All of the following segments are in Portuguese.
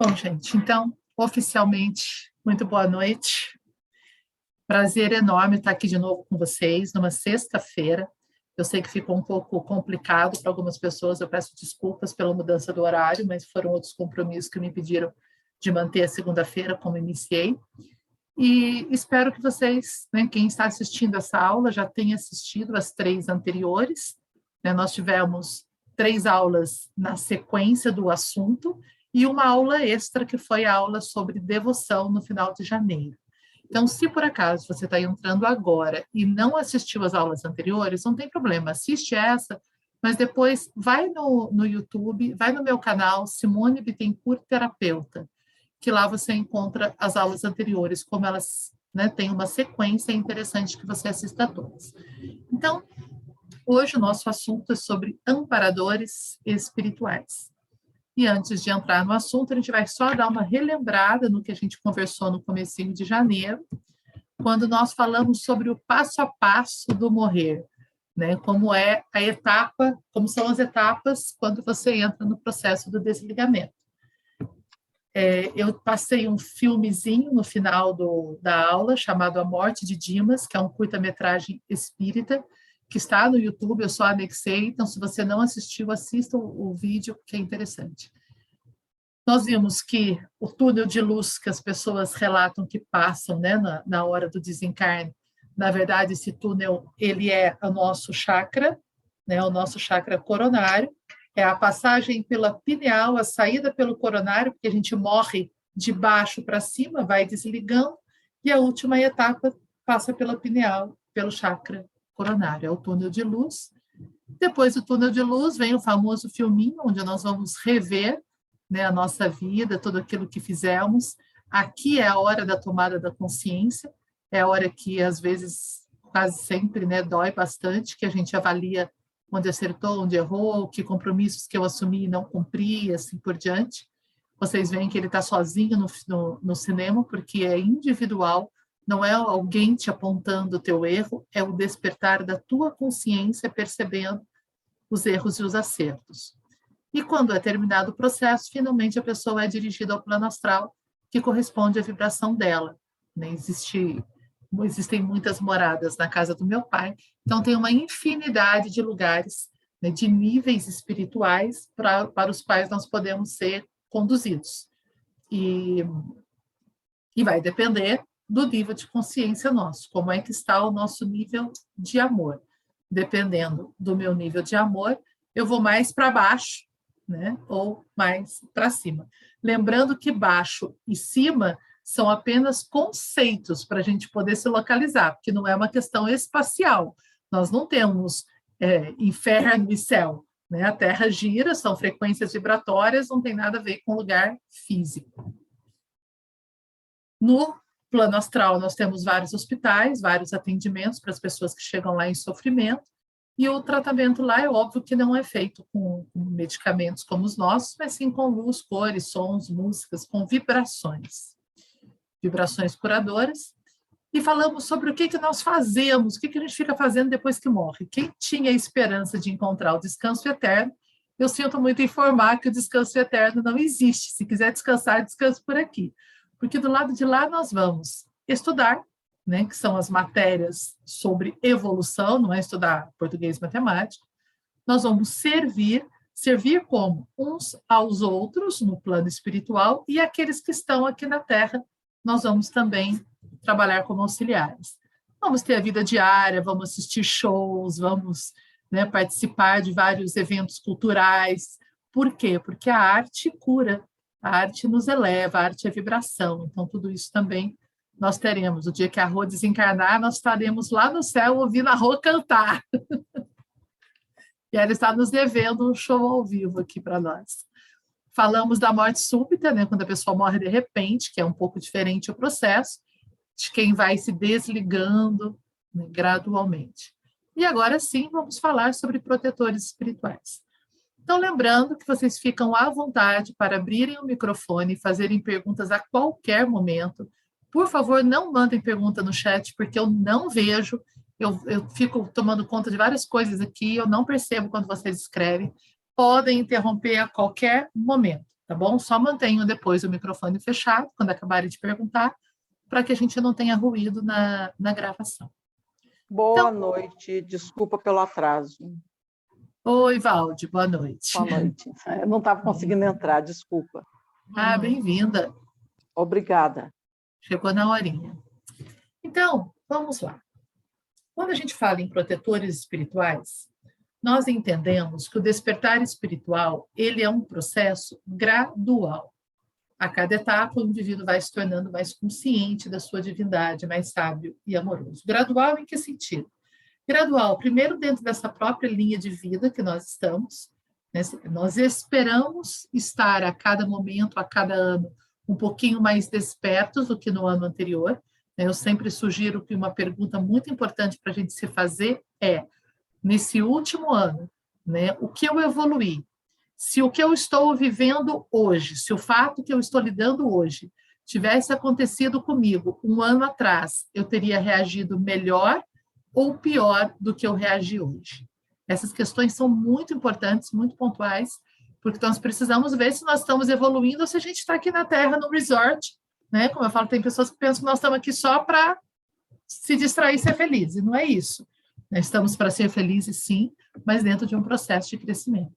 Bom, gente, então, oficialmente, muito boa noite. Prazer enorme estar aqui de novo com vocês, numa sexta-feira. Eu sei que ficou um pouco complicado para algumas pessoas, eu peço desculpas pela mudança do horário, mas foram outros compromissos que me pediram de manter a segunda-feira como iniciei. E espero que vocês, né, quem está assistindo essa aula, já tenha assistido as três anteriores. Né? Nós tivemos três aulas na sequência do assunto e uma aula extra, que foi a aula sobre devoção no final de janeiro. Então, se por acaso você está entrando agora e não assistiu as aulas anteriores, não tem problema, assiste essa, mas depois vai no, no YouTube, vai no meu canal, Simone Bittencourt Terapeuta, que lá você encontra as aulas anteriores, como elas né, têm uma sequência interessante que você assista a todas. Então, hoje o nosso assunto é sobre amparadores espirituais. E antes de entrar no assunto, a gente vai só dar uma relembrada no que a gente conversou no comecinho de janeiro, quando nós falamos sobre o passo a passo do morrer, né? Como é a etapa, como são as etapas quando você entra no processo do desligamento. É, eu passei um filmezinho no final do, da aula chamado A Morte de Dimas, que é um curta-metragem espírita, que está no YouTube, eu só anexei, então se você não assistiu, assista o, o vídeo, que é interessante. Nós vimos que o túnel de luz que as pessoas relatam que passam né, na, na hora do desencarne, na verdade, esse túnel ele é o nosso chakra, né, o nosso chakra coronário, é a passagem pela pineal, a saída pelo coronário, porque a gente morre de baixo para cima, vai desligando, e a última etapa passa pela pineal, pelo chakra coronário, é o túnel de luz. Depois do túnel de luz vem o famoso filminho, onde nós vamos rever né, a nossa vida, tudo aquilo que fizemos. Aqui é a hora da tomada da consciência, é a hora que, às vezes, quase sempre, né, dói bastante, que a gente avalia onde acertou, onde errou, que compromissos que eu assumi e não cumpri, assim por diante. Vocês veem que ele está sozinho no, no, no cinema, porque é individual, não é alguém te apontando o teu erro, é o despertar da tua consciência percebendo os erros e os acertos. E quando é terminado o processo, finalmente a pessoa é dirigida ao plano astral, que corresponde à vibração dela. Né? Existe, existem muitas moradas na casa do meu pai, então tem uma infinidade de lugares, né, de níveis espirituais pra, para os quais nós podemos ser conduzidos. E, e vai depender do nível de consciência nosso, como é que está o nosso nível de amor. Dependendo do meu nível de amor, eu vou mais para baixo, né? Ou mais para cima. Lembrando que baixo e cima são apenas conceitos para a gente poder se localizar, porque não é uma questão espacial. Nós não temos é, inferno e céu. Né? A Terra gira, são frequências vibratórias, não tem nada a ver com lugar físico. No plano astral, nós temos vários hospitais, vários atendimentos para as pessoas que chegam lá em sofrimento, e o tratamento lá é óbvio que não é feito com medicamentos como os nossos, mas sim com luz, cores, sons, músicas, com vibrações. Vibrações curadoras. E falamos sobre o que, que nós fazemos, o que, que a gente fica fazendo depois que morre. Quem tinha a esperança de encontrar o descanso eterno, eu sinto muito informar que o descanso eterno não existe. Se quiser descansar, descanse por aqui porque do lado de lá nós vamos estudar, né, que são as matérias sobre evolução, não é estudar português e matemática. Nós vamos servir, servir como uns aos outros no plano espiritual e aqueles que estão aqui na Terra, nós vamos também trabalhar como auxiliares. Vamos ter a vida diária, vamos assistir shows, vamos né, participar de vários eventos culturais. Por quê? Porque a arte cura, a arte nos eleva, a arte é vibração. Então, tudo isso também nós teremos. O dia que a Rô desencarnar, nós estaremos lá no céu ouvindo a Rô cantar. e ela está nos devendo um show ao vivo aqui para nós. Falamos da morte súbita, né, quando a pessoa morre de repente, que é um pouco diferente o processo, de quem vai se desligando né, gradualmente. E agora sim, vamos falar sobre protetores espirituais. Então, lembrando que vocês ficam à vontade para abrirem o microfone e fazerem perguntas a qualquer momento. Por favor, não mandem pergunta no chat, porque eu não vejo, eu, eu fico tomando conta de várias coisas aqui, eu não percebo quando vocês escrevem. Podem interromper a qualquer momento. tá bom? Só mantenham depois o microfone fechado, quando acabarem de perguntar, para que a gente não tenha ruído na, na gravação. Boa então, noite, desculpa pelo atraso. Oi, Valde, boa noite. Boa noite. Eu não estava conseguindo entrar, desculpa. Ah, bem-vinda. Obrigada. Chegou na horinha. Então, vamos lá. Quando a gente fala em protetores espirituais, nós entendemos que o despertar espiritual, ele é um processo gradual. A cada etapa, o indivíduo vai se tornando mais consciente da sua divindade, mais sábio e amoroso. Gradual em que sentido? Gradual, primeiro dentro dessa própria linha de vida que nós estamos, né? nós esperamos estar a cada momento, a cada ano, um pouquinho mais despertos do que no ano anterior, né? Eu sempre sugiro que uma pergunta muito importante para a gente se fazer é: nesse último ano, né, o que eu evoluí? Se o que eu estou vivendo hoje, se o fato que eu estou lidando hoje tivesse acontecido comigo um ano atrás, eu teria reagido melhor ou pior do que eu reagi hoje? Essas questões são muito importantes, muito pontuais, porque nós precisamos ver se nós estamos evoluindo ou se a gente está aqui na Terra, no resort, né? Como eu falo, tem pessoas que pensam que nós estamos aqui só para se distrair e ser feliz, e não é isso. Nós estamos para ser felizes, sim, mas dentro de um processo de crescimento.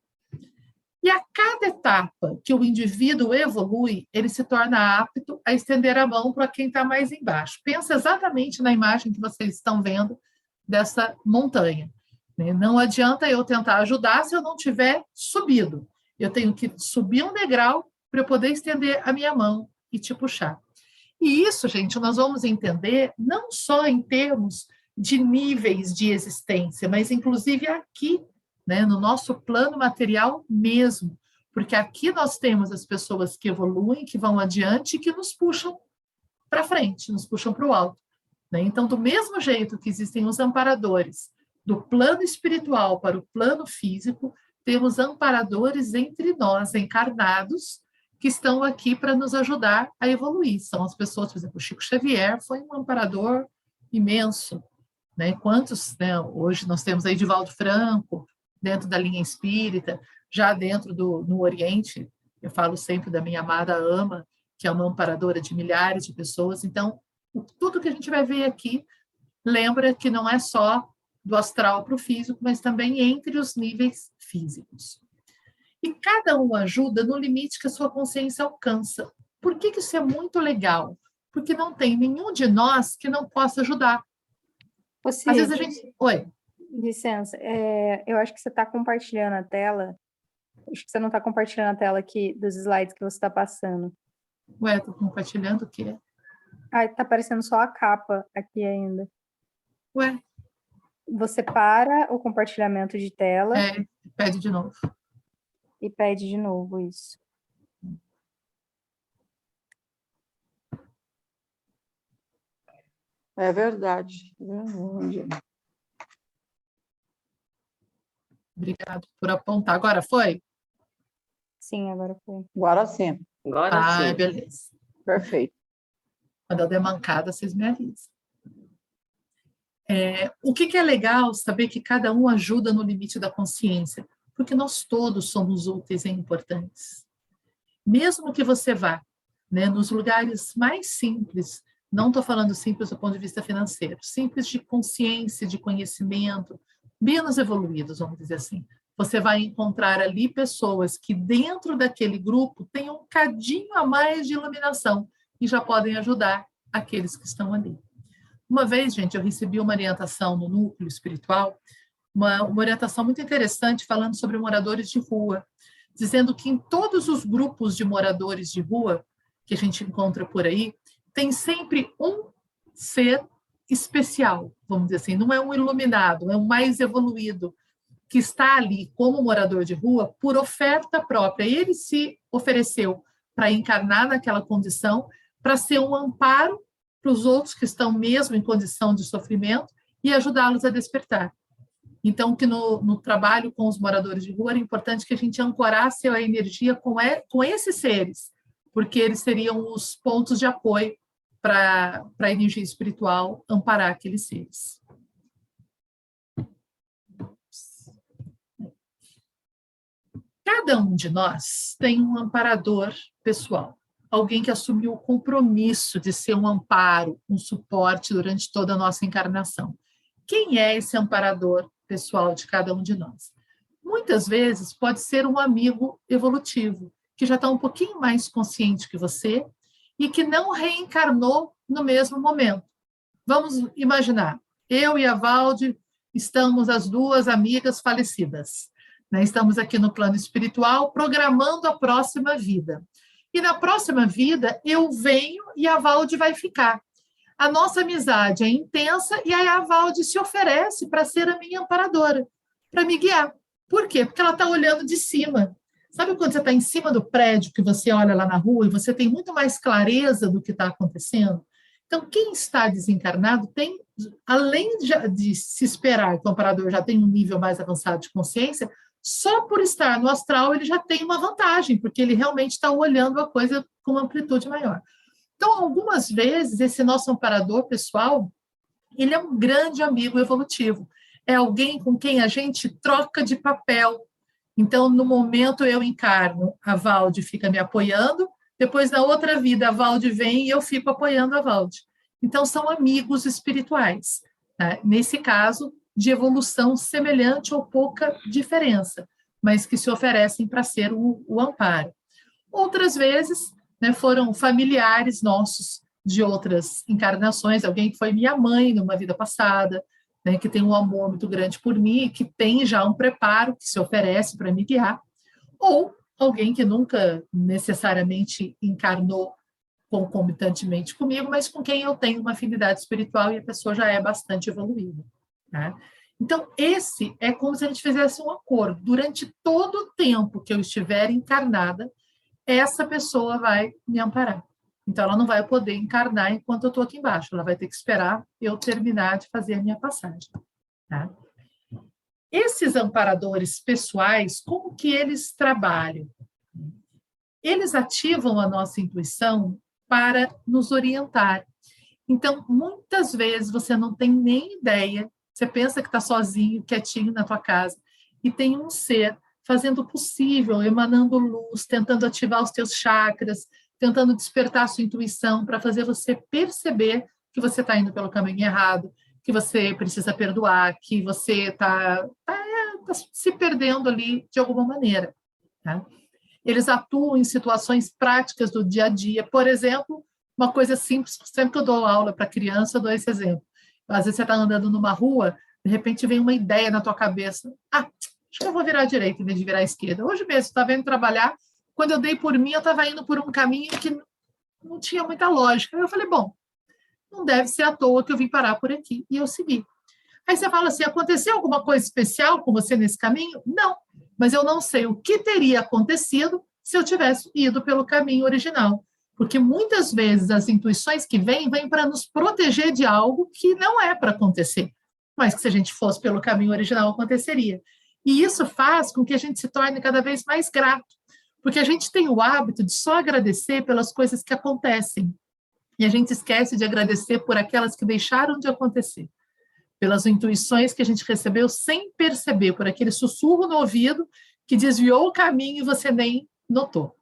E a cada etapa que o indivíduo evolui, ele se torna apto a estender a mão para quem está mais embaixo. Pensa exatamente na imagem que vocês estão vendo dessa montanha. Né? Não adianta eu tentar ajudar se eu não tiver subido. Eu tenho que subir um degrau para eu poder estender a minha mão e te puxar. E isso, gente, nós vamos entender não só em termos de níveis de existência, mas inclusive aqui, né, no nosso plano material mesmo, porque aqui nós temos as pessoas que evoluem, que vão adiante e que nos puxam para frente, nos puxam para o alto. Né? Então, do mesmo jeito que existem os amparadores do plano espiritual para o plano físico, temos amparadores entre nós, encarnados, que estão aqui para nos ajudar a evoluir. São as pessoas, por exemplo, o Chico Xavier foi um amparador imenso. Né? Quantos, né? hoje nós temos aí Divaldo Franco, dentro da linha espírita, já dentro do no Oriente, eu falo sempre da minha amada Ama, que é uma amparadora de milhares de pessoas. Então, tudo que a gente vai ver aqui lembra que não é só do astral para o físico, mas também entre os níveis físicos. E cada um ajuda no limite que a sua consciência alcança. Por que, que isso é muito legal? Porque não tem nenhum de nós que não possa ajudar. Você, Às vezes a gente. Oi. Licença, é, eu acho que você está compartilhando a tela. Acho que você não está compartilhando a tela aqui dos slides que você está passando. Ué, estou compartilhando o quê? Ah, está aparecendo só a capa aqui ainda. Ué. Você para o compartilhamento de tela. É, pede de novo e pede de novo isso. É verdade. Obrigado por apontar. Agora foi? Sim, agora foi. Agora sim. Agora ah, sim. beleza. Perfeito. Quando eu der mancada, vocês me avisam. É, o que, que é legal saber que cada um ajuda no limite da consciência porque nós todos somos úteis e importantes. Mesmo que você vá né, nos lugares mais simples, não estou falando simples do ponto de vista financeiro, simples de consciência, de conhecimento, menos evoluídos, vamos dizer assim. Você vai encontrar ali pessoas que dentro daquele grupo têm um cadinho a mais de iluminação e já podem ajudar aqueles que estão ali. Uma vez, gente, eu recebi uma orientação no núcleo espiritual uma, uma orientação muito interessante falando sobre moradores de rua, dizendo que em todos os grupos de moradores de rua que a gente encontra por aí, tem sempre um ser especial, vamos dizer assim, não é um iluminado, é um mais evoluído, que está ali como morador de rua por oferta própria. Ele se ofereceu para encarnar naquela condição, para ser um amparo para os outros que estão mesmo em condição de sofrimento e ajudá-los a despertar. Então, que no, no, trabalho com os moradores de rua era importante que a gente ancorasse a energia com, é, com esses seres, porque eles seriam os pontos de apoio para a energia espiritual amparar aqueles seres. Cada um de nós tem um amparador pessoal, alguém que assumiu o compromisso de ser um amparo, um suporte durante toda a nossa encarnação. Quem é esse amparador pessoal de cada um de nós? Muitas vezes pode ser um amigo evolutivo, que já está um pouquinho mais consciente que você e que não reencarnou no mesmo momento. Vamos imaginar, eu e a Valde estamos as duas amigas falecidas. Né? Estamos aqui no plano espiritual programando a próxima vida. E na próxima vida eu venho e a Valde vai ficar. A nossa amizade é intensa e aí a Valde se oferece para ser a minha amparadora, para me guiar. Por quê? Porque ela está olhando de cima. Sabe quando você está em cima do prédio, que você olha lá na rua e você tem muito mais clareza do que está acontecendo? Então, quem está desencarnado tem, além de, de se esperar que o amparador já tem um nível mais avançado de consciência, só por estar no astral ele já tem uma vantagem, porque ele realmente está olhando a coisa com uma amplitude maior. Então, algumas vezes, esse nosso amparador pessoal, ele é um grande amigo evolutivo. É alguém com quem a gente troca de papel. Então, no momento eu encarno, a Valde fica me apoiando, depois, na outra vida, a Valde vem e eu fico apoiando a Valde. Então, são amigos espirituais. Né? Nesse caso, de evolução semelhante ou pouca diferença, mas que se oferecem para ser o, o, amparo. Outras vezes né, foram familiares nossos de outras encarnações, alguém que foi minha mãe numa vida passada, né, que tem um amor muito grande por mim, que tem já um preparo que se oferece para me guiar, ou alguém que nunca necessariamente encarnou concomitantemente comigo, mas com quem eu tenho uma afinidade espiritual e a pessoa já é bastante evoluída. Né? Então, esse é como se a gente fizesse um acordo. Durante todo o tempo que eu estiver encarnada, essa pessoa vai me amparar. Então, ela não vai poder encarnar enquanto eu estou aqui embaixo. Ela vai ter que esperar eu terminar de fazer a minha passagem. Tá? Esses amparadores pessoais, como que eles trabalham? Eles ativam a nossa intuição para nos orientar. Então, muitas vezes você não tem nem ideia você pensa que está sozinho, quietinho na tua casa, e tem um ser fazendo o possível, emanando luz, tentando ativar os teus chakras, tentando despertar a sua intuição para fazer você perceber que você está indo pelo caminho errado, que você precisa perdoar, que você está tá, tá se perdendo ali de alguma maneira. Tá? Eles atuam em situações práticas do dia a dia. Por exemplo, uma coisa simples, sempre que eu dou aula para criança, eu dou esse exemplo. Às vezes você está andando numa rua, de repente vem uma ideia na tua cabeça. Ah, acho que eu vou virar à direita em vez de virar à esquerda. Hoje mesmo, estava vendo trabalhar, quando eu dei por mim, eu estava indo por um caminho que não tinha muita lógica. Eu falei, bom, não deve ser à toa que eu vim parar por aqui. E eu segui. Aí você fala assim: aconteceu alguma coisa especial com você nesse caminho? Não, mas eu não sei o que teria acontecido se eu tivesse ido pelo caminho original. Porque muitas vezes as intuições que vêm, vêm para nos proteger de algo que não é para acontecer, mas que se a gente fosse pelo caminho original aconteceria. E isso faz com que a gente se torne cada vez mais grato, porque a gente tem o hábito de só agradecer pelas coisas que acontecem. E a gente esquece de agradecer por aquelas que deixaram de acontecer, pelas intuições que a gente recebeu sem perceber, por aquele sussurro no ouvido que desviou o caminho e você nem notou.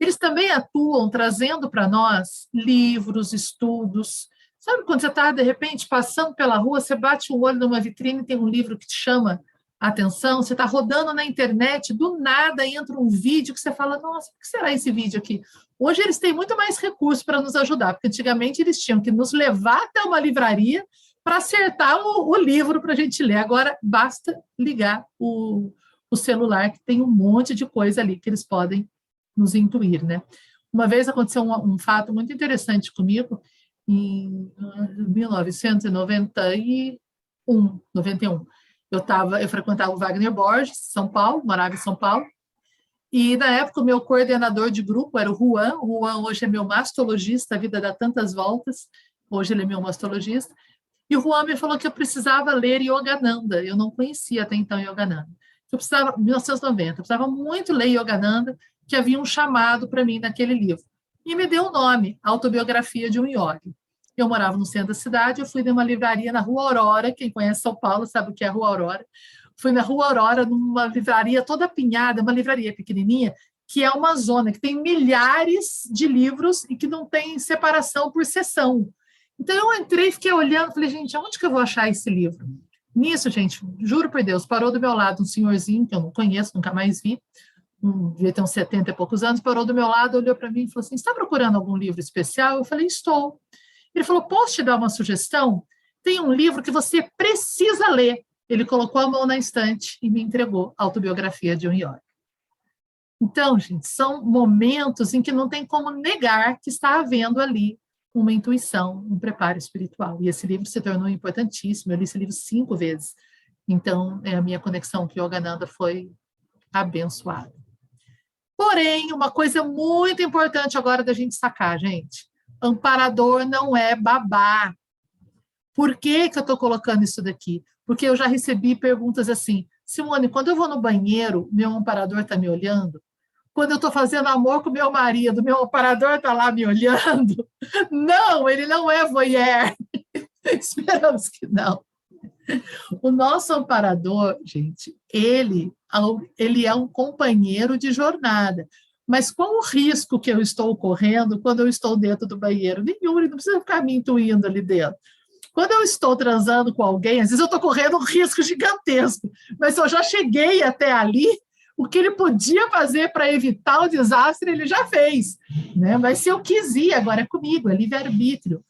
Eles também atuam trazendo para nós livros, estudos. Sabe quando você está, de repente, passando pela rua, você bate o olho numa vitrine e tem um livro que te chama a atenção, você está rodando na internet, do nada entra um vídeo que você fala, nossa, o que será esse vídeo aqui? Hoje eles têm muito mais recursos para nos ajudar, porque antigamente eles tinham que nos levar até uma livraria para acertar o, o livro para a gente ler. Agora basta ligar o, o celular, que tem um monte de coisa ali que eles podem nos intuir, né? Uma vez aconteceu um, um fato muito interessante comigo, em 1991, 91. Eu tava, eu frequentava o Wagner Borges, São Paulo, morava em São Paulo, e na época o meu coordenador de grupo era o Juan. O Juan hoje é meu mastologista, a vida dá tantas voltas. Hoje ele é meu mastologista. E o Juan me falou que eu precisava ler Yogananda. Eu não conhecia até então Yogananda. Eu precisava, 1990, eu precisava muito ler Yogananda que havia um chamado para mim naquele livro. E me deu o nome, Autobiografia de um Yogi. Eu morava no centro da cidade, eu fui numa livraria na Rua Aurora, quem conhece São Paulo sabe o que é Rua Aurora. fui na Rua Aurora, numa livraria toda apinhada, uma livraria pequenininha, que é uma zona que tem milhares de livros e que não tem separação por sessão. Então eu entrei, fiquei olhando, falei, gente, onde que eu vou achar esse livro? Nisso, gente, juro por Deus, parou do meu lado um senhorzinho que eu não conheço, nunca mais vi, um, devia ter uns 70 e poucos anos, parou do meu lado, olhou para mim e falou assim: está procurando algum livro especial? Eu falei, estou. Ele falou: posso te dar uma sugestão? Tem um livro que você precisa ler. Ele colocou a mão na estante e me entregou a autobiografia de John York. Então, gente, são momentos em que não tem como negar que está havendo ali uma intuição, um preparo espiritual. E esse livro se tornou importantíssimo. Eu li esse livro cinco vezes. Então, é, a minha conexão com Yogananda foi abençoada. Porém, uma coisa muito importante agora da gente sacar, gente. Amparador não é babá. Por que, que eu estou colocando isso daqui? Porque eu já recebi perguntas assim, Simone, quando eu vou no banheiro, meu amparador está me olhando? quando eu estou fazendo amor com meu marido, meu operador está lá me olhando. Não, ele não é voyeur. Esperamos que não. O nosso amparador, gente, ele, ele é um companheiro de jornada. Mas qual o risco que eu estou correndo quando eu estou dentro do banheiro? Nenhum, não precisa ficar me intuindo ali dentro. Quando eu estou transando com alguém, às vezes eu estou correndo um risco gigantesco, mas se eu já cheguei até ali, o que ele podia fazer para evitar o desastre, ele já fez. Né? Mas se eu quis ir, agora é comigo, é livre-arbítrio.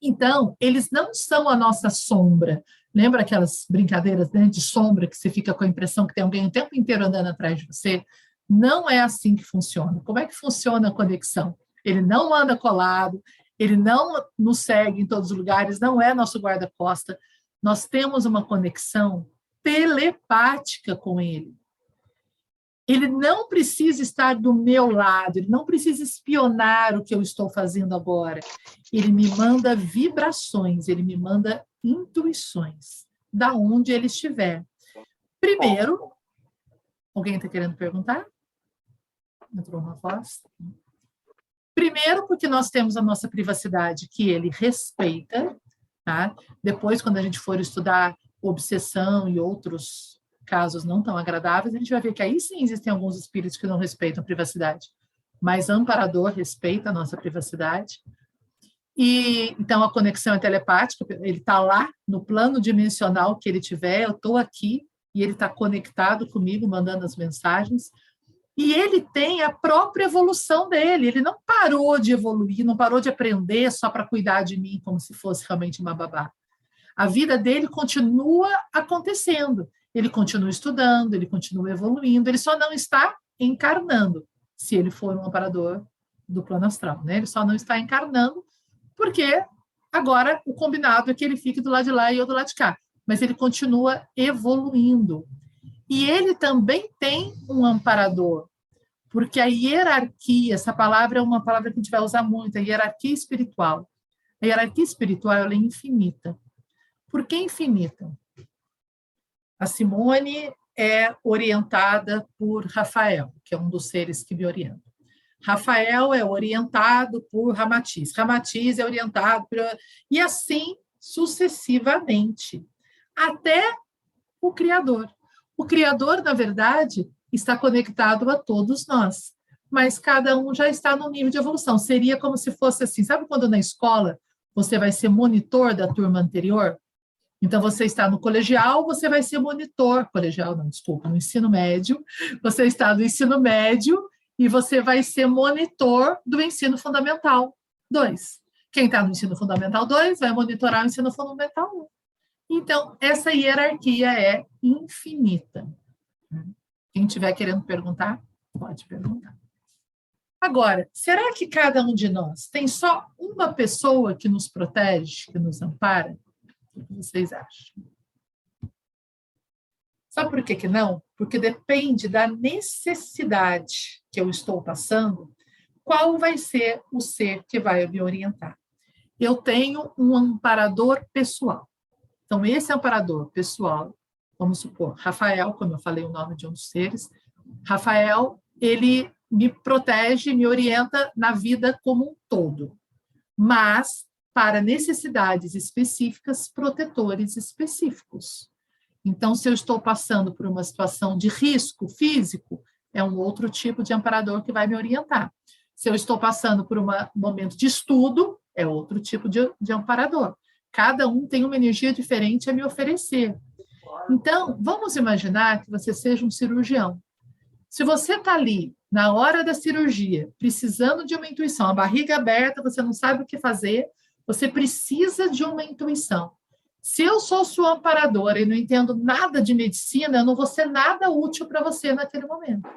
Então, eles não são a nossa sombra. Lembra aquelas brincadeiras né, de sombra que você fica com a impressão que tem alguém o tempo inteiro andando atrás de você? Não é assim que funciona. Como é que funciona a conexão? Ele não anda colado, ele não nos segue em todos os lugares, não é nosso guarda-costa. Nós temos uma conexão telepática com ele. Ele não precisa estar do meu lado, ele não precisa espionar o que eu estou fazendo agora. Ele me manda vibrações, ele me manda intuições, da onde ele estiver. Primeiro, alguém está querendo perguntar? Entrou uma voz? Primeiro, porque nós temos a nossa privacidade, que ele respeita. Tá? Depois, quando a gente for estudar obsessão e outros casos não tão agradáveis, a gente vai ver que aí sim existem alguns espíritos que não respeitam a privacidade. Mas amparador respeita a nossa privacidade. E então a conexão é telepática, ele está lá no plano dimensional que ele tiver, eu estou aqui e ele está conectado comigo, mandando as mensagens. E ele tem a própria evolução dele, ele não parou de evoluir, não parou de aprender só para cuidar de mim como se fosse realmente uma babá. A vida dele continua acontecendo ele continua estudando, ele continua evoluindo, ele só não está encarnando, se ele for um amparador do plano astral, né? Ele só não está encarnando, porque agora o combinado é que ele fique do lado de lá e eu do lado de cá, mas ele continua evoluindo. E ele também tem um amparador, porque a hierarquia, essa palavra é uma palavra que a gente vai usar muito, a hierarquia espiritual. A hierarquia espiritual é infinita. Por que infinita? A Simone é orientada por Rafael, que é um dos seres que me orienta. Rafael é orientado por Ramatiz. Ramatiz é orientado por... E assim sucessivamente, até o Criador. O Criador, na verdade, está conectado a todos nós, mas cada um já está no nível de evolução. Seria como se fosse assim, sabe quando na escola você vai ser monitor da turma anterior? Então, você está no colegial, você vai ser monitor, colegial não, desculpa, no ensino médio, você está no ensino médio e você vai ser monitor do ensino fundamental 2. Quem está no ensino fundamental 2 vai monitorar o ensino fundamental 1. Então, essa hierarquia é infinita. Quem estiver querendo perguntar, pode perguntar. Agora, será que cada um de nós tem só uma pessoa que nos protege, que nos ampara? O que vocês acham? Sabe por que, que não? Porque depende da necessidade que eu estou passando, qual vai ser o ser que vai me orientar. Eu tenho um amparador pessoal. Então, esse amparador pessoal, vamos supor, Rafael, como eu falei o nome de um dos seres, Rafael, ele me protege, me orienta na vida como um todo. Mas para necessidades específicas, protetores específicos. Então, se eu estou passando por uma situação de risco físico, é um outro tipo de amparador que vai me orientar. Se eu estou passando por um momento de estudo, é outro tipo de, de amparador. Cada um tem uma energia diferente a me oferecer. Então, vamos imaginar que você seja um cirurgião. Se você está ali, na hora da cirurgia, precisando de uma intuição, a barriga aberta, você não sabe o que fazer, você precisa de uma intuição. Se eu sou sua amparadora e não entendo nada de medicina, eu não vou ser nada útil para você naquele momento.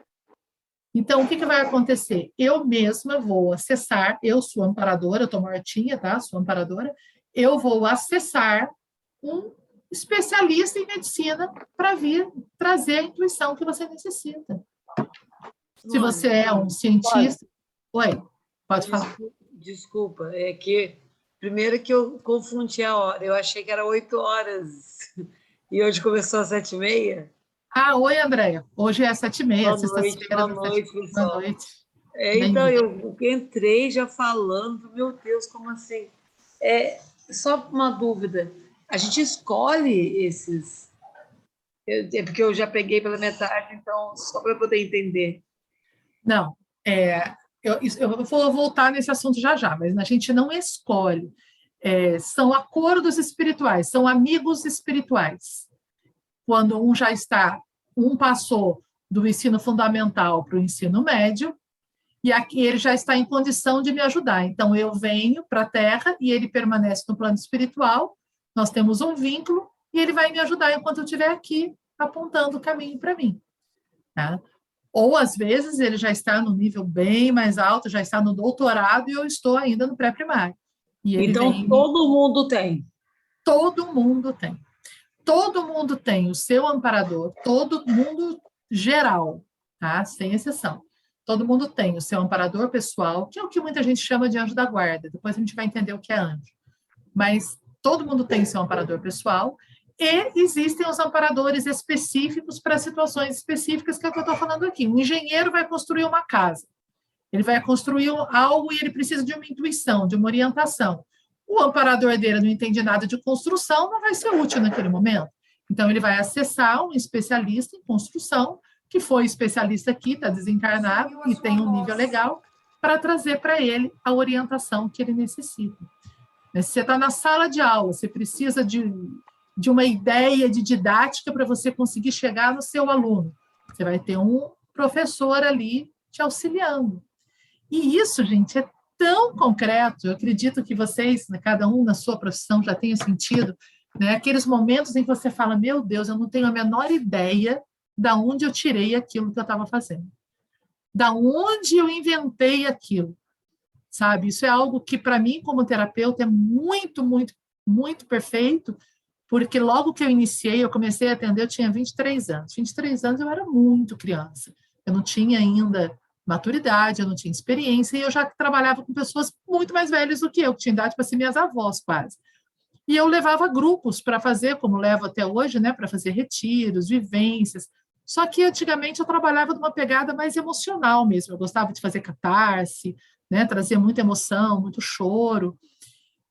Então, o que, que vai acontecer? Eu mesma vou acessar, eu sou amparadora, eu estou mortinha, tá? Sou amparadora, eu vou acessar um especialista em medicina para vir trazer a intuição que você necessita. Se você é um cientista. Oi, pode falar. Desculpa, é que Primeiro que eu confundi a hora, eu achei que era oito horas e hoje começou às sete e meia. Ah, oi, Andréia. Hoje é sete e meia, sexta-feira. Boa noite, pessoal. Boa noite. É, então, eu entrei já falando, meu Deus, como assim? É, só uma dúvida, a gente escolhe esses... É porque eu já peguei pela metade, então, só para poder entender. Não, é, eu, eu vou voltar nesse assunto já já, mas a gente não escolhe. É, são acordos espirituais, são amigos espirituais. Quando um já está, um passou do ensino fundamental para o ensino médio, e aqui ele já está em condição de me ajudar. Então, eu venho para a Terra e ele permanece no plano espiritual, nós temos um vínculo, e ele vai me ajudar enquanto eu estiver aqui, apontando o caminho para mim. Tá? Ou, às vezes, ele já está no nível bem mais alto, já está no doutorado e eu estou ainda no pré-primário. Então, vem... todo mundo tem? Todo mundo tem. Todo mundo tem o seu amparador, todo mundo geral, tá? Sem exceção. Todo mundo tem o seu amparador pessoal, que é o que muita gente chama de anjo da guarda. Depois a gente vai entender o que é anjo. Mas todo mundo tem seu amparador pessoal e existem os amparadores específicos para situações específicas, que é o que eu estou falando aqui. Um engenheiro vai construir uma casa, ele vai construir algo e ele precisa de uma intuição, de uma orientação. O amparador dele não entende nada de construção, não vai ser útil naquele momento. Então, ele vai acessar um especialista em construção, que foi especialista aqui, está desencarnado e tem um nível legal, para trazer para ele a orientação que ele necessita. Se você está na sala de aula, você precisa de de uma ideia de didática para você conseguir chegar no seu aluno. Você vai ter um professor ali te auxiliando. E isso, gente, é tão concreto. Eu acredito que vocês, né, cada um na sua profissão, já tenha sentido né, aqueles momentos em que você fala: Meu Deus, eu não tenho a menor ideia da onde eu tirei aquilo que eu estava fazendo, da onde eu inventei aquilo. Sabe? Isso é algo que, para mim, como terapeuta, é muito, muito, muito perfeito, porque logo que eu iniciei, eu comecei a atender, eu tinha 23 anos. 23 anos eu era muito criança. Eu não tinha ainda maturidade, eu não tinha experiência, e eu já trabalhava com pessoas muito mais velhas do que eu, que tinham idade para ser minhas avós, quase. E eu levava grupos para fazer, como levo até hoje, né, para fazer retiros, vivências. Só que antigamente eu trabalhava de uma pegada mais emocional mesmo. Eu gostava de fazer catarse, né, trazia muita emoção, muito choro.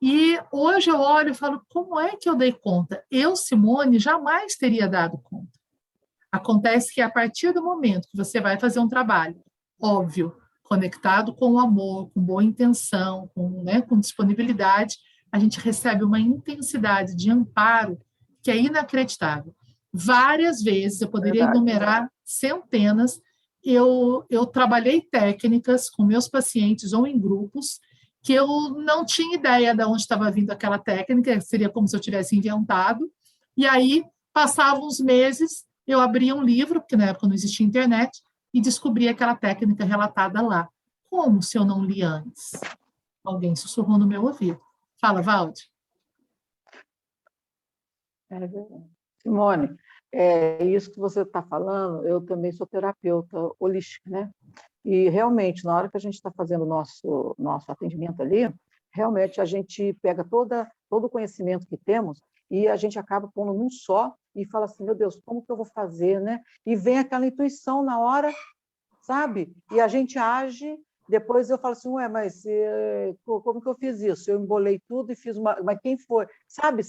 E hoje eu olho e falo, como é que eu dei conta? Eu, Simone, jamais teria dado conta. Acontece que a partir do momento que você vai fazer um trabalho, óbvio, conectado com o amor, com boa intenção, com, né, com disponibilidade, a gente recebe uma intensidade de amparo que é inacreditável. Várias vezes, eu poderia Verdade. enumerar centenas, eu, eu trabalhei técnicas com meus pacientes ou em grupos que eu não tinha ideia de onde estava vindo aquela técnica, seria como se eu tivesse inventado. E aí, passavam uns meses, eu abria um livro, porque na época não existia internet, e descobri aquela técnica relatada lá. Como se eu não li antes? Alguém sussurrou no meu ouvido. Fala, Valde. É Simone, é isso que você está falando, eu também sou terapeuta holística, né? E realmente, na hora que a gente está fazendo o nosso, nosso atendimento ali, realmente a gente pega toda, todo o conhecimento que temos e a gente acaba pondo num só e fala assim, meu Deus, como que eu vou fazer, né? E vem aquela intuição na hora, sabe? E a gente age Depois eu falo assim, ué, mas eh, como que eu fiz isso? Eu embolei tudo e fiz uma. Mas quem foi? Sabe?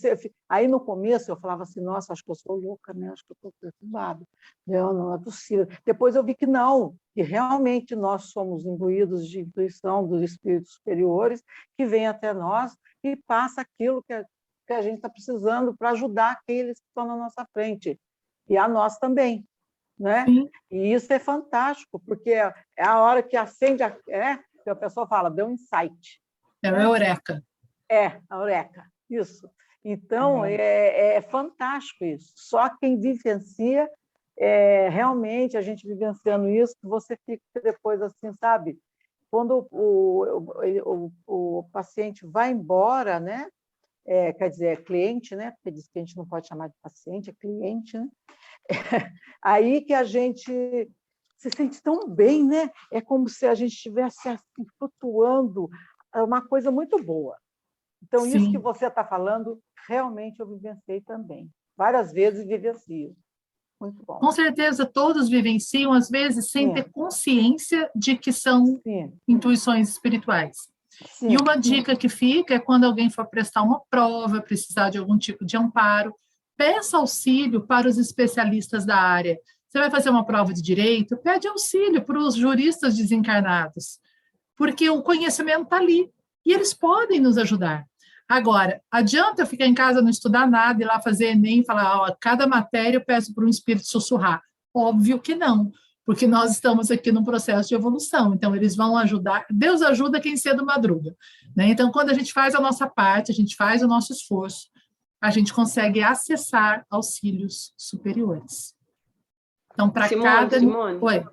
Aí no começo eu falava assim, nossa, acho que eu sou louca, né? Acho que eu estou perturbada. Não, não é possível. Depois eu vi que não, que realmente nós somos imbuídos de intuição dos espíritos superiores que vêm até nós e passa aquilo que a, que a gente está precisando para ajudar aqueles que estão na nossa frente. E a nós também né? Sim. E isso é fantástico, porque é a hora que acende, a, é, que a pessoa fala, deu um insight. É né? a eureka. É, a eureka, isso. Então, uhum. é, é, fantástico isso. Só quem vivencia, é, realmente, a gente vivenciando isso, você fica depois assim, sabe? Quando o, o, o, o paciente vai embora, né? É, quer dizer, é cliente, né? Porque diz que a gente não pode chamar de paciente, é cliente, né? aí que a gente se sente tão bem, né? É como se a gente estivesse assim, flutuando, é uma coisa muito boa. Então, Sim. isso que você está falando, realmente eu vivenciei também. Várias vezes vivencio. Muito bom. Com certeza, todos vivenciam, às vezes, sem Sim. ter consciência de que são Sim. intuições espirituais. Sim. E uma dica que fica é quando alguém for prestar uma prova, precisar de algum tipo de amparo, peça auxílio para os especialistas da área. Você vai fazer uma prova de direito, pede auxílio para os juristas desencarnados, porque o conhecimento está ali e eles podem nos ajudar. Agora, adianta eu ficar em casa não estudar nada e lá fazer Enem e falar, ó, cada matéria eu peço para um espírito sussurrar. Óbvio que não, porque nós estamos aqui num processo de evolução, então eles vão ajudar. Deus ajuda quem cedo madruga. Né? Então, quando a gente faz a nossa parte, a gente faz o nosso esforço, a gente consegue acessar auxílios superiores. Então, para cada. Simone, Oi.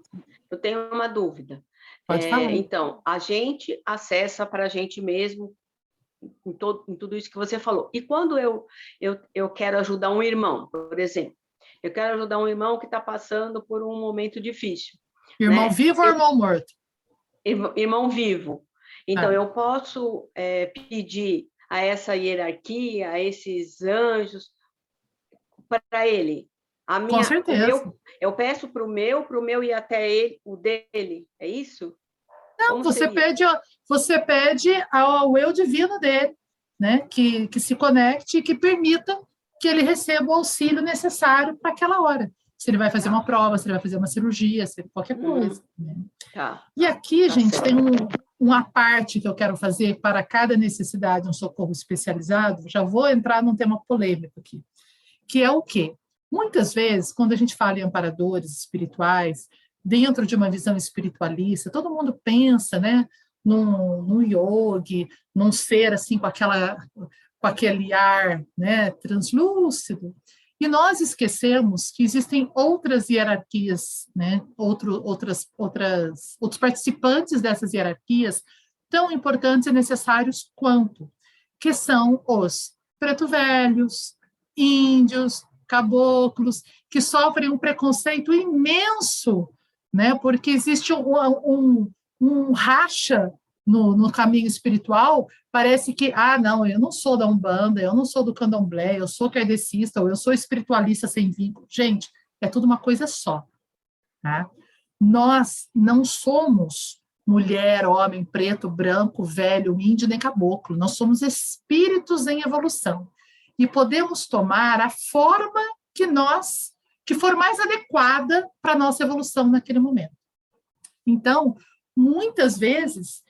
eu tenho uma dúvida. Pode é, falar. Então, a gente acessa para a gente mesmo em, todo, em tudo isso que você falou. E quando eu, eu, eu quero ajudar um irmão, por exemplo, eu quero ajudar um irmão que está passando por um momento difícil. Irmão né? vivo ou irmão morto? Irmão, irmão vivo. Então, ah. eu posso é, pedir a essa hierarquia, a esses anjos, para ele. A minha, Com certeza. Meu, eu peço para o meu, para o meu ir até ele, o dele, é isso? Não, você pede, você pede ao eu divino dele, né? Que, que se conecte e que permita que ele receba o auxílio necessário para aquela hora. Se ele vai fazer uma prova, se ele vai fazer uma cirurgia, se qualquer uhum. coisa. Uhum. Né? Tá. E aqui, tá gente, certo. tem um, uma parte que eu quero fazer para cada necessidade, um socorro especializado, já vou entrar num tema polêmico aqui, que é o quê? Muitas vezes, quando a gente fala em amparadores espirituais, dentro de uma visão espiritualista, todo mundo pensa, né, num, num yogi, num ser assim com aquela com aquele ar, né, translúcido. E nós esquecemos que existem outras hierarquias, né? Outro, outras, outras, outros participantes dessas hierarquias tão importantes e necessários quanto, que são os preto velhos, índios, caboclos, que sofrem um preconceito imenso, né? Porque existe um, um, um racha no, no, caminho espiritual, parece que, ah, não, eu não sou da Umbanda, eu não sou do Candomblé, eu sou kardecista, ou eu sou espiritualista sem vínculo. Gente, é tudo uma coisa só. Tá? Nós não somos mulher, homem, preto, branco, velho, índio, nem caboclo. Nós somos espíritos em evolução. E podemos tomar a forma que nós, que for mais adequada para a nossa evolução naquele momento. Então, muitas vezes,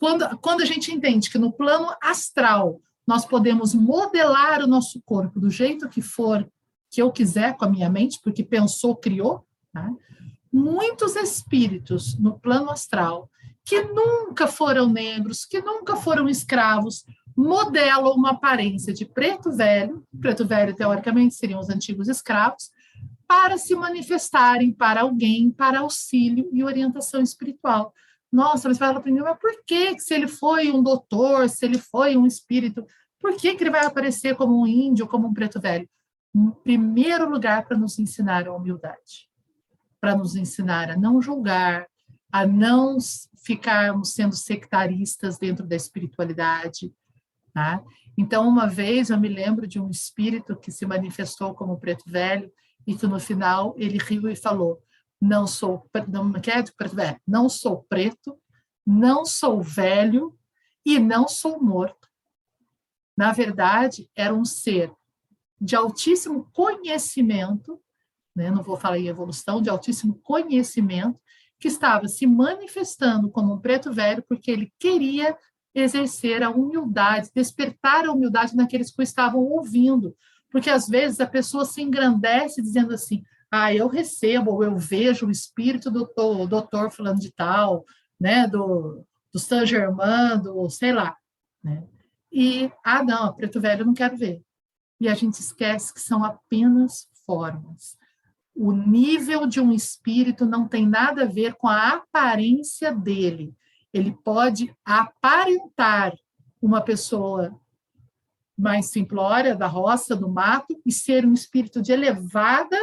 quando, quando a gente entende que no plano astral nós podemos modelar o nosso corpo do jeito que for, que eu quiser com a minha mente, porque pensou, criou, tá? muitos espíritos no plano astral que nunca foram negros, que nunca foram escravos, modelam uma aparência de preto velho, preto velho teoricamente seriam os antigos escravos, para se manifestarem para alguém, para auxílio e orientação espiritual. Nossa, mas fala para mim, mas por que, se ele foi um doutor, se ele foi um espírito, por que, que ele vai aparecer como um índio, como um preto velho? Em primeiro lugar, para nos ensinar a humildade, para nos ensinar a não julgar, a não ficarmos sendo sectaristas dentro da espiritualidade. Tá? Então, uma vez eu me lembro de um espírito que se manifestou como preto velho e que no final ele riu e falou: não sou não, é, não sou preto, não sou velho e não sou morto. Na verdade, era um ser de altíssimo conhecimento, né? não vou falar em evolução, de altíssimo conhecimento, que estava se manifestando como um preto velho porque ele queria exercer a humildade, despertar a humildade naqueles que o estavam ouvindo. Porque às vezes a pessoa se engrandece dizendo assim: ah, eu recebo, ou eu vejo o espírito do, do doutor falando de tal, né, do, do Saint Germain, do sei lá, né? E, ah, não, preto velho eu não quero ver. E a gente esquece que são apenas formas. O nível de um espírito não tem nada a ver com a aparência dele. Ele pode aparentar uma pessoa mais simplória, da roça, do mato, e ser um espírito de elevada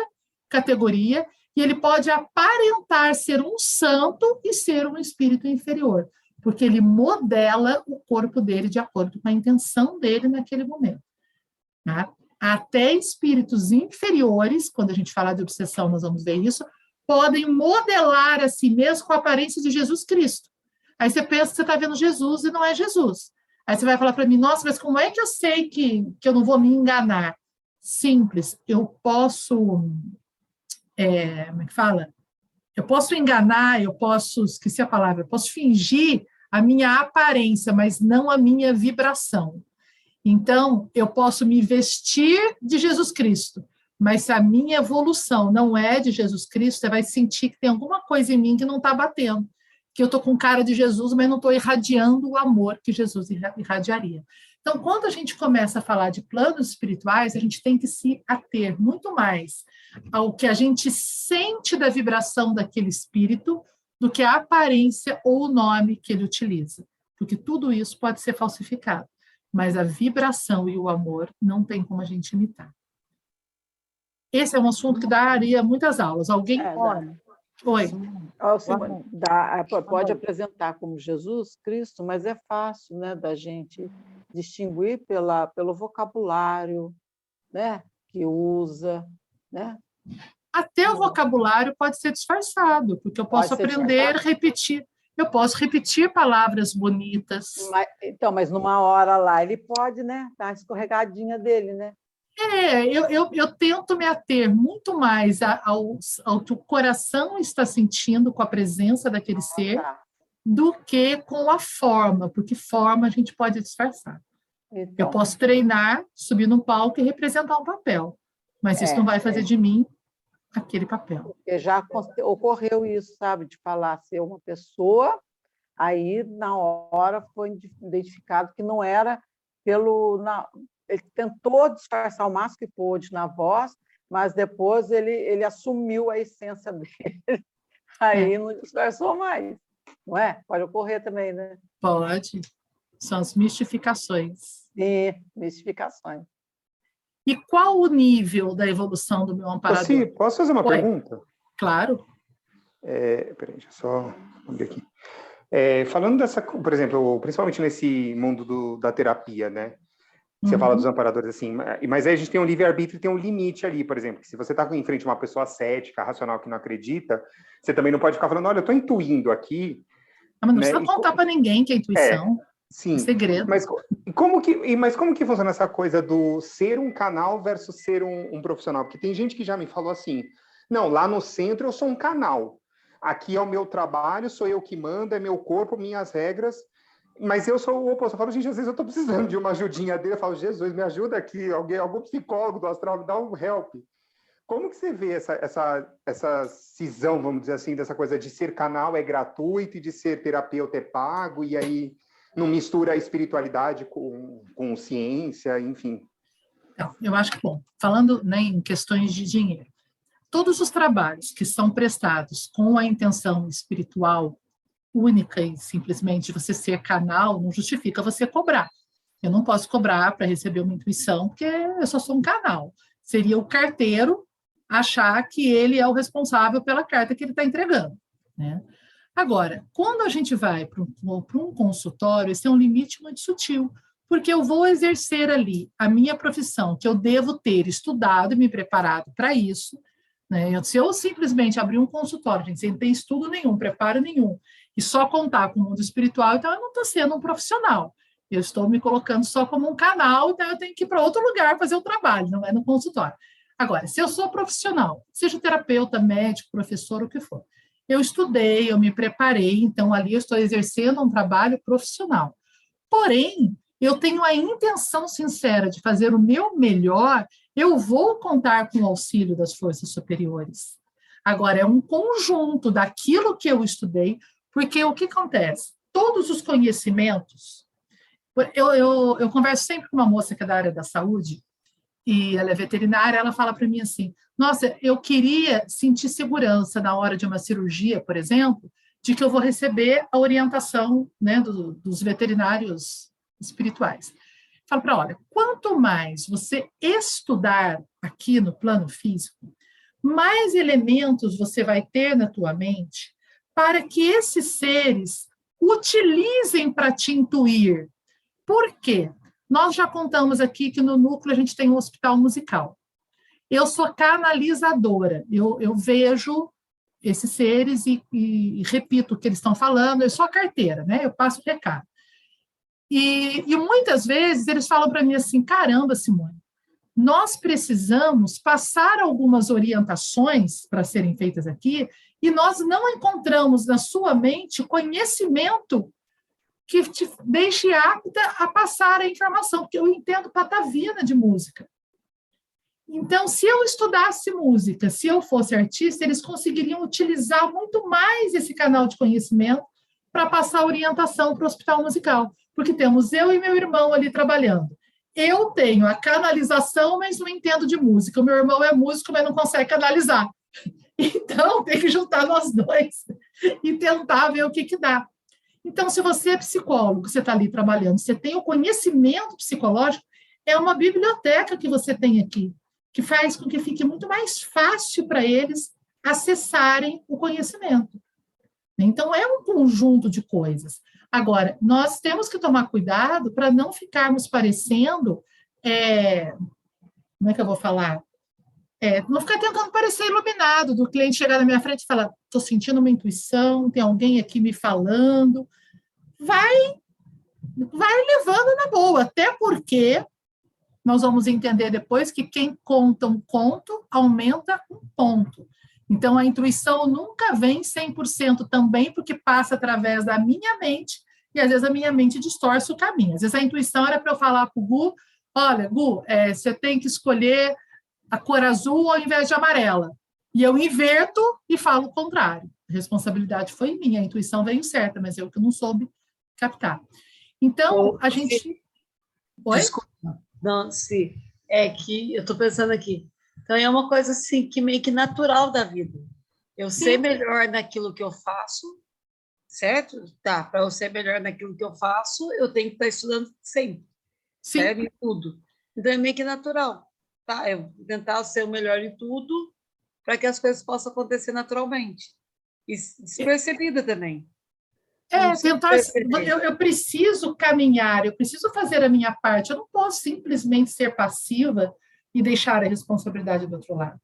categoria, e ele pode aparentar ser um santo e ser um espírito inferior, porque ele modela o corpo dele de acordo com a intenção dele naquele momento. Tá? Até espíritos inferiores, quando a gente fala de obsessão, nós vamos ver isso, podem modelar a si mesmo com a aparência de Jesus Cristo. Aí você pensa que você está vendo Jesus e não é Jesus. Aí você vai falar para mim, nossa, mas como é que eu sei que, que eu não vou me enganar? Simples, eu posso é, como é que fala? Eu posso enganar, eu posso, esqueci a palavra, eu posso fingir a minha aparência, mas não a minha vibração. Então, eu posso me vestir de Jesus Cristo, mas se a minha evolução não é de Jesus Cristo, você vai sentir que tem alguma coisa em mim que não está batendo. Que eu estou com cara de Jesus, mas não estou irradiando o amor que Jesus irradiaria. Então, quando a gente começa a falar de planos espirituais, a gente tem que se ater muito mais ao que a gente sente da vibração daquele espírito do que a aparência ou o nome que ele utiliza, porque tudo isso pode ser falsificado, mas a vibração e o amor não tem como a gente imitar. Esse é um assunto que daria muitas aulas. Alguém é, pode? Oi. Simone, dá, é, pode apresentar como Jesus Cristo, mas é fácil né, da gente distinguir pela, pelo vocabulário né, que usa. Né? Até o vocabulário pode ser disfarçado, porque eu posso aprender, a repetir. Eu posso repetir palavras bonitas. Mas, então, mas numa hora lá ele pode, né? Tá escorregadinha dele, né? É, eu, eu, eu, tento me ater muito mais ao, ao que o coração está sentindo com a presença daquele ah, ser tá. do que com a forma, porque forma a gente pode disfarçar. Então, eu posso treinar, subir no palco e representar um papel, mas é, isso não vai fazer é. de mim aquele papel. Porque já ocorreu isso, sabe, de falar ser uma pessoa, aí na hora foi identificado que não era pelo na, ele tentou disfarçar o máximo que pôde na voz, mas depois ele, ele assumiu a essência dele. Aí é. não disfarçou mais. Não é? Pode ocorrer também, né? Pode. São as mistificações. Sim, mistificações. E qual o nível da evolução do meu amparador? Sim, posso fazer uma Oi. pergunta? Claro. É, peraí, deixa eu só abrir aqui. É, falando dessa, por exemplo, principalmente nesse mundo do, da terapia, né? Você uhum. fala dos amparadores assim, mas aí a gente tem um livre-arbítrio e tem um limite ali, por exemplo. Se você está em frente a uma pessoa cética, racional, que não acredita, você também não pode ficar falando, olha, eu estou intuindo aqui. Não, mas não né? precisa contar para ninguém que é intuição. Sim. Segredo. Mas como, que, mas como que funciona essa coisa do ser um canal versus ser um, um profissional? Porque tem gente que já me falou assim, não, lá no centro eu sou um canal. Aqui é o meu trabalho, sou eu que mando, é meu corpo, minhas regras. Mas eu sou o oposto. Eu falo, gente, às vezes eu estou precisando de uma ajudinha dele. Eu falo, Jesus, me ajuda aqui, alguém, algum psicólogo do astral, me dá um help. Como que você vê essa, essa, essa cisão, vamos dizer assim, dessa coisa de ser canal é gratuito e de ser terapeuta é pago, e aí não mistura a espiritualidade com, com ciência, enfim? Então, eu acho que, bom, falando né, em questões de dinheiro, todos os trabalhos que são prestados com a intenção espiritual única e simplesmente você ser canal não justifica você cobrar. Eu não posso cobrar para receber uma intuição, porque eu só sou um canal. Seria o carteiro achar que ele é o responsável pela carta que ele está entregando. Né? Agora, quando a gente vai para um, um consultório, esse é um limite muito sutil, porque eu vou exercer ali a minha profissão, que eu devo ter estudado e me preparado para isso. Né? Se eu simplesmente abrir um consultório, gente, sem ter estudo nenhum, preparo nenhum, e só contar com o mundo espiritual, então eu não estou sendo um profissional. Eu estou me colocando só como um canal, então eu tenho que ir para outro lugar fazer o trabalho, não é no consultório. Agora, se eu sou profissional, seja terapeuta, médico, professor, o que for, eu estudei, eu me preparei, então ali eu estou exercendo um trabalho profissional. Porém, eu tenho a intenção sincera de fazer o meu melhor, eu vou contar com o auxílio das forças superiores. Agora, é um conjunto daquilo que eu estudei, porque o que acontece? Todos os conhecimentos. Eu, eu, eu converso sempre com uma moça que é da área da saúde, e ela é veterinária, ela fala para mim assim: Nossa, eu queria sentir segurança na hora de uma cirurgia, por exemplo, de que eu vou receber a orientação né, do, dos veterinários espirituais. Falo para olha, quanto mais você estudar aqui no plano físico, mais elementos você vai ter na tua mente para que esses seres utilizem para te intuir. Por quê? Nós já contamos aqui que no núcleo a gente tem um hospital musical. Eu sou canalizadora, eu, eu vejo esses seres e, e, e, repito o que eles estão falando, eu sou a carteira, né? Eu passo o recado. E, e muitas vezes eles falam para mim assim: caramba, Simone, nós precisamos passar algumas orientações para serem feitas aqui e nós não encontramos na sua mente conhecimento que te deixe apta a passar a informação, porque eu entendo patavina de música. Então, se eu estudasse música, se eu fosse artista, eles conseguiriam utilizar muito mais esse canal de conhecimento para passar orientação para o hospital musical, porque temos eu e meu irmão ali trabalhando. Eu tenho a canalização, mas não entendo de música. O meu irmão é músico, mas não consegue canalizar. Então, tem que juntar nós dois e tentar ver o que, que dá. Então, se você é psicólogo, você está ali trabalhando, você tem o conhecimento psicológico, é uma biblioteca que você tem aqui, que faz com que fique muito mais fácil para eles acessarem o conhecimento. Então, é um conjunto de coisas. Agora, nós temos que tomar cuidado para não ficarmos parecendo. É, como é que eu vou falar? É, não ficar tentando parecer iluminado, do cliente chegar na minha frente e falar: estou sentindo uma intuição, tem alguém aqui me falando. Vai, vai levando na boa, até porque nós vamos entender depois que quem conta um conto aumenta um ponto. Então, a intuição nunca vem 100% também, porque passa através da minha mente, e às vezes a minha mente distorce o caminho. Às vezes a intuição era para eu falar para o Gu: olha, Gu, é, você tem que escolher a cor azul ao invés de amarela. E eu inverto e falo o contrário. A responsabilidade foi minha, a intuição veio certa, mas eu que não soube captar. Então, a gente. Oi? Desculpa, Nancy, é que eu estou pensando aqui. Então, é uma coisa assim, que meio que natural da vida. Eu Sim. ser melhor naquilo que eu faço, certo? Tá, para eu ser melhor naquilo que eu faço, eu tenho que estar estudando sempre, Sim. certo? Em tudo. Então, é meio que natural tá? Eu tentar ser o melhor em tudo para que as coisas possam acontecer naturalmente. E despercebida também. É, tentar. Eu, eu, preciso caminhar, eu preciso fazer a minha parte. Eu não posso simplesmente ser passiva e deixar a responsabilidade do outro lado.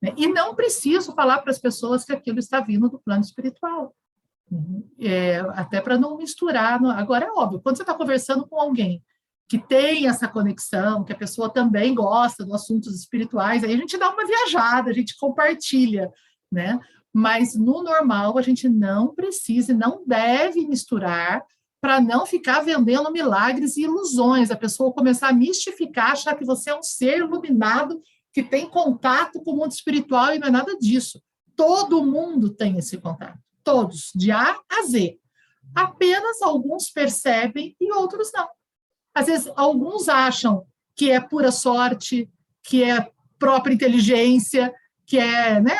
Né? E não preciso falar para as pessoas que aquilo está vindo do plano espiritual. É, até para não misturar. Agora, é óbvio, quando você está conversando com alguém que tem essa conexão, que a pessoa também gosta dos assuntos espirituais, aí a gente dá uma viajada, a gente compartilha, né? Mas no normal a gente não precisa e não deve misturar para não ficar vendendo milagres e ilusões, a pessoa começar a mistificar, achar que você é um ser iluminado que tem contato com o mundo espiritual e não é nada disso. Todo mundo tem esse contato, todos, de A a Z. Apenas alguns percebem e outros não. Às vezes, alguns acham que é pura sorte, que é própria inteligência, que é né,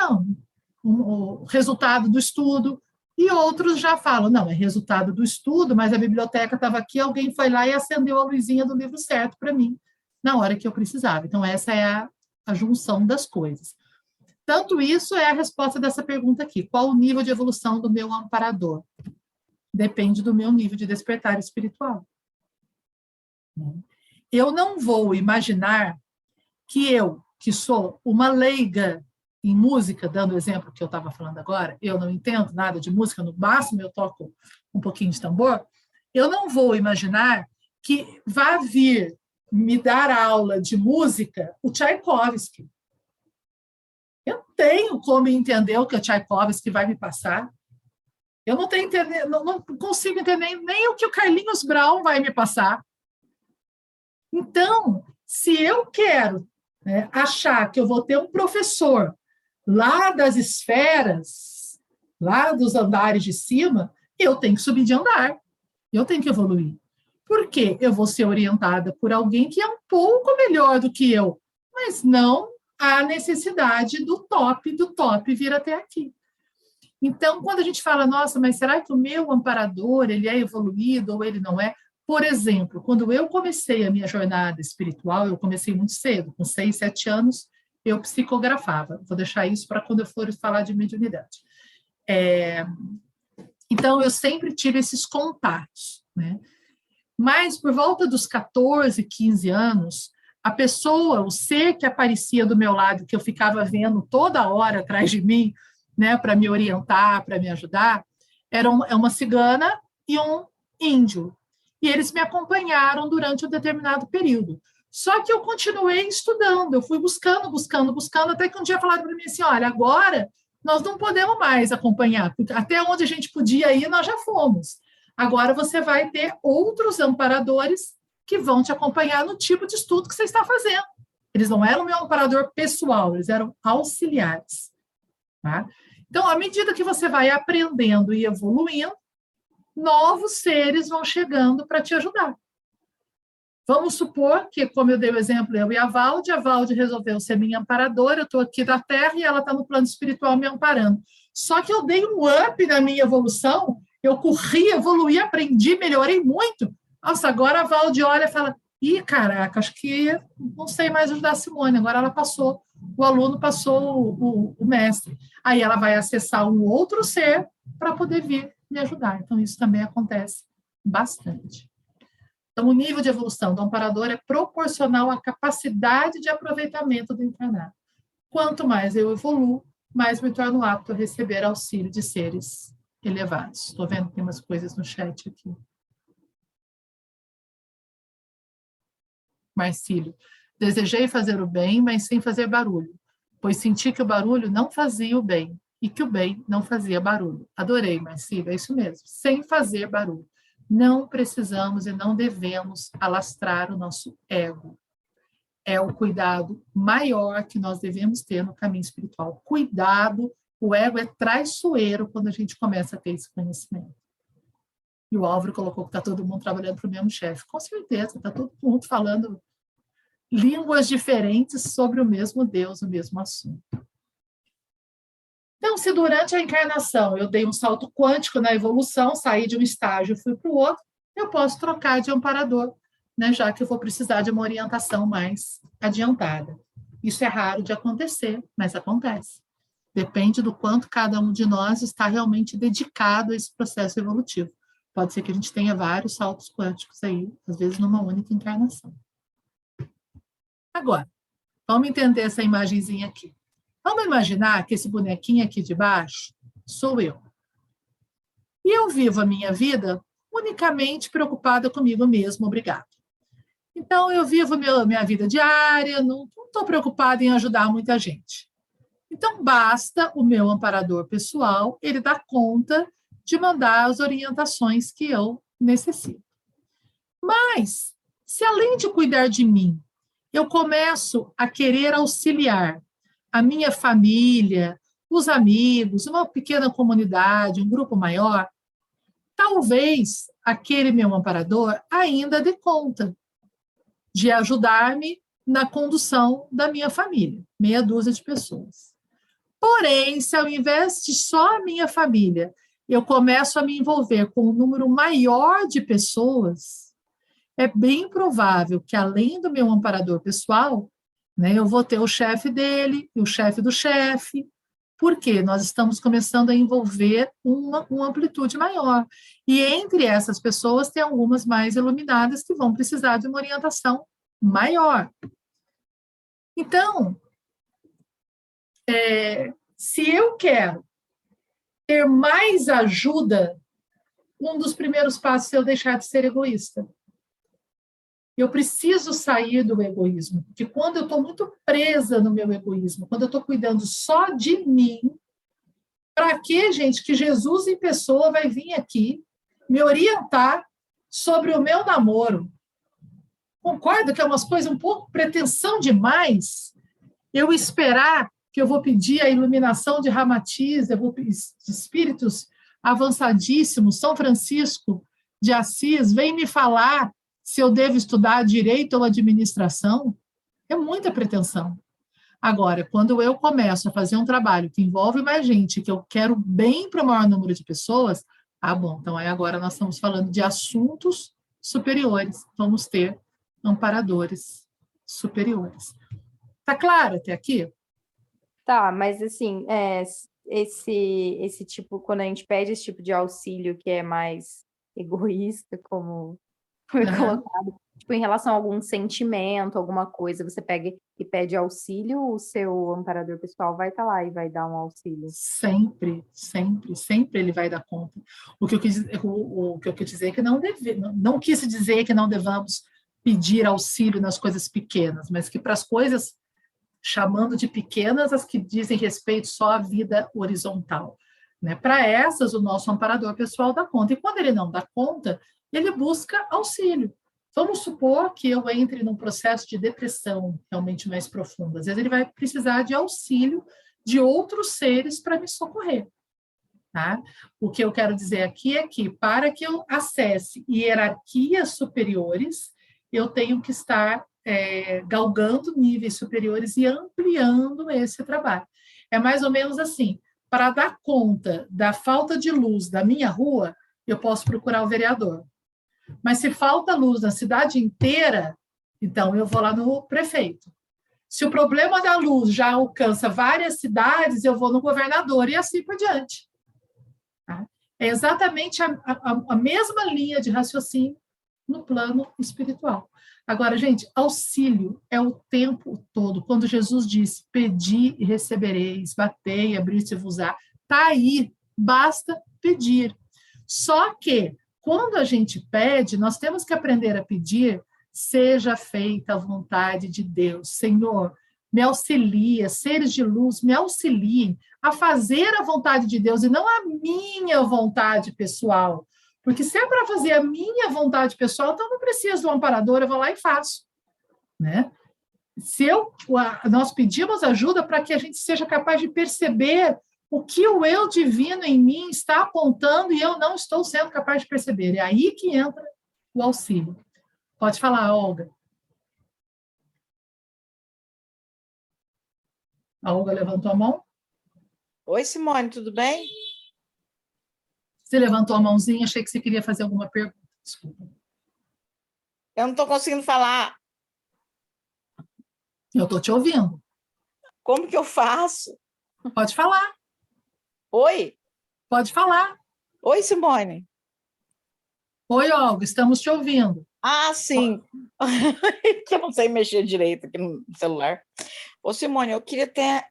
o resultado do estudo, e outros já falam, não, é resultado do estudo, mas a biblioteca estava aqui, alguém foi lá e acendeu a luzinha do livro certo para mim, na hora que eu precisava. Então, essa é a, a junção das coisas. Tanto isso é a resposta dessa pergunta aqui. Qual o nível de evolução do meu amparador? Depende do meu nível de despertar espiritual. Eu não vou imaginar que eu, que sou uma leiga em música, dando o exemplo que eu estava falando agora, eu não entendo nada de música, no máximo eu toco um pouquinho de tambor, eu não vou imaginar que vá vir me dar aula de música o Tchaikovsky. Eu tenho como entender o que o Tchaikovsky vai me passar. Eu não, tenho não, não consigo entender nem o que o Carlinhos Brown vai me passar. Então, se eu quero né, achar que eu vou ter um professor lá das esferas, lá dos andares de cima, eu tenho que subir de andar, eu tenho que evoluir. Por quê? Eu vou ser orientada por alguém que é um pouco melhor do que eu, mas não a necessidade do top, do top vir até aqui. Então, quando a gente fala, nossa, mas será que o meu amparador ele é evoluído ou ele não é? Por exemplo, quando eu comecei a minha jornada espiritual, eu comecei muito cedo, com seis, sete anos, eu psicografava. Vou deixar isso para quando eu for falar de mediunidade. É, então, eu sempre tive esses contatos, né? Mas, por volta dos 14, 15 anos, a pessoa, o ser que aparecia do meu lado, que eu ficava vendo toda hora atrás de mim, né, para me orientar, para me ajudar, era é uma cigana e um índio. E eles me acompanharam durante um determinado período. Só que eu continuei estudando, eu fui buscando, buscando, buscando, até que um dia falaram para mim assim: olha, agora nós não podemos mais acompanhar, até onde a gente podia ir, nós já fomos. Agora você vai ter outros amparadores que vão te acompanhar no tipo de estudo que você está fazendo. Eles não eram meu amparador pessoal, eles eram auxiliares. Tá? Então, à medida que você vai aprendendo e evoluindo, novos seres vão chegando para te ajudar. Vamos supor que, como eu dei o exemplo, eu e a Valde, a Valde resolveu ser minha amparadora, eu estou aqui da Terra e ela está no plano espiritual me amparando. Só que eu dei um up na minha evolução, eu corri, evoluí, aprendi, melhorei muito. Nossa, agora a Valde olha e fala: ih, caraca, acho que não sei mais ajudar a Simone, agora ela passou, o aluno passou o, o, o mestre. Aí ela vai acessar um outro ser para poder vir me ajudar. Então, isso também acontece bastante. Então, o nível de evolução do amparador é proporcional à capacidade de aproveitamento do encarnado. Quanto mais eu evoluo, mais me torno apto a receber auxílio de seres elevados. Estou vendo que tem umas coisas no chat aqui. Marcílio, desejei fazer o bem, mas sem fazer barulho, pois senti que o barulho não fazia o bem e que o bem não fazia barulho. Adorei, Marcílio, é isso mesmo, sem fazer barulho. Não precisamos e não devemos alastrar o nosso ego. É o cuidado maior que nós devemos ter no caminho espiritual. Cuidado, o ego é traiçoeiro quando a gente começa a ter esse conhecimento. E o Álvaro colocou que está todo mundo trabalhando para o mesmo chefe. Com certeza, está todo mundo falando línguas diferentes sobre o mesmo Deus, o mesmo assunto. Então, se durante a encarnação eu dei um salto quântico na evolução, saí de um estágio e fui para o outro, eu posso trocar de amparador, né, já que eu vou precisar de uma orientação mais adiantada. Isso é raro de acontecer, mas acontece. Depende do quanto cada um de nós está realmente dedicado a esse processo evolutivo. Pode ser que a gente tenha vários saltos quânticos aí, às vezes numa única encarnação. Agora, vamos entender essa imagenzinha aqui. Vamos imaginar que esse bonequinho aqui de baixo sou eu. E eu vivo a minha vida unicamente preocupada comigo mesmo, obrigado. Então, eu vivo minha, vida diária, não estou preocupada em ajudar muita gente. Então, basta o meu amparador pessoal, ele dar conta de mandar as orientações que eu necessito. Mas, se além de cuidar de mim, eu começo a querer auxiliar a minha família, os amigos, uma pequena comunidade, um grupo maior, talvez aquele meu amparador ainda dê conta de ajudar-me na condução da minha família, meia dúzia de pessoas. Porém, se ao invés de só a minha família, eu começo a me envolver com um número maior de pessoas, é bem provável que, além do meu amparador pessoal, né? Eu vou ter o chefe dele e o chefe do chefe, porque nós estamos começando a envolver uma, uma amplitude maior. E entre essas pessoas, tem algumas mais iluminadas que vão precisar de uma orientação maior. Então, é, se eu quero ter mais ajuda, um dos primeiros passos é eu deixar de ser egoísta. Eu preciso sair do egoísmo, porque quando eu estou muito presa no meu egoísmo, quando eu estou cuidando só de mim, para que, gente, que Jesus em pessoa vai vir aqui me orientar sobre o meu namoro? Concorda que é umas coisas um pouco pretensão demais? Eu esperar que eu vou pedir a iluminação de Ramatiz, eu vou de espíritos avançadíssimos, São Francisco de Assis, vem me falar se eu devo estudar direito ou administração, é muita pretensão. Agora, quando eu começo a fazer um trabalho que envolve mais gente, que eu quero bem para o maior número de pessoas, ah, bom, então aí agora nós estamos falando de assuntos superiores, vamos ter amparadores superiores. Tá claro até aqui? Tá, mas assim, é, esse, esse tipo, quando a gente pede esse tipo de auxílio que é mais egoísta, como foi uhum. colocado. Tipo, em relação a algum sentimento, alguma coisa, você pega e pede auxílio, o seu amparador pessoal vai estar tá lá e vai dar um auxílio. Sempre, sempre, sempre ele vai dar conta. O que eu quis, o, o que eu quis dizer é que não deve, não, não quis dizer que não devamos pedir auxílio nas coisas pequenas, mas que para as coisas chamando de pequenas as que dizem respeito só à vida horizontal. Né? Para essas, o nosso amparador pessoal dá conta. E quando ele não dá conta, ele busca auxílio. Vamos supor que eu entre num processo de depressão realmente mais profundo. Às vezes ele vai precisar de auxílio de outros seres para me socorrer. Tá? O que eu quero dizer aqui é que, para que eu acesse hierarquias superiores, eu tenho que estar é, galgando níveis superiores e ampliando esse trabalho. É mais ou menos assim: para dar conta da falta de luz da minha rua, eu posso procurar o vereador. Mas se falta luz na cidade inteira, então eu vou lá no prefeito. Se o problema da luz já alcança várias cidades, eu vou no governador e assim por diante. Tá? É exatamente a, a, a mesma linha de raciocínio no plano espiritual. Agora, gente, auxílio é o tempo todo. Quando Jesus diz: Pedi e recebereis, batei, abrir-se-vos-á, está aí, basta pedir. Só que quando a gente pede, nós temos que aprender a pedir, seja feita a vontade de Deus. Senhor, me auxilia, seres de luz, me auxiliem a fazer a vontade de Deus e não a minha vontade pessoal. Porque se é para fazer a minha vontade pessoal, então não preciso do amparador, eu vou lá e faço. Né? Se eu, nós pedimos ajuda para que a gente seja capaz de perceber o que o eu divino em mim está apontando e eu não estou sendo capaz de perceber. É aí que entra o auxílio. Pode falar, Olga. A Olga levantou a mão. Oi, Simone, tudo bem? Você levantou a mãozinha, achei que você queria fazer alguma pergunta. Desculpa. Eu não estou conseguindo falar. Eu estou te ouvindo. Como que eu faço? Pode falar. Oi? Pode falar. Oi, Simone. Oi, Olga, estamos te ouvindo. Ah, sim. que eu não sei mexer direito aqui no celular. Ô, Simone, eu queria até,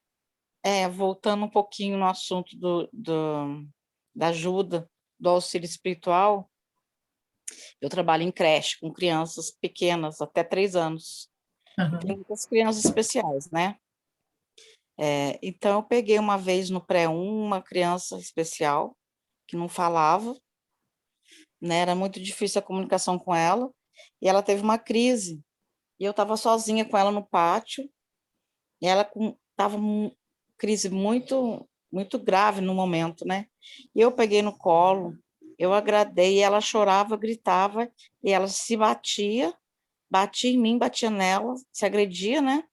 é, voltando um pouquinho no assunto do, do, da ajuda, do auxílio espiritual, eu trabalho em creche com crianças pequenas, até três anos. Uhum. Tem muitas crianças especiais, né? É, então, eu peguei uma vez no pré-1 uma criança especial que não falava, né? Era muito difícil a comunicação com ela, e ela teve uma crise. E eu estava sozinha com ela no pátio, e ela estava com crise muito muito grave no momento, né? E eu peguei no colo, eu agradei, e ela chorava, gritava, e ela se batia, batia em mim, batia nela, se agredia, né?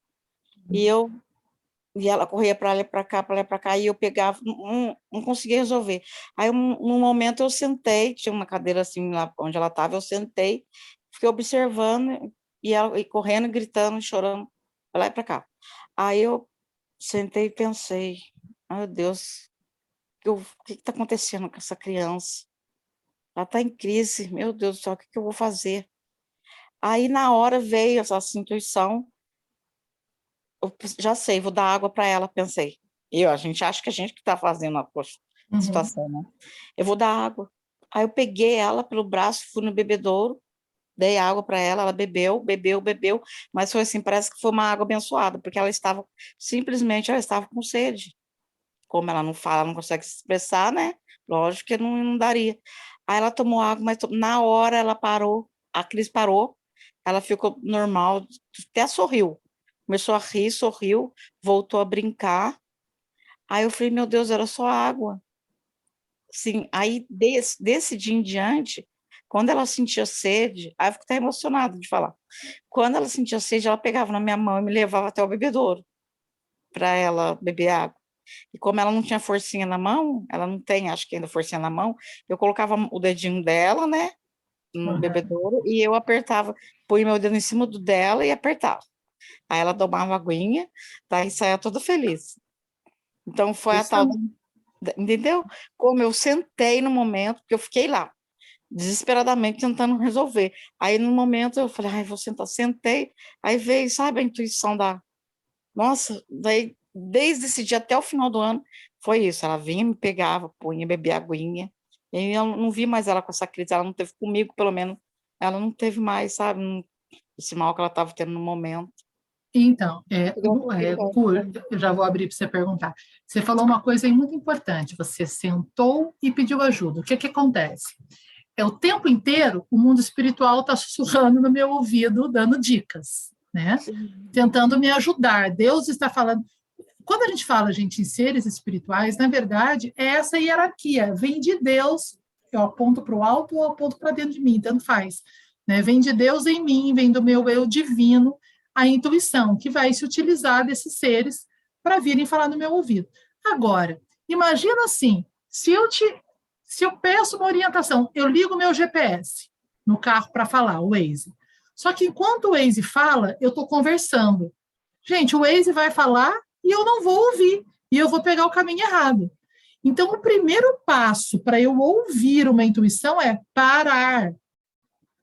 E eu e ela corria para lá para cá, para lá para cá, e eu pegava, não, não conseguia resolver. Aí, um, num momento, eu sentei, tinha uma cadeira assim lá onde ela estava, eu sentei, fiquei observando, e ela e correndo, gritando, chorando, para lá e para cá. Aí eu sentei e pensei, meu Deus, o que está acontecendo com essa criança? Ela está em crise, meu Deus do céu, o que, que eu vou fazer? Aí, na hora, veio essa intuição, já sei, vou dar água para ela, pensei. Eu, a gente acha que a gente que está fazendo a uhum. situação, né? Eu vou dar água. Aí eu peguei ela pelo braço, fui no bebedouro, dei água para ela, ela bebeu, bebeu, bebeu, mas foi assim, parece que foi uma água abençoada, porque ela estava, simplesmente ela estava com sede. Como ela não fala, não consegue se expressar, né? Lógico que não, não daria. Aí ela tomou água, mas na hora ela parou, a Cris parou, ela ficou normal, até sorriu. Começou a rir, sorriu, voltou a brincar. Aí eu falei, meu Deus, era só água. Sim, aí desse, desse dia em diante, quando ela sentia sede, aí eu fico até emocionada de falar. Quando ela sentia sede, ela pegava na minha mão e me levava até o bebedouro para ela beber água. E como ela não tinha forcinha na mão, ela não tem, acho que ainda forcinha na mão, eu colocava o dedinho dela, né, no uhum. bebedouro, e eu apertava, punha meu dedo em cima do dela e apertava. Aí ela tomava aguinha, daí saía toda feliz. Então foi Isso a tal, é... entendeu? Como eu sentei no momento, porque eu fiquei lá, desesperadamente tentando resolver. Aí no momento eu falei, ai, vou sentar, sentei, aí veio, sabe, a intuição da, nossa, daí desde esse dia até o final do ano, foi isso. Ela vinha, me pegava, punha, bebia aguinha. E eu não vi mais ela com essa crise. Ela não teve comigo, pelo menos. Ela não teve mais, sabe? Esse mal que ela estava tendo no momento. Então, é, é, eu já vou abrir para você perguntar. Você falou uma coisa muito importante. Você sentou e pediu ajuda. O que, que acontece? É o tempo inteiro o mundo espiritual está sussurrando no meu ouvido, dando dicas, né? Tentando me ajudar. Deus está falando quando a gente fala, gente, em seres espirituais, na verdade, é essa hierarquia. Vem de Deus, eu aponto para o alto ou aponto para dentro de mim, tanto faz. Né? Vem de Deus em mim, vem do meu eu divino, a intuição, que vai se utilizar desses seres para virem falar no meu ouvido. Agora, imagina assim, se eu te se eu peço uma orientação, eu ligo meu GPS no carro para falar, o Waze. Só que enquanto o Waze fala, eu estou conversando. Gente, o Waze vai falar e eu não vou ouvir, e eu vou pegar o caminho errado. Então, o primeiro passo para eu ouvir uma intuição é parar.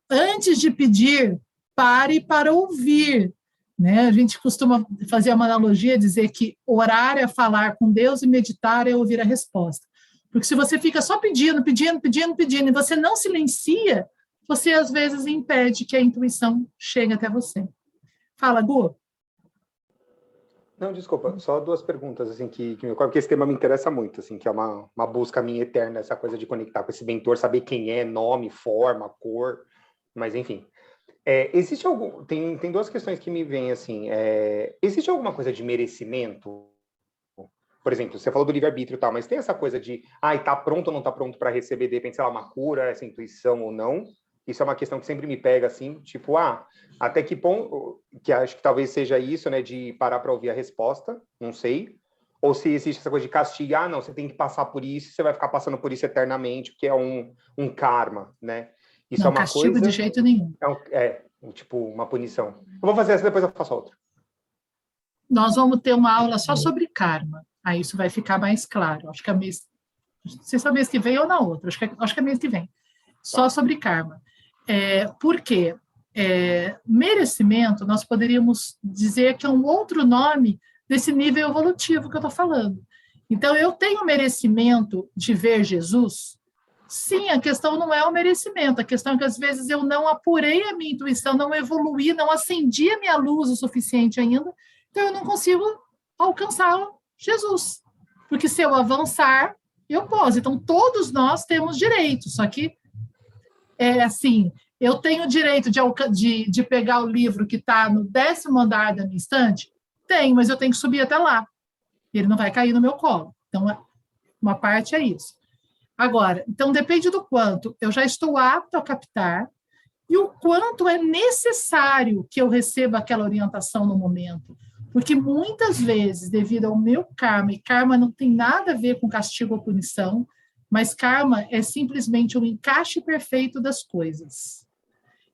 Antes de pedir, pare para ouvir. Né? A gente costuma fazer uma analogia, dizer que orar é falar com Deus e meditar é ouvir a resposta. Porque se você fica só pedindo, pedindo, pedindo, pedindo, e você não silencia, você às vezes impede que a intuição chegue até você. Fala, Gu. Não, desculpa, só duas perguntas, assim, que, que porque esse tema me interessa muito, assim, que é uma, uma busca minha eterna, essa coisa de conectar com esse mentor, saber quem é, nome, forma, cor, mas enfim. É, existe algum, tem, tem duas questões que me vêm, assim, é, existe alguma coisa de merecimento? Por exemplo, você falou do livre-arbítrio e tal, mas tem essa coisa de, ah, tá pronto ou não tá pronto para receber, de repente, sei lá, uma cura, essa intuição ou não? Isso é uma questão que sempre me pega assim, tipo, ah, até que ponto, que acho que talvez seja isso, né, de parar para ouvir a resposta, não sei. Ou se existe essa coisa de castigo, ah, não, você tem que passar por isso, você vai ficar passando por isso eternamente, que é um, um karma, né? Isso não, é uma castigo coisa. de jeito nenhum. É, um, é, tipo, uma punição. Eu vou fazer essa, depois eu faço outra. Nós vamos ter uma aula só sobre karma. Aí isso vai ficar mais claro. Acho que é mês. Não sei se é mês que vem ou na outra. Acho que é, acho que é mês que vem. Só tá. sobre karma. É, por quê? É, merecimento, nós poderíamos dizer que é um outro nome desse nível evolutivo que eu estou falando. Então, eu tenho merecimento de ver Jesus? Sim, a questão não é o merecimento, a questão é que às vezes eu não apurei a minha intuição, não evoluí, não acendi a minha luz o suficiente ainda, então eu não consigo alcançar Jesus. Porque se eu avançar, eu posso. Então, todos nós temos direito, só que é assim, eu tenho o direito de, de, de pegar o livro que está no décimo andar da minha estante? Tenho, mas eu tenho que subir até lá. Ele não vai cair no meu colo. Então, uma parte é isso. Agora, então depende do quanto eu já estou apto a captar e o quanto é necessário que eu receba aquela orientação no momento. Porque muitas vezes, devido ao meu karma, e karma não tem nada a ver com castigo ou punição, mas karma é simplesmente um encaixe perfeito das coisas.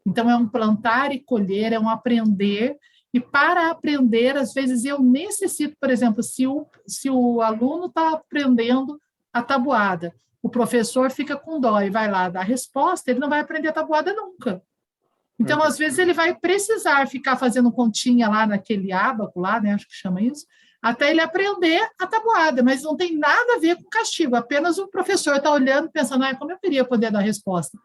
Então, é um plantar e colher, é um aprender. E para aprender, às vezes eu necessito, por exemplo, se o, se o aluno está aprendendo a tabuada, o professor fica com dó e vai lá dar a resposta, ele não vai aprender a tabuada nunca. Então, uhum. às vezes, ele vai precisar ficar fazendo continha lá naquele ábaco, lá, né? Acho que chama isso, até ele aprender a tabuada, mas não tem nada a ver com castigo, apenas o professor está olhando pensando, ah, como eu queria poder dar resposta,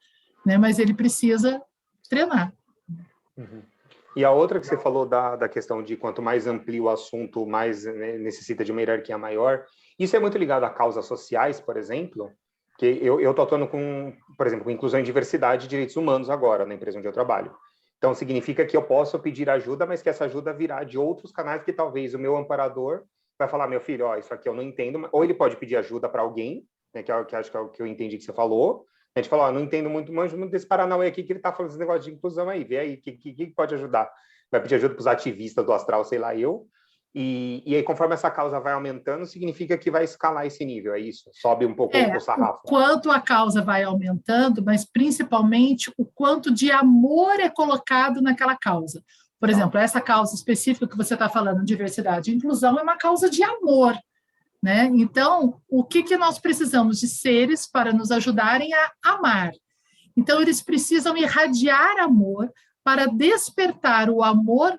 né? Mas ele precisa treinar. Uhum. E a outra que você falou da, da questão de quanto mais amplia o assunto, mais né, necessita de uma hierarquia maior, isso é muito ligado a causas sociais, por exemplo, que eu estou atuando com, por exemplo, com inclusão e diversidade e direitos humanos agora, na empresa onde eu trabalho. Então, significa que eu posso pedir ajuda, mas que essa ajuda virá de outros canais que talvez o meu amparador vai falar, meu filho, ó, isso aqui eu não entendo, ou ele pode pedir ajuda para alguém, né, que, é, que acho que é o que eu entendi que você falou, a gente falou, ó, não entendo muito, manjo muito desse Paranauê aqui que ele está falando esse negócio de inclusão aí, vê aí, o que, que, que pode ajudar? Vai pedir ajuda para os ativistas do astral, sei lá, eu, e, e aí, conforme essa causa vai aumentando, significa que vai escalar esse nível, é isso? Sobe um pouco é, o sarrafo. O quanto a causa vai aumentando, mas principalmente o quanto de amor é colocado naquela causa. Por tá. exemplo, essa causa específica que você está falando, diversidade e inclusão, é uma causa de amor. Né? Então, o que, que nós precisamos de seres para nos ajudarem a amar? Então, eles precisam irradiar amor para despertar o amor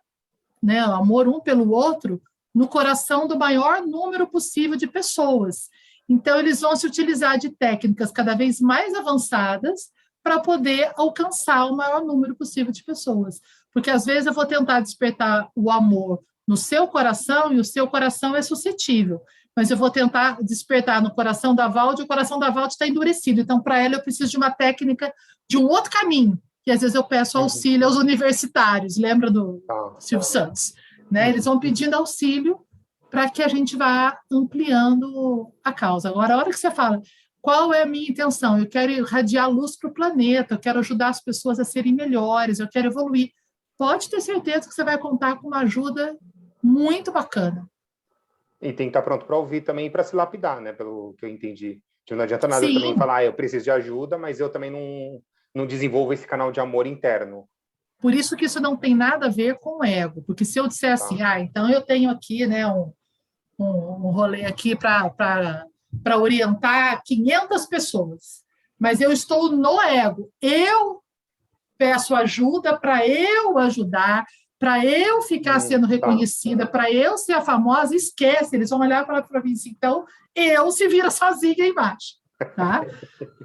né, o amor um pelo outro, no coração do maior número possível de pessoas. Então, eles vão se utilizar de técnicas cada vez mais avançadas para poder alcançar o maior número possível de pessoas. Porque às vezes eu vou tentar despertar o amor no seu coração e o seu coração é suscetível. Mas eu vou tentar despertar no coração da Valde o coração da Valde está endurecido. Então, para ela, eu preciso de uma técnica de um outro caminho que às vezes eu peço uhum. auxílio aos universitários, lembra do ah, Silvio Santos? Né? Eles vão pedindo auxílio para que a gente vá ampliando a causa. Agora, a hora que você fala, qual é a minha intenção? Eu quero irradiar luz para o planeta, eu quero ajudar as pessoas a serem melhores, eu quero evoluir. Pode ter certeza que você vai contar com uma ajuda muito bacana. E tem que estar pronto para ouvir também para se lapidar, né? Pelo que eu entendi. Tipo, não adianta nada Sim. também falar, ah, eu preciso de ajuda, mas eu também não, não desenvolvo esse canal de amor interno. Por isso que isso não tem nada a ver com o ego, porque se eu disser assim, tá. ah, então eu tenho aqui né, um, um, um rolê aqui para orientar 500 pessoas, mas eu estou no ego, eu peço ajuda para eu ajudar, para eu ficar hum, sendo tá. reconhecida, para eu ser a famosa, esquece, eles vão olhar para mim assim, então eu se vira sozinha embaixo. Tá?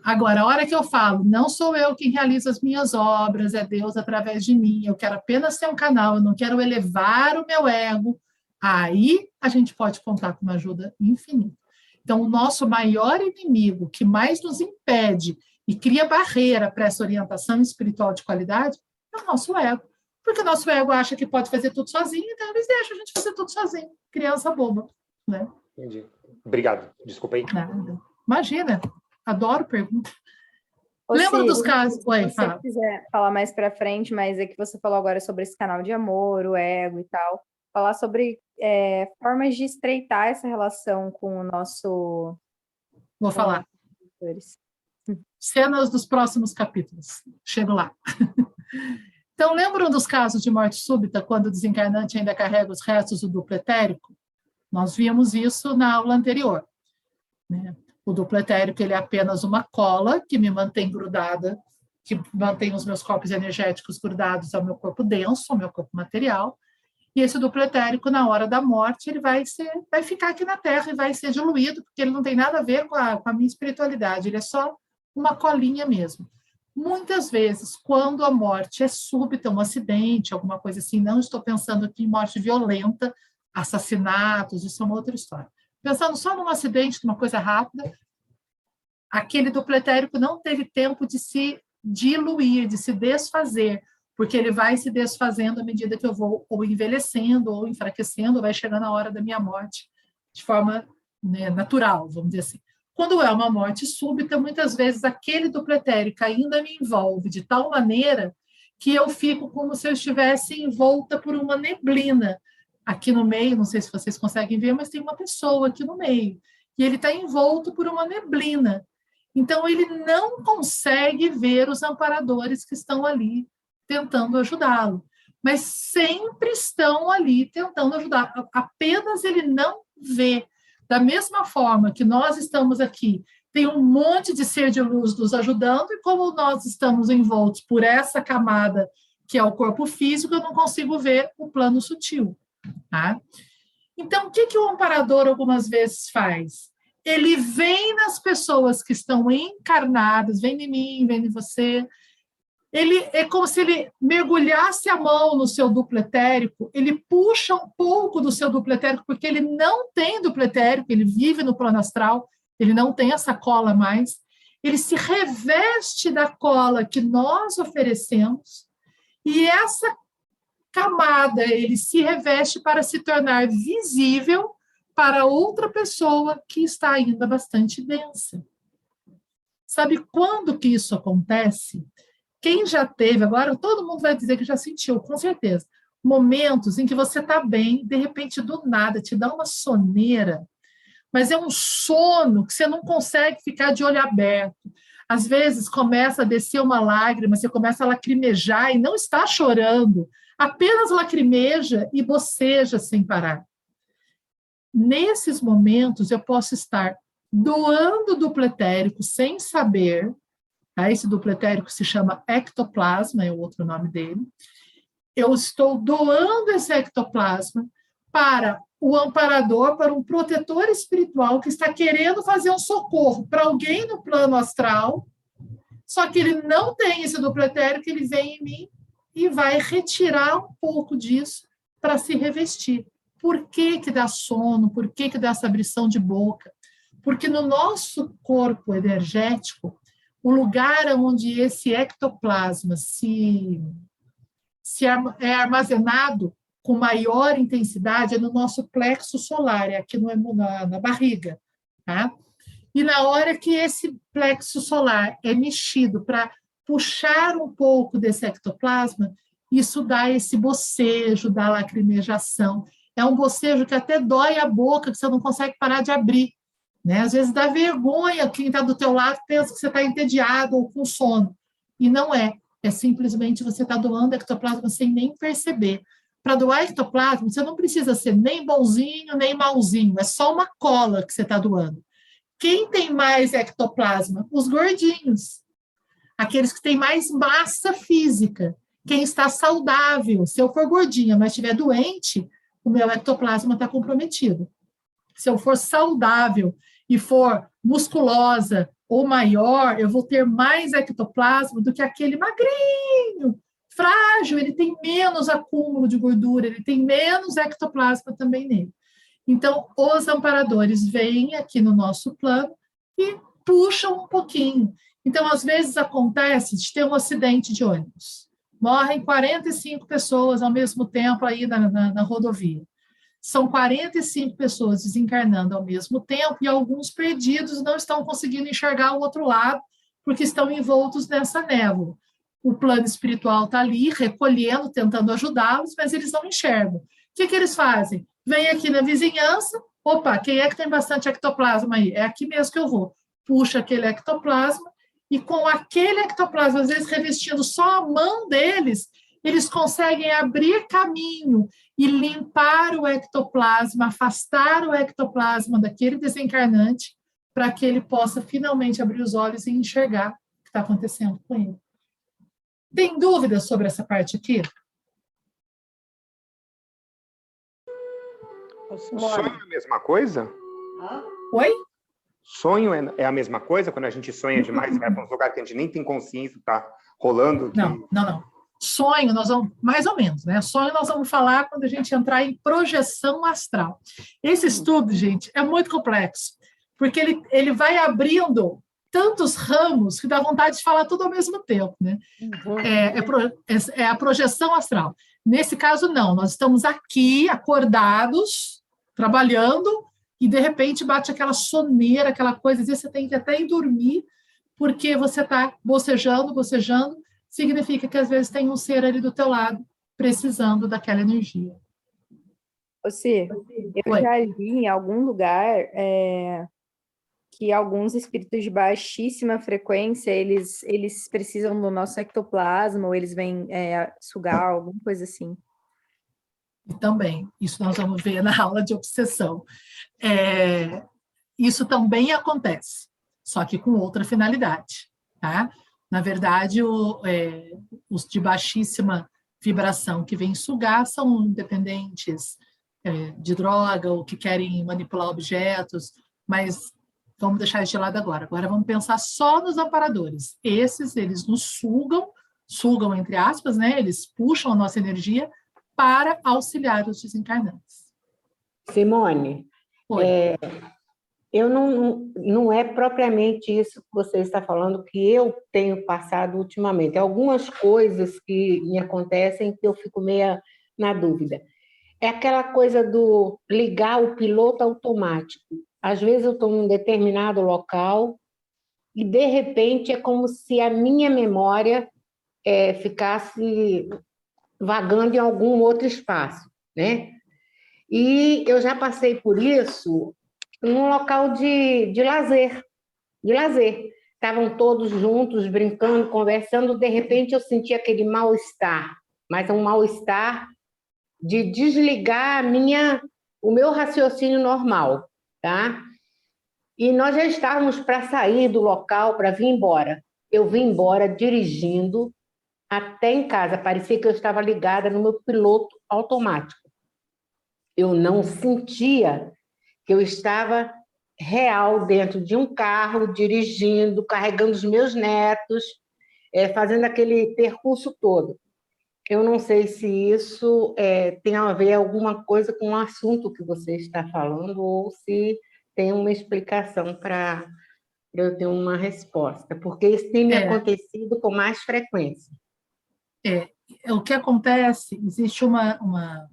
Agora, a hora que eu falo, não sou eu quem realiza as minhas obras, é Deus através de mim, eu quero apenas ser um canal, eu não quero elevar o meu ego, aí a gente pode contar com uma ajuda infinita. Então, o nosso maior inimigo, que mais nos impede e cria barreira para essa orientação espiritual de qualidade, é o nosso ego. Porque o nosso ego acha que pode fazer tudo sozinho, então eles deixam a gente fazer tudo sozinho. Criança boba, né? Entendi. Obrigado. Desculpa aí. Nada. Imagina, adoro perguntas. Lembra dos casos? Oi, se você quiser falar mais para frente, mas é que você falou agora sobre esse canal de amor, o ego e tal. Falar sobre é, formas de estreitar essa relação com o nosso. Vou falar. Cenas dos próximos capítulos. Chego lá. Então, lembram dos casos de morte súbita, quando o desencarnante ainda carrega os restos do duplo etérico? Nós vimos isso na aula anterior. Né? O duplo etérico ele é apenas uma cola que me mantém grudada, que mantém os meus corpos energéticos grudados ao meu corpo denso, ao meu corpo material. E esse duplo etérico, na hora da morte, ele vai, ser, vai ficar aqui na Terra e vai ser diluído, porque ele não tem nada a ver com a, com a minha espiritualidade, ele é só uma colinha mesmo. Muitas vezes, quando a morte é súbita, um acidente, alguma coisa assim, não estou pensando aqui em morte violenta, assassinatos, isso é uma outra história pensando só num acidente, numa coisa rápida, aquele dupletérico não teve tempo de se diluir, de se desfazer, porque ele vai se desfazendo à medida que eu vou ou envelhecendo, ou enfraquecendo, vai chegando a hora da minha morte de forma né, natural, vamos dizer assim. Quando é uma morte súbita, muitas vezes aquele dupletérico ainda me envolve de tal maneira que eu fico como se eu estivesse envolta por uma neblina, aqui no meio, não sei se vocês conseguem ver, mas tem uma pessoa aqui no meio, e ele está envolto por uma neblina. Então, ele não consegue ver os amparadores que estão ali tentando ajudá-lo, mas sempre estão ali tentando ajudar, apenas ele não vê. Da mesma forma que nós estamos aqui, tem um monte de ser de luz nos ajudando, e como nós estamos envoltos por essa camada que é o corpo físico, eu não consigo ver o plano sutil. Tá? Então, o que, que o amparador algumas vezes faz? Ele vem nas pessoas que estão encarnadas, vem em mim, vem em você. Ele é como se ele mergulhasse a mão no seu duplo etérico, ele puxa um pouco do seu duplo etérico, porque ele não tem duplo etérico, ele vive no plano astral, ele não tem essa cola mais. Ele se reveste da cola que nós oferecemos, e essa camada, ele se reveste para se tornar visível para outra pessoa que está ainda bastante densa. Sabe quando que isso acontece? Quem já teve, agora todo mundo vai dizer que já sentiu, com certeza, momentos em que você está bem, de repente, do nada, te dá uma soneira, mas é um sono que você não consegue ficar de olho aberto. Às vezes começa a descer uma lágrima, você começa a lacrimejar e não está chorando, apenas lacrimeja e boceja sem parar. Nesses momentos, eu posso estar doando dupletérico sem saber, tá? esse dupletérico se chama ectoplasma, é o outro nome dele. Eu estou doando esse ectoplasma para o amparador, para um protetor espiritual que está querendo fazer um socorro para alguém no plano astral, só que ele não tem esse dupletérico, ele vem em mim e vai retirar um pouco disso para se revestir. Por que, que dá sono? Por que, que dá essa abrição de boca? Porque no nosso corpo energético, o lugar onde esse ectoplasma se, se é armazenado com maior intensidade é no nosso plexo solar, é aqui no, na, na barriga. Tá? E na hora que esse plexo solar é mexido para puxar um pouco desse ectoplasma, isso dá esse bocejo, dá lacrimejação. É um bocejo que até dói a boca, que você não consegue parar de abrir. Né? Às vezes dá vergonha quem está do teu lado pensa que você está entediado ou com sono. E não é. É simplesmente você está doando ectoplasma sem nem perceber. Para doar ectoplasma, você não precisa ser nem bonzinho, nem malzinho. É só uma cola que você está doando. Quem tem mais ectoplasma? Os gordinhos aqueles que têm mais massa física. Quem está saudável, se eu for gordinha, mas estiver doente, o meu ectoplasma está comprometido. Se eu for saudável e for musculosa ou maior, eu vou ter mais ectoplasma do que aquele magrinho, frágil, ele tem menos acúmulo de gordura, ele tem menos ectoplasma também nele. Então, os amparadores vêm aqui no nosso plano e puxam um pouquinho. Então, às vezes acontece de ter um acidente de ônibus. Morrem 45 pessoas ao mesmo tempo aí na, na, na rodovia. São 45 pessoas desencarnando ao mesmo tempo e alguns perdidos não estão conseguindo enxergar o outro lado porque estão envoltos nessa névoa. O plano espiritual está ali recolhendo, tentando ajudá-los, mas eles não enxergam. O que, que eles fazem? Vem aqui na vizinhança, opa, quem é que tem bastante ectoplasma aí? É aqui mesmo que eu vou. Puxa aquele ectoplasma e com aquele ectoplasma, às vezes revestindo só a mão deles, eles conseguem abrir caminho e limpar o ectoplasma, afastar o ectoplasma daquele desencarnante, para que ele possa finalmente abrir os olhos e enxergar o que está acontecendo com ele. Tem dúvidas sobre essa parte aqui? Sonho é a mesma coisa? Oi? Sonho é, é, a mesma coisa? Quando a gente sonha demais, vai para um lugar que a gente nem tem consciência, está rolando? Que... Não, não, não. Sonho, nós vamos, mais ou menos, né? Sonho nós vamos falar quando a gente entrar em projeção astral. Esse estudo, gente, é muito complexo, porque ele, ele vai abrindo tantos ramos que dá vontade de falar tudo ao mesmo tempo, né? Uhum. É, é, pro, é, é a projeção astral. Nesse caso, não, nós estamos aqui acordados, trabalhando, e de repente bate aquela soneira, aquela coisa, às vezes você tem que até ir dormir, porque você está bocejando, bocejando, significa que às vezes tem um ser ali do teu lado precisando daquela energia. Você, eu Oi. já li em algum lugar é, que alguns espíritos de baixíssima frequência, eles, eles precisam do nosso ectoplasma, ou eles vêm é, sugar, alguma coisa assim também, isso nós vamos ver na aula de obsessão. É, isso também acontece, só que com outra finalidade, tá? Na verdade, o, é, os de baixíssima vibração que vem sugar são independentes é, de droga ou que querem manipular objetos, mas vamos deixar isso de lado agora. Agora vamos pensar só nos amparadores. Esses, eles nos sugam, sugam entre aspas, né? Eles puxam a nossa energia para auxiliar os desencarnantes. Simone, é, eu não, não é propriamente isso que você está falando que eu tenho passado ultimamente. Algumas coisas que me acontecem que eu fico meio na dúvida. É aquela coisa do ligar o piloto automático. Às vezes eu estou em um determinado local e, de repente, é como se a minha memória é, ficasse vagando em algum outro espaço, né? E eu já passei por isso num local de, de lazer, de lazer. Estavam todos juntos, brincando, conversando, de repente eu senti aquele mal-estar, mas é um mal-estar de desligar minha, o meu raciocínio normal, tá? E nós já estávamos para sair do local, para vir embora. Eu vim embora dirigindo até em casa, parecia que eu estava ligada no meu piloto automático. Eu não sentia que eu estava real dentro de um carro, dirigindo, carregando os meus netos, é, fazendo aquele percurso todo. Eu não sei se isso é, tem a ver alguma coisa com o assunto que você está falando ou se tem uma explicação para eu ter uma resposta, porque isso tem me é. acontecido com mais frequência. É, o que acontece, existe uma, uma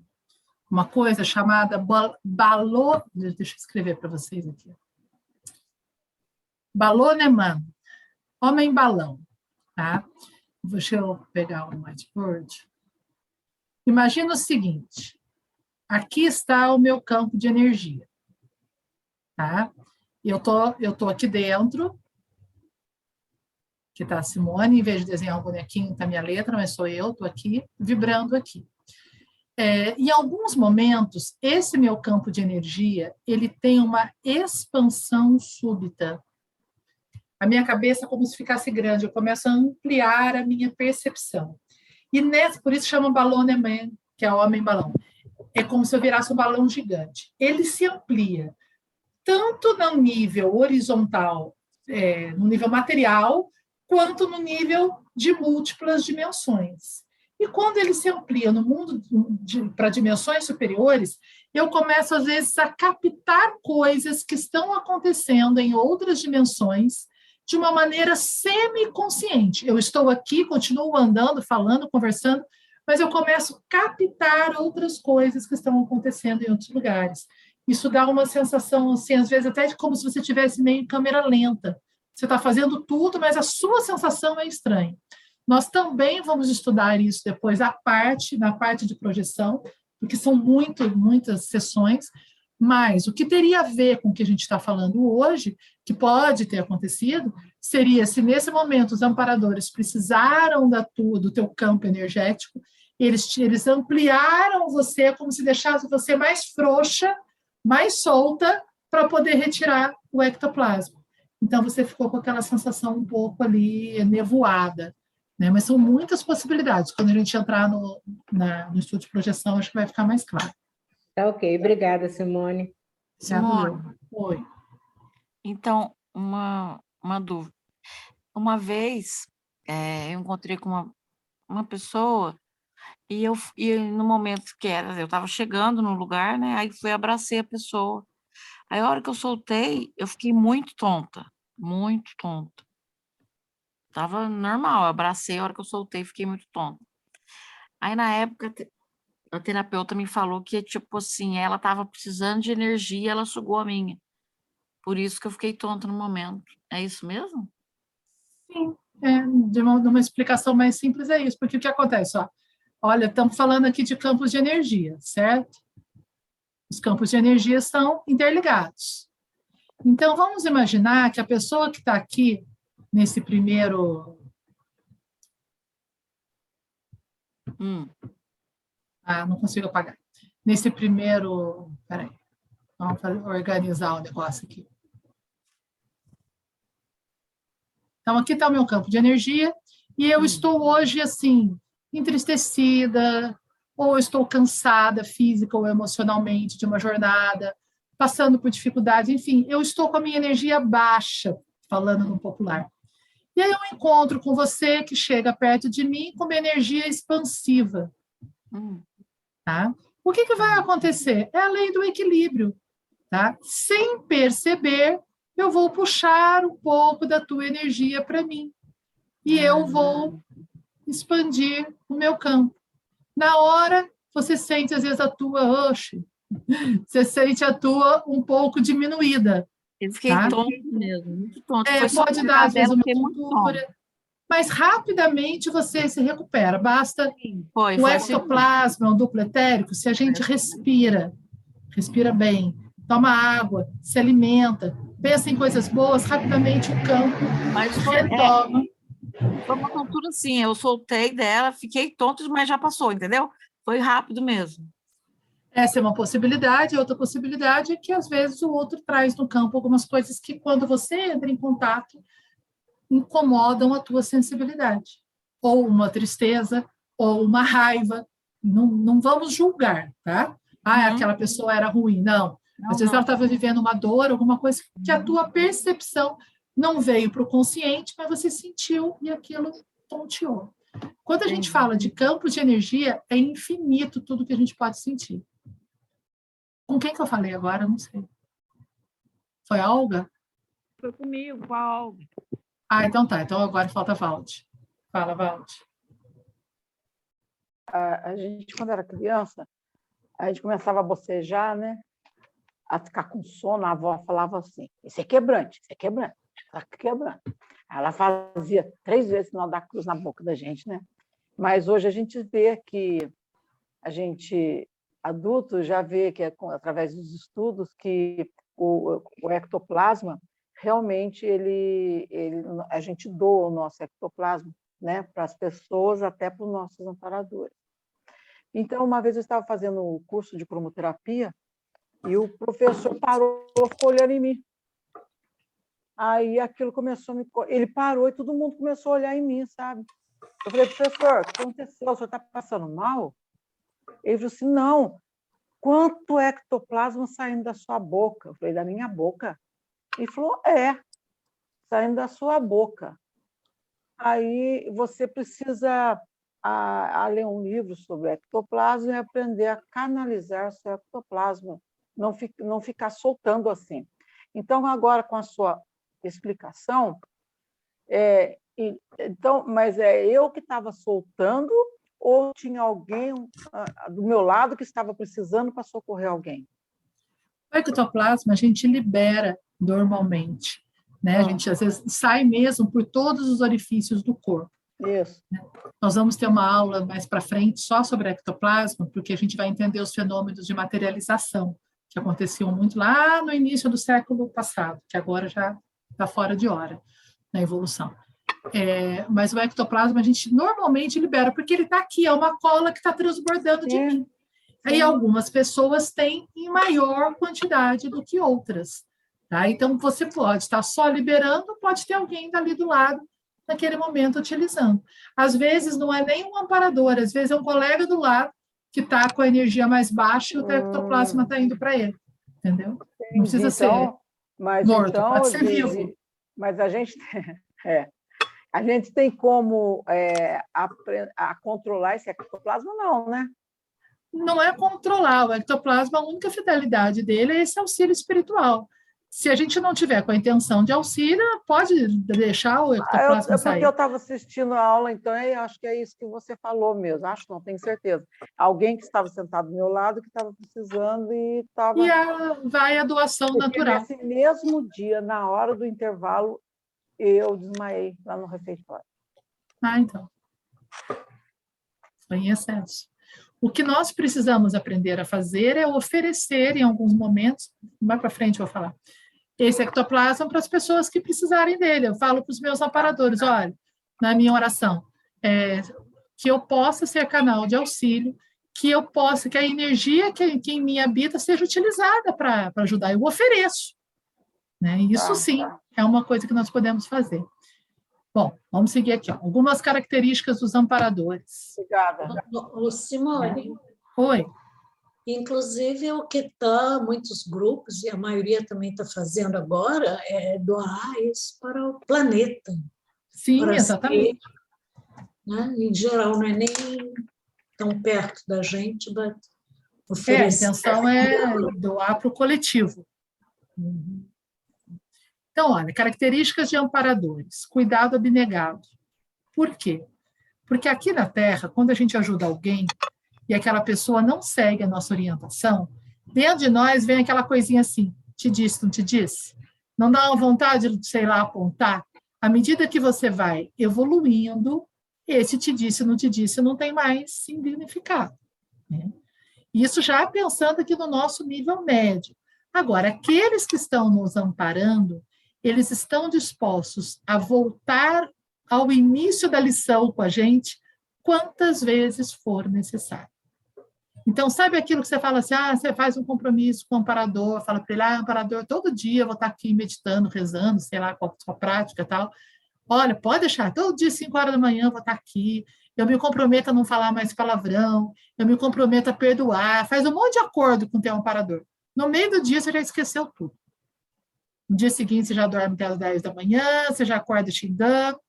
uma coisa chamada balô, deixa eu escrever para vocês aqui. Baloneman, homem balão, tá? Deixa eu pegar o whiteboard. Imagina o seguinte, aqui está o meu campo de energia, tá? Eu tô, eu tô aqui dentro, que está a Simone, em vez de desenhar um bonequinho, está minha letra, mas sou eu, estou aqui, vibrando aqui. É, em alguns momentos, esse meu campo de energia, ele tem uma expansão súbita. A minha cabeça como se ficasse grande, eu começo a ampliar a minha percepção. E nesse, por isso chama ballonement, que é homem balão. É como se eu virasse um balão gigante. Ele se amplia, tanto no nível horizontal, é, no nível material, quanto no nível de múltiplas dimensões. E quando ele se amplia no mundo para dimensões superiores, eu começo, às vezes, a captar coisas que estão acontecendo em outras dimensões de uma maneira semi-consciente. Eu estou aqui, continuo andando, falando, conversando, mas eu começo a captar outras coisas que estão acontecendo em outros lugares. Isso dá uma sensação, assim, às vezes até como se você tivesse meio em câmera lenta. Você está fazendo tudo, mas a sua sensação é estranha. Nós também vamos estudar isso depois à parte, na parte de projeção, porque são muito, muitas sessões, mas o que teria a ver com o que a gente está falando hoje, que pode ter acontecido, seria se nesse momento os amparadores precisaram da tua, do teu campo energético, eles, eles ampliaram você como se deixasse você mais frouxa, mais solta, para poder retirar o ectoplasma. Então você ficou com aquela sensação um pouco ali nevoada. Né? Mas são muitas possibilidades. Quando a gente entrar no, na, no estudo de projeção, acho que vai ficar mais claro. Tá ok, obrigada, Simone. Simone, Oi. Então, uma, uma dúvida. Uma vez, é, eu encontrei com uma, uma pessoa e eu e no momento que era, eu estava chegando no lugar, né? Aí fui abracei a pessoa. Aí a hora que eu soltei, eu fiquei muito tonta, muito tonta. Tava normal, eu abracei, a hora que eu soltei, fiquei muito tonta. Aí, na época, a terapeuta me falou que, tipo assim, ela tava precisando de energia, ela sugou a minha. Por isso que eu fiquei tonta no momento. É isso mesmo? Sim, é, de, uma, de uma explicação mais simples é isso, porque o que acontece? Ó, olha, estamos falando aqui de campos de energia, certo? Os campos de energia são interligados. Então, vamos imaginar que a pessoa que está aqui nesse primeiro. Hum. Ah, não consigo apagar. Nesse primeiro. Peraí. Vamos organizar o negócio aqui. Então, aqui está o meu campo de energia, e eu hum. estou hoje, assim, entristecida, ou estou cansada física ou emocionalmente de uma jornada, passando por dificuldades, enfim, eu estou com a minha energia baixa, falando no popular. E aí eu encontro com você que chega perto de mim com uma energia expansiva. Hum. Tá? O que, que vai acontecer? É a lei do equilíbrio. Tá? Sem perceber, eu vou puxar um pouco da tua energia para mim. E eu vou expandir o meu campo. Na hora, você sente, às vezes, a tua, oxe, você sente a tua um pouco diminuída. Eu fiquei tá? tonto mesmo, muito tonto. É, pode dar, às vezes, uma tontura, mas rapidamente você se recupera. Basta foi, o ectoplasma, o duplo etérico, se a gente respira, respira bem, toma água, se alimenta, pensa em coisas boas, rapidamente o campo mas retoma. É, foi uma tontura assim, eu soltei dela, fiquei tonto, mas já passou, entendeu? Foi rápido mesmo. Essa é uma possibilidade. Outra possibilidade é que, às vezes, o outro traz no campo algumas coisas que, quando você entra em contato, incomodam a tua sensibilidade. Ou uma tristeza, ou uma raiva. Não, não vamos julgar, tá? Ah, uhum. aquela pessoa era ruim. Não. não Às vezes não. ela estava vivendo uma dor, alguma coisa que a tua percepção não veio para o consciente, mas você sentiu e aquilo tonteou. Quando a gente fala de campo de energia, é infinito tudo que a gente pode sentir. Com quem que eu falei agora? Não sei. Foi a Olga? Foi comigo, com a Olga. Ah, então tá. Então agora falta Valde. Fala, Valde. A, a gente, quando era criança, a gente começava a bocejar, né? A ficar com sono, a avó falava assim: Isso é quebrante, isso é quebrante, está quebrando. Ela fazia três vezes sinal da cruz na boca da gente, né? Mas hoje a gente vê que a gente adulto já vê que é através dos estudos que o, o ectoplasma realmente ele, ele a gente doa o nosso ectoplasma né, para as pessoas, até para os nossos amparadores. Então, uma vez eu estava fazendo o um curso de cromoterapia e o professor parou, ficou olhando em mim. Aí aquilo começou a me. Ele parou e todo mundo começou a olhar em mim, sabe? Eu falei, professor, o que aconteceu? O senhor está passando mal? Ele falou assim: não, quanto ectoplasma saindo da sua boca? Eu falei, da minha boca. Ele falou, é, saindo da sua boca. Aí você precisa a, a ler um livro sobre ectoplasma e aprender a canalizar seu ectoplasma, não, fi, não ficar soltando assim. Então, agora, com a sua explicação, é, então, mas é eu que estava soltando ou tinha alguém uh, do meu lado que estava precisando para socorrer alguém? O ectoplasma a gente libera normalmente, né? A ah. gente às vezes sai mesmo por todos os orifícios do corpo. Isso. Nós vamos ter uma aula mais para frente só sobre ectoplasma, porque a gente vai entender os fenômenos de materialização que aconteciam muito lá no início do século passado, que agora já está fora de hora na evolução. É, mas o ectoplasma a gente normalmente libera, porque ele está aqui, é uma cola que está transbordando de mim. Aí algumas pessoas têm em maior quantidade do que outras. Tá? Então, você pode estar só liberando, pode ter alguém dali do lado naquele momento utilizando. Às vezes não é nem um amparador, às vezes é um colega do lado que está com a energia mais baixa e o ectoplasma está indo para ele. Entendeu? Não precisa então, ser mas morto, então, pode ser vivo. Mas a gente, é, a gente tem como é, a, a controlar esse ectoplasma? Não, né? Não é controlar. O ectoplasma, a única fidelidade dele é esse auxílio espiritual. Se a gente não tiver com a intenção de auxílio, pode deixar o ectoplasma ah, eu, sair. É porque eu estava assistindo a aula, então eu acho que é isso que você falou mesmo. Acho, não tenho certeza. Alguém que estava sentado do meu lado que estava precisando e estava. E a, vai a doação porque natural. Nesse mesmo dia, na hora do intervalo, eu desmaiei lá no refeitório. Ah, então. Foi em excesso. O que nós precisamos aprender a fazer é oferecer, em alguns momentos, mais para frente eu vou falar, esse ectoplasma para as pessoas que precisarem dele. Eu falo para os meus aparadores, olha, na minha oração, é, que eu possa ser canal de auxílio, que eu possa, que a energia que, que em mim habita seja utilizada para ajudar. Eu ofereço. Né? Isso tá, sim tá. é uma coisa que nós podemos fazer. Bom, vamos seguir aqui. Ó. Algumas características dos amparadores. Obrigada. O Simone. Oi. Inclusive, o que está, muitos grupos, e a maioria também está fazendo agora, é doar isso para o planeta. Sim, exatamente. Ser, né? Em geral, não é nem tão perto da gente, mas é, a intenção é doar para o coletivo. Uhum. Então, olha, características de amparadores. Cuidado abnegado. Por quê? Porque aqui na Terra, quando a gente ajuda alguém e aquela pessoa não segue a nossa orientação, dentro de nós vem aquela coisinha assim, te disse, não te disse? Não dá uma vontade de, sei lá, apontar? À medida que você vai evoluindo, esse te disse, não te disse, não tem mais significado. Né? Isso já pensando aqui no nosso nível médio. Agora, aqueles que estão nos amparando, eles estão dispostos a voltar ao início da lição com a gente quantas vezes for necessário. Então, sabe aquilo que você fala assim, ah, você faz um compromisso com o amparador, fala para ele, ah, amparador, todo dia eu vou estar aqui meditando, rezando, sei lá, qual a sua prática e tal. Olha, pode deixar, todo dia, 5 horas da manhã, eu vou estar aqui, eu me comprometo a não falar mais palavrão, eu me comprometo a perdoar, faz um monte de acordo com o teu amparador. No meio do dia, você já esqueceu tudo. No dia seguinte, você já dorme até as 10 da manhã, você já acorda xingando,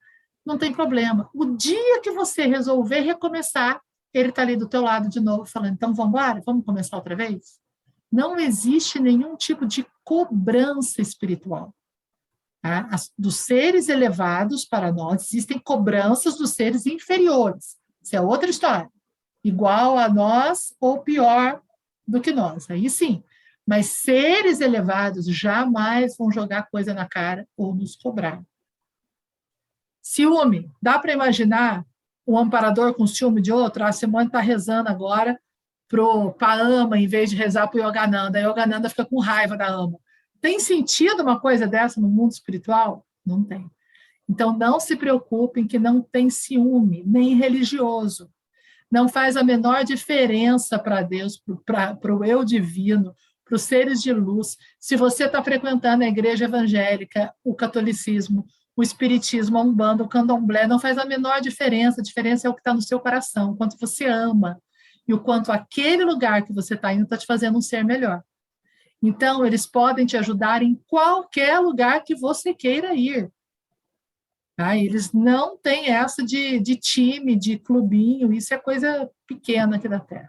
não tem problema. O dia que você resolver recomeçar, ele está ali do teu lado de novo, falando, então vamos embora, vamos começar outra vez? Não existe nenhum tipo de cobrança espiritual. Tá? dos seres elevados para nós, existem cobranças dos seres inferiores. Isso é outra história. Igual a nós ou pior do que nós. Aí sim. Mas seres elevados jamais vão jogar coisa na cara ou nos cobrar. Ciúme. Dá para imaginar um amparador com ciúme de outro? A Simone está rezando agora para a ama, em vez de rezar para o Yogananda. A Yogananda fica com raiva da ama. Tem sentido uma coisa dessa no mundo espiritual? Não tem. Então, não se preocupem que não tem ciúme, nem religioso. Não faz a menor diferença para Deus, para o eu divino, para os seres de luz. Se você está frequentando a igreja evangélica, o catolicismo, o espiritismo, a umbanda, o candomblé, não faz a menor diferença. A diferença é o que está no seu coração, o quanto você ama e o quanto aquele lugar que você está indo está te fazendo um ser melhor. Então, eles podem te ajudar em qualquer lugar que você queira ir. Tá? Eles não têm essa de, de time, de clubinho, isso é coisa pequena aqui da Terra.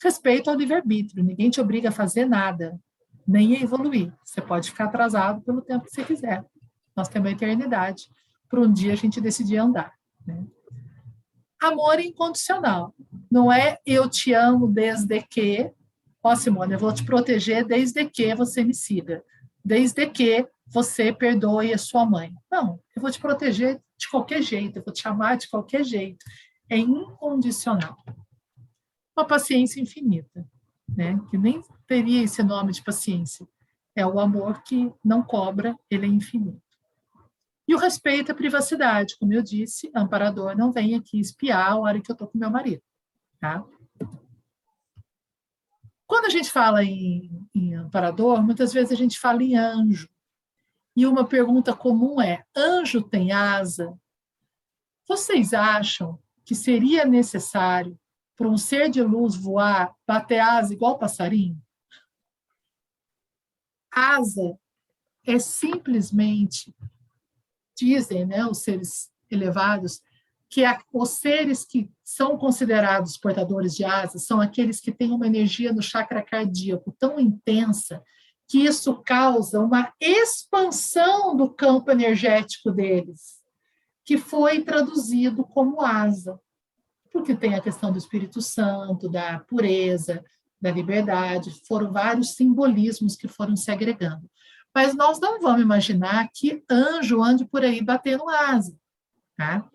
Respeito ao livre-arbítrio, ninguém te obriga a fazer nada, nem a evoluir. Você pode ficar atrasado pelo tempo que você quiser. Nós temos a eternidade para um dia a gente decidir andar. Né? Amor incondicional. Não é eu te amo desde que Ó, oh, Simone, eu vou te proteger desde que você me siga, desde que você perdoe a sua mãe. Não, eu vou te proteger de qualquer jeito, eu vou te amar de qualquer jeito. É incondicional. Uma paciência infinita, né? Que nem teria esse nome de paciência. É o amor que não cobra, ele é infinito. E o respeito à privacidade, como eu disse, amparador não vem aqui espiar a hora que eu estou com meu marido, tá? Quando a gente fala em, em amparador, muitas vezes a gente fala em anjo. E uma pergunta comum é: anjo tem asa? Vocês acham que seria necessário para um ser de luz voar, bater asa igual passarinho? Asa é simplesmente, dizem né, os seres elevados, que a, os seres que são considerados portadores de asas são aqueles que têm uma energia no chakra cardíaco tão intensa que isso causa uma expansão do campo energético deles, que foi traduzido como asa, porque tem a questão do Espírito Santo, da pureza, da liberdade, foram vários simbolismos que foram se agregando. Mas nós não vamos imaginar que anjo ande por aí batendo asa, tá?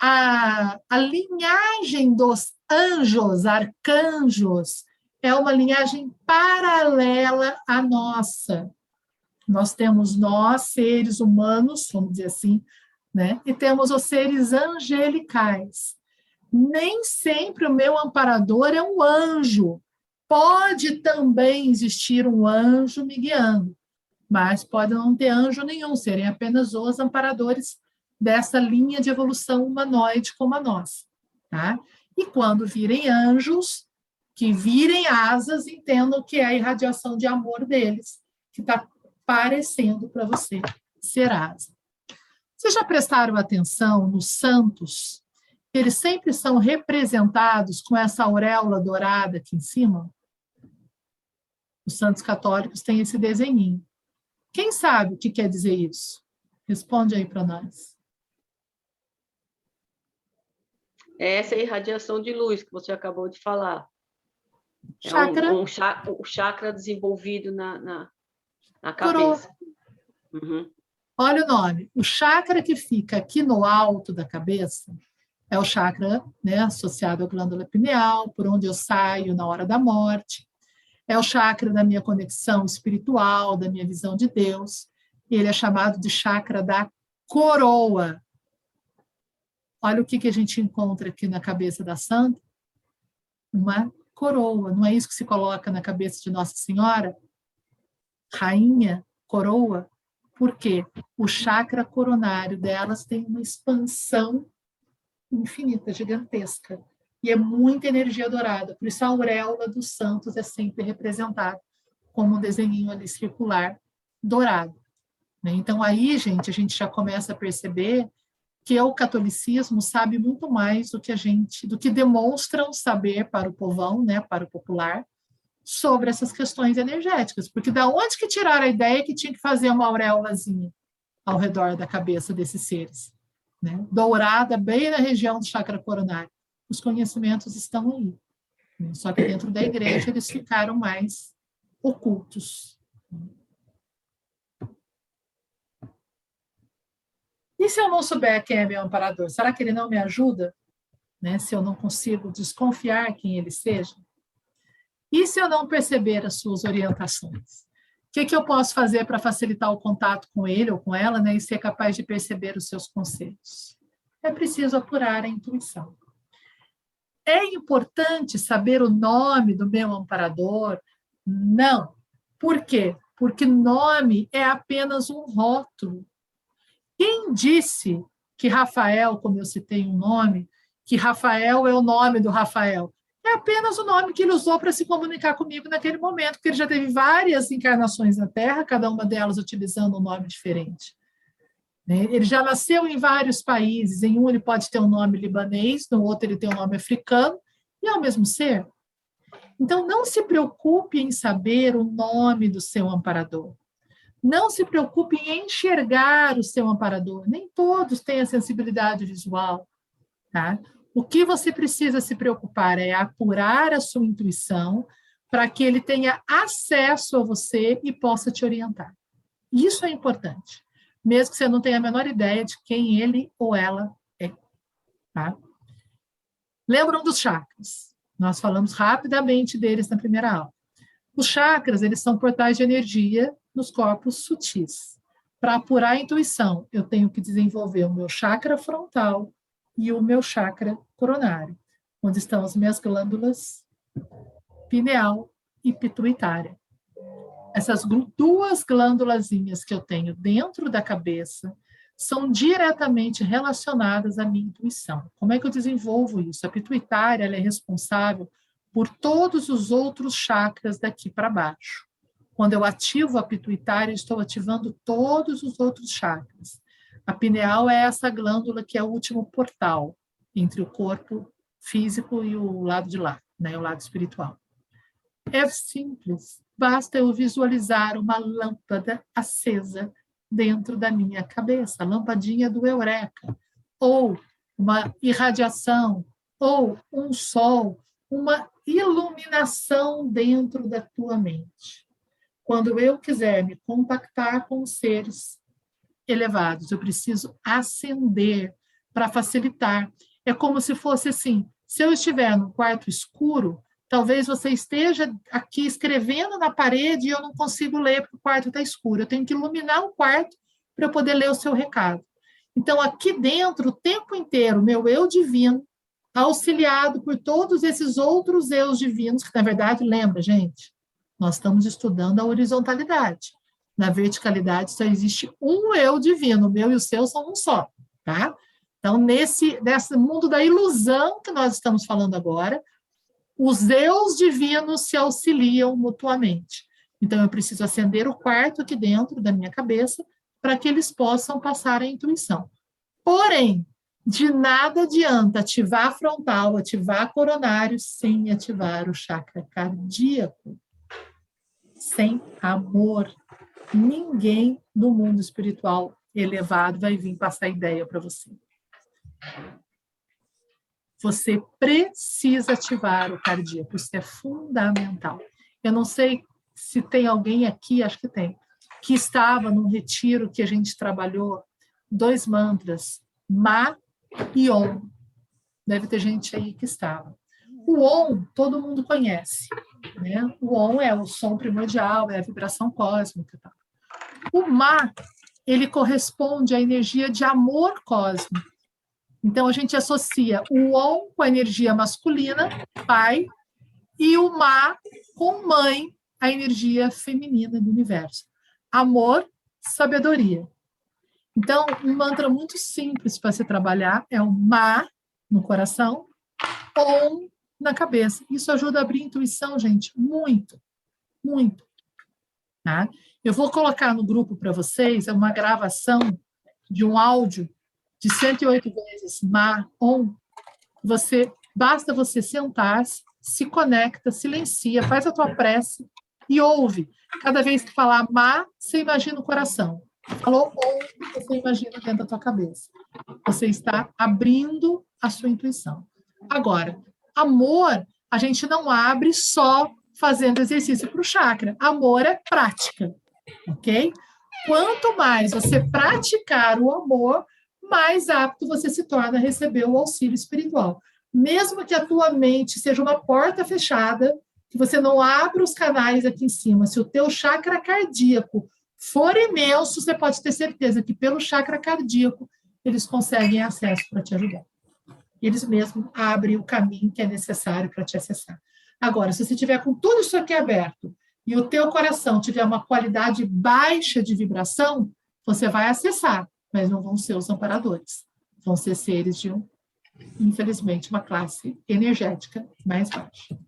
a, a linhagem dos anjos, arcanjos, é uma linhagem paralela à nossa. Nós temos nós, seres humanos, vamos dizer assim, né? e temos os seres angelicais. Nem sempre o meu amparador é um anjo. Pode também existir um anjo me guiando, mas pode não ter anjo nenhum, serem apenas os amparadores dessa linha de evolução humanoide como a nossa. Tá? E quando virem anjos, que virem asas, entendam que é a irradiação de amor deles, que está parecendo para você ser asa. Vocês já prestaram atenção nos santos? Eles sempre são representados com essa auréola dourada aqui em cima? Os santos católicos têm esse desenho. Quem sabe o que quer dizer isso? Responde aí para nós. Essa é a irradiação de luz que você acabou de falar. Chakra. É um, um, chakra, um chakra desenvolvido na, na, na cabeça. Uhum. Olha o nome. O chakra que fica aqui no alto da cabeça é o chakra né, associado à glândula pineal, por onde eu saio na hora da morte. É o chakra da minha conexão espiritual, da minha visão de Deus. Ele é chamado de chakra da coroa. Olha o que, que a gente encontra aqui na cabeça da santa. Uma coroa. Não é isso que se coloca na cabeça de Nossa Senhora? Rainha, coroa. Por quê? O chakra coronário delas tem uma expansão infinita, gigantesca. E é muita energia dourada. Por isso a auréola dos santos é sempre representada como um desenho ali circular dourado. Né? Então aí, gente, a gente já começa a perceber que o catolicismo sabe muito mais do que a gente, do que demonstram saber para o povão, né, para o popular, sobre essas questões energéticas, porque da onde que tiraram a ideia que tinha que fazer uma auréolazinha ao redor da cabeça desses seres, né? Dourada bem na região do chakra coronário. Os conhecimentos estão aí. Né? Só que dentro da igreja eles ficaram mais ocultos. E se eu não souber quem é meu amparador, será que ele não me ajuda? Né? Se eu não consigo desconfiar quem ele seja? E se eu não perceber as suas orientações? O que, que eu posso fazer para facilitar o contato com ele ou com ela né, e ser capaz de perceber os seus conselhos? É preciso apurar a intuição. É importante saber o nome do meu amparador? Não. Por quê? Porque nome é apenas um rótulo. Quem disse que Rafael, como eu citei um nome, que Rafael é o nome do Rafael? é apenas o nome que ele usou para se comunicar comigo naquele momento, porque ele já teve várias encarnações na Terra, cada uma delas utilizando um nome diferente. Né? Ele já nasceu em vários países, em um ele pode ter um nome libanês, no outro ele tem um nome africano, e é o mesmo ser. Então, não se preocupe em saber o nome do seu amparador. Não se preocupe em enxergar o seu amparador. Nem todos têm a sensibilidade visual. Tá? O que você precisa se preocupar é apurar a sua intuição para que ele tenha acesso a você e possa te orientar. Isso é importante, mesmo que você não tenha a menor ideia de quem ele ou ela é. Tá? Lembram dos chakras? Nós falamos rapidamente deles na primeira aula. Os chakras, eles são portais de energia nos corpos sutis. Para apurar a intuição, eu tenho que desenvolver o meu chakra frontal e o meu chakra coronário, onde estão as minhas glândulas pineal e pituitária. Essas duas glândulazinhas que eu tenho dentro da cabeça são diretamente relacionadas à minha intuição. Como é que eu desenvolvo isso? A pituitária é responsável por todos os outros chakras daqui para baixo. Quando eu ativo a pituitária, estou ativando todos os outros chakras. A pineal é essa glândula que é o último portal entre o corpo físico e o lado de lá, né, o lado espiritual. É simples, basta eu visualizar uma lâmpada acesa dentro da minha cabeça, a lampadinha do Eureka, ou uma irradiação, ou um sol, uma iluminação dentro da tua mente. Quando eu quiser me compactar com seres elevados, eu preciso acender para facilitar. É como se fosse assim: se eu estiver no quarto escuro, talvez você esteja aqui escrevendo na parede e eu não consigo ler porque o quarto está escuro. Eu tenho que iluminar o quarto para eu poder ler o seu recado. Então, aqui dentro, o tempo inteiro, meu eu divino, auxiliado por todos esses outros eus divinos, que na verdade, lembra, gente, nós estamos estudando a horizontalidade. Na verticalidade só existe um eu divino, o meu e o seu são um só tá? Então, nesse, nesse mundo da ilusão que nós estamos falando agora, os eus divinos se auxiliam mutuamente. Então, eu preciso acender o quarto aqui dentro da minha cabeça para que eles possam passar a intuição. Porém, de nada adianta ativar a frontal, ativar coronário, sem ativar o chakra cardíaco. Sem amor. Ninguém no mundo espiritual elevado vai vir passar ideia para você. Você precisa ativar o cardíaco, isso é fundamental. Eu não sei se tem alguém aqui, acho que tem, que estava num retiro que a gente trabalhou dois mantras, Ma e Om. Deve ter gente aí que estava. O Om, todo mundo conhece. Né? O Om é o som primordial, é a vibração cósmica. Tá? O Ma, ele corresponde à energia de amor cósmico. Então, a gente associa o Om com a energia masculina, pai, e o Ma com mãe, a energia feminina do universo. Amor, sabedoria. Então, um mantra muito simples para se trabalhar é o Ma no coração, Om na cabeça. Isso ajuda a abrir intuição, gente, muito, muito. Tá? Eu vou colocar no grupo para vocês uma gravação de um áudio de 108 vezes Ma, Om. Você basta você sentar, se conecta, silencia, faz a tua prece e ouve. Cada vez que falar má, você imagina o coração. Falou ou, você imagina dentro da tua cabeça. Você está abrindo a sua intuição. Agora, amor, a gente não abre só fazendo exercício para o chakra. Amor é prática, ok? Quanto mais você praticar o amor, mais apto você se torna a receber o auxílio espiritual. Mesmo que a tua mente seja uma porta fechada, que você não abra os canais aqui em cima. Se o teu chakra cardíaco for imenso, você pode ter certeza que pelo chakra cardíaco eles conseguem acesso para te ajudar. Eles mesmos abrem o caminho que é necessário para te acessar. Agora, se você tiver com tudo isso aqui aberto e o teu coração tiver uma qualidade baixa de vibração, você vai acessar, mas não vão ser os amparadores. Vão ser seres de, infelizmente, uma classe energética mais baixa.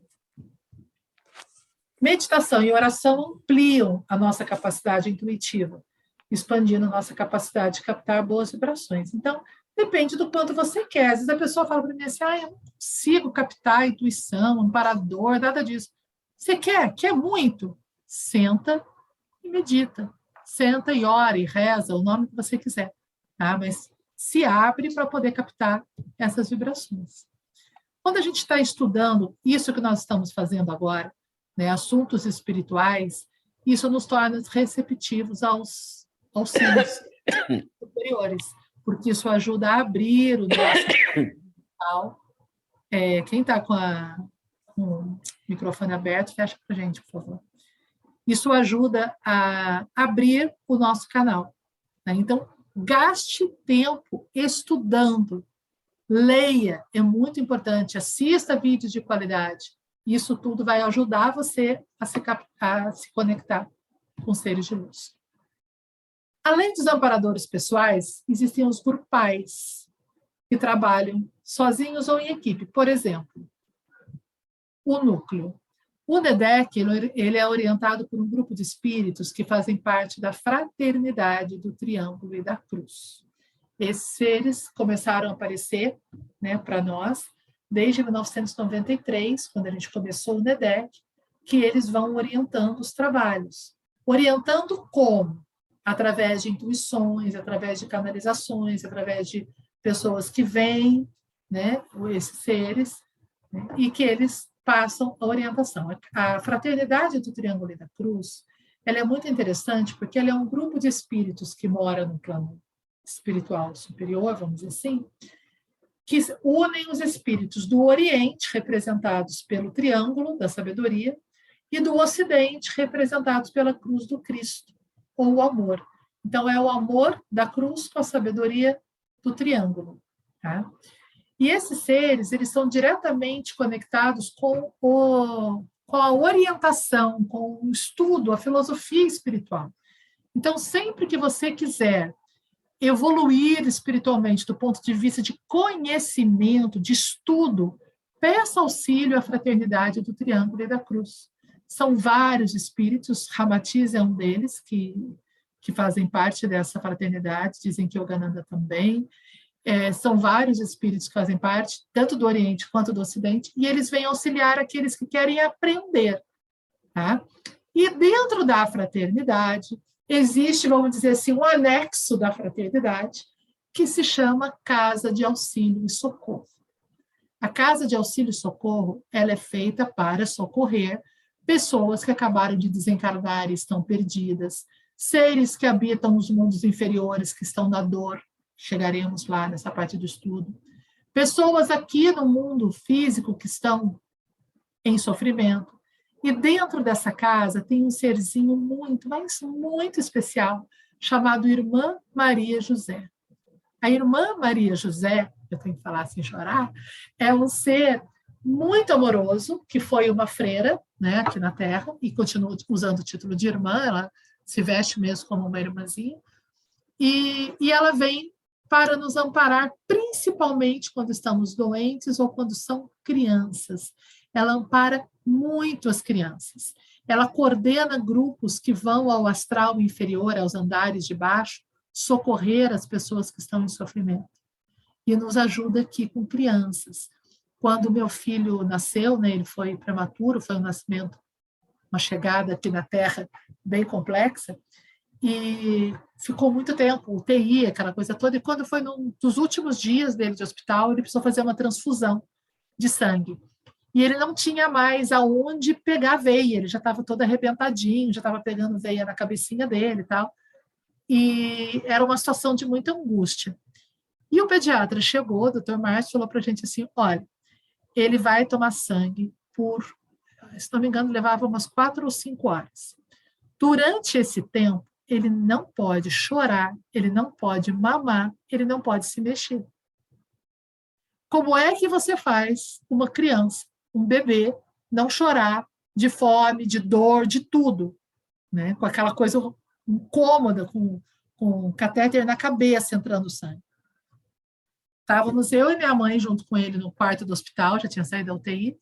Meditação e oração ampliam a nossa capacidade intuitiva, expandindo a nossa capacidade de captar boas vibrações. Então, depende do quanto você quer. Às vezes a pessoa fala para mim assim, ah, eu não consigo captar a intuição, amparador, nada disso. Você quer? Quer muito? Senta e medita. Senta e ora e reza, o nome que você quiser. Tá? Mas se abre para poder captar essas vibrações. Quando a gente está estudando isso que nós estamos fazendo agora, né, assuntos espirituais, isso nos torna receptivos aos auxílios superiores, porque isso ajuda a abrir o nosso é, Quem está com, com, o microfone aberto, fecha para a gente, por favor. Isso ajuda a abrir o nosso canal. Né? Então, gaste tempo estudando, leia, é muito importante, assista vídeos de qualidade, isso tudo vai ajudar você a se, a se conectar com seres de luz. Além dos amparadores pessoais, existem os grupais, que trabalham sozinhos ou em equipe. Por exemplo, o núcleo. O NEDEC ele é orientado por um grupo de espíritos que fazem parte da fraternidade do Triângulo e da Cruz. Esses seres começaram a aparecer né, para nós desde 1993, quando a gente começou o NEDEC, que eles vão orientando os trabalhos. Orientando como? Através de intuições, através de canalizações, através de pessoas que veem né, esses seres né, e que eles passam a orientação. A fraternidade do Triângulo e da Cruz ela é muito interessante porque ela é um grupo de espíritos que mora no plano espiritual superior, vamos dizer assim, que unem os espíritos do Oriente, representados pelo triângulo da sabedoria, e do Ocidente, representados pela cruz do Cristo, ou o amor. Então, é o amor da cruz com a sabedoria do triângulo. Tá? E esses seres, eles são diretamente conectados com, o, com a orientação, com o estudo, a filosofia espiritual. Então, sempre que você quiser evoluir espiritualmente do ponto de vista de conhecimento, de estudo, peça auxílio à fraternidade do Triângulo e da Cruz. São vários espíritos, Ramatiz é um deles, que, que fazem parte dessa fraternidade, dizem que Yogananda também. É, são vários espíritos que fazem parte, tanto do Oriente quanto do Ocidente, e eles vêm auxiliar aqueles que querem aprender. Tá? E dentro da fraternidade, existe, vamos dizer assim, um anexo da fraternidade, que se chama Casa de Auxílio e Socorro. A Casa de Auxílio e Socorro ela é feita para socorrer pessoas que acabaram de desencarnar e estão perdidas, seres que habitam os mundos inferiores, que estão na dor, chegaremos lá nessa parte do estudo, pessoas aqui no mundo físico que estão em sofrimento, e dentro dessa casa tem um serzinho muito, mas muito especial, chamado Irmã Maria José. A Irmã Maria José, eu tenho que falar sem chorar, é um ser muito amoroso, que foi uma freira né, aqui na Terra, e continua usando o título de irmã, ela se veste mesmo como uma irmãzinha, e, e ela vem para nos amparar, principalmente quando estamos doentes ou quando são crianças. Ela ampara muito as crianças. Ela coordena grupos que vão ao astral inferior, aos andares de baixo, socorrer as pessoas que estão em sofrimento. E nos ajuda aqui com crianças. Quando meu filho nasceu, né, ele foi prematuro, foi um nascimento, uma chegada aqui na Terra bem complexa, e ficou muito tempo, UTI, aquela coisa toda, e quando foi num dos últimos dias dele de hospital, ele precisou fazer uma transfusão de sangue e ele não tinha mais aonde pegar veia, ele já estava todo arrebentadinho, já estava pegando veia na cabecinha dele e tal. E era uma situação de muita angústia. E o pediatra chegou, o doutor Márcio, falou para a gente assim: olha, ele vai tomar sangue por, se não me engano, levava umas quatro ou cinco horas. Durante esse tempo, ele não pode chorar, ele não pode mamar, ele não pode se mexer. Como é que você faz uma criança um bebê não chorar de fome, de dor, de tudo, né? com aquela coisa incômoda, com, com um catéter na cabeça entrando sangue. Estávamos eu e minha mãe junto com ele no quarto do hospital, já tinha saído da UTI,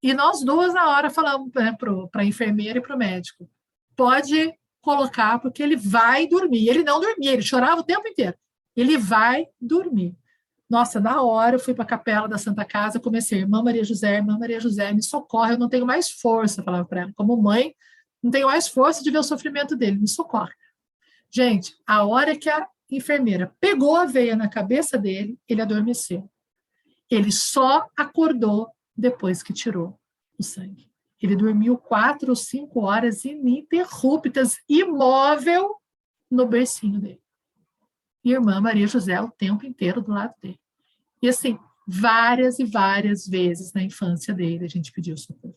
e nós duas, na hora, falamos né, para a enfermeira e para o médico: pode colocar, porque ele vai dormir. Ele não dormia, ele chorava o tempo inteiro. Ele vai dormir. Nossa, na hora eu fui para a capela da Santa Casa, comecei, irmã Maria José, irmã Maria José, me socorre, eu não tenho mais força, falava para ela, como mãe, não tenho mais força de ver o sofrimento dele, me socorre. Gente, a hora que a enfermeira pegou a veia na cabeça dele, ele adormeceu. Ele só acordou depois que tirou o sangue. Ele dormiu quatro ou cinco horas ininterruptas, imóvel, no bercinho dele. E irmã Maria José o tempo inteiro do lado dele. E assim, várias e várias vezes na infância dele a gente pediu socorro.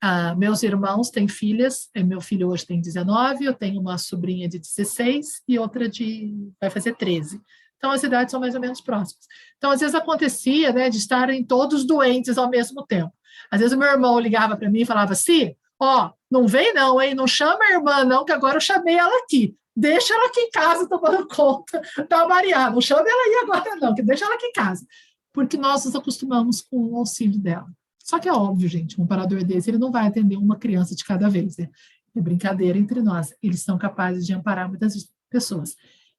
Ah, meus irmãos têm filhas, é, meu filho hoje tem 19, eu tenho uma sobrinha de 16 e outra de vai fazer 13. Então as idades são mais ou menos próximas. Então às vezes acontecia, né, de estarem todos doentes ao mesmo tempo. Às vezes o meu irmão ligava para mim e falava assim: "Ó, não vem não, hein? Não chama a irmã não, que agora eu chamei ela aqui deixa ela aqui em casa tomando conta da Maria. Não chama ela aí agora, não, que deixa ela aqui em casa. Porque nós nos acostumamos com o auxílio dela. Só que é óbvio, gente, um parador desse, ele não vai atender uma criança de cada vez, né? É brincadeira entre nós. Eles são capazes de amparar muitas pessoas.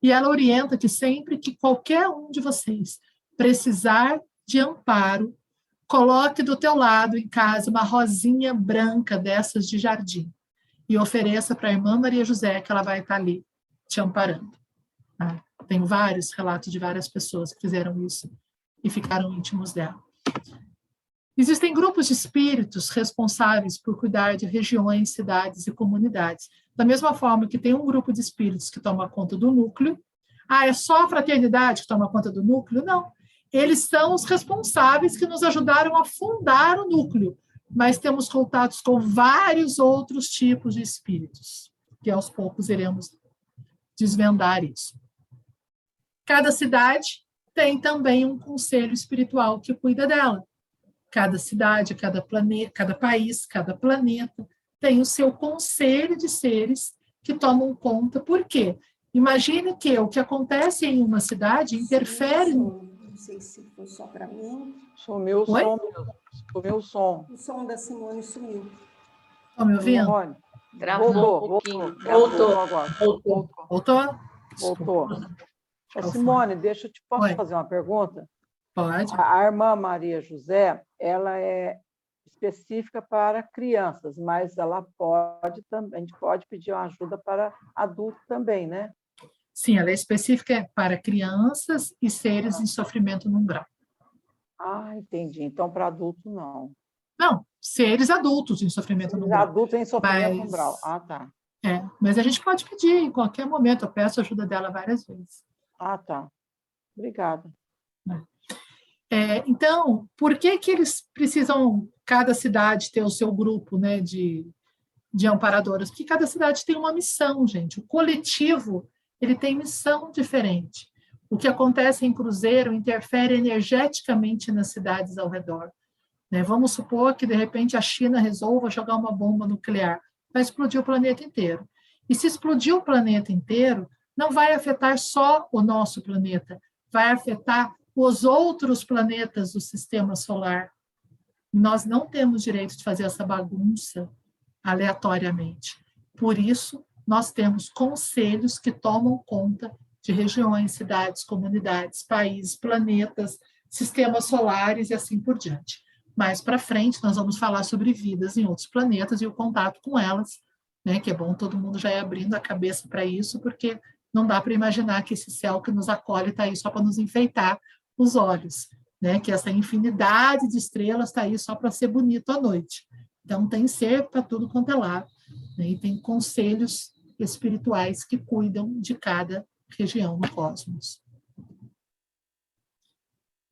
E ela orienta que sempre que qualquer um de vocês precisar de amparo, coloque do teu lado em casa uma rosinha branca dessas de jardim e ofereça para a irmã Maria José que ela vai estar ali te amparando. Tá? Tenho vários relatos de várias pessoas que fizeram isso e ficaram íntimos dela. Existem grupos de espíritos responsáveis por cuidar de regiões, cidades e comunidades. Da mesma forma que tem um grupo de espíritos que toma conta do núcleo. Ah, é só a fraternidade que toma conta do núcleo? Não. Eles são os responsáveis que nos ajudaram a fundar o núcleo, mas temos contatos com vários outros tipos de espíritos, que aos poucos iremos desvendar isso. Cada cidade tem também um conselho espiritual que cuida dela. Cada cidade, cada planeta, cada país, cada planeta tem o seu conselho de seres que tomam conta. Por quê? Imagine que o que acontece em uma cidade interfere. Não sei se foi só para mim. Sumiu o Oi? som. Sumiu o som. O som da Simone sumiu. Estão me ouvindo? Simone, Travou voltou, um pouquinho. voltou. Voltou. agora. Voltou. Voltou? Voltou. Simone, deixa eu te posso Oi. fazer uma pergunta? Pode. A a irmã Maria José, ela é específica para crianças, mas ela pode também, a gente pode pedir uma ajuda para adultos também, né? Sim, ela é específica para crianças e seres em sofrimento no umbral. Ah, entendi. Então, para adulto, não. Não, seres adultos em sofrimento no Os umbral. adultos em sofrimento Mas- umbral. Ah, tá. É, mas a gente pode pedir em qualquer momento. Eu peço ajuda dela várias vezes. Ah, tá. Obrigada. É, então, por que que eles precisam, cada cidade, ter o seu grupo né, de, de amparadoras? Porque cada cidade tem uma missão, gente. O coletivo ele tem missão diferente. O que acontece em Cruzeiro interfere energeticamente nas cidades ao redor. né? Vamos supor que, de repente, a China resolva jogar uma bomba nuclear. Vai explodir o planeta inteiro. E se explodir o planeta inteiro, não vai afetar só o nosso planeta, vai afetar os outros planetas do sistema solar. Nós não temos direito de fazer essa bagunça aleatoriamente. Por isso, nós temos conselhos que tomam conta de regiões, cidades, comunidades, países, planetas, sistemas solares e assim por diante. Mais para frente, nós vamos falar sobre vidas em outros planetas e o contato com elas, né? Que é bom todo mundo já ir abrindo a cabeça para isso, porque não dá para imaginar que esse céu que nos acolhe está aí só para nos enfeitar os olhos, né? Que essa infinidade de estrelas está aí só para ser bonito à noite. Então tem ser para tudo quanto é lado, né? E tem conselhos espirituais que cuidam de cada região no cosmos.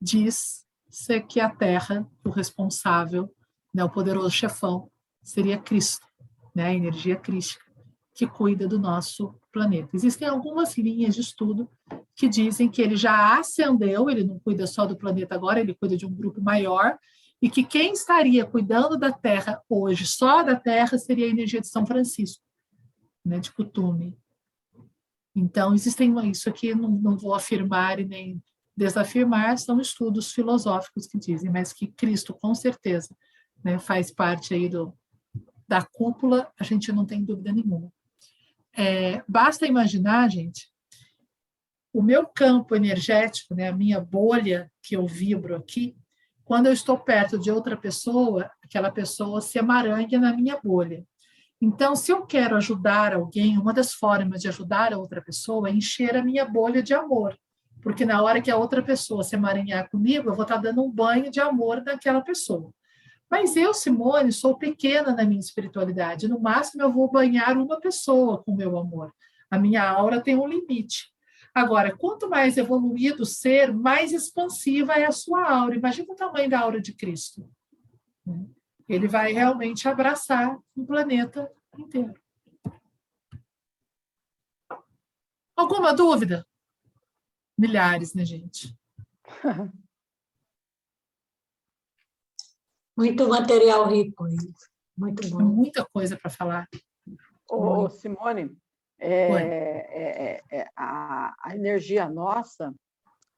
Diz-se que a Terra, o responsável, né, o poderoso chefão, seria Cristo, né, a energia crística, que cuida do nosso planeta. Existem algumas linhas de estudo que dizem que ele já ascendeu, ele não cuida só do planeta agora, ele cuida de um grupo maior, e que quem estaria cuidando da Terra hoje, só da Terra, seria a energia de São Francisco, né, de Cutume. Então, existem isso aqui, não, não vou afirmar e nem desafirmar, são estudos filosóficos que dizem, mas que Cristo, com certeza, né, faz parte aí do, da cúpula, a gente não tem dúvida nenhuma. É, basta imaginar, gente, o meu campo energético, né, a minha bolha que eu vibro aqui, quando eu estou perto de outra pessoa, aquela pessoa se emaranha na minha bolha. Então, se eu quero ajudar alguém, uma das formas de ajudar a outra pessoa é encher a minha bolha de amor. Porque na hora que a outra pessoa se emaranhar comigo, eu vou estar dando um banho de amor naquela pessoa. Mas eu, Simone, sou pequena na minha espiritualidade. No máximo, eu vou banhar uma pessoa com o meu amor. A minha aura tem um limite. Agora, quanto mais evoluído o ser, mais expansiva é a sua aura. Imagina o tamanho da aura de Cristo. Ele vai realmente abraçar o planeta inteiro. Alguma dúvida? Milhares, né, gente? Muito material rico. Muito bom. Muita coisa para falar. Ô, Simone, é, é, é, a, a, energia nossa,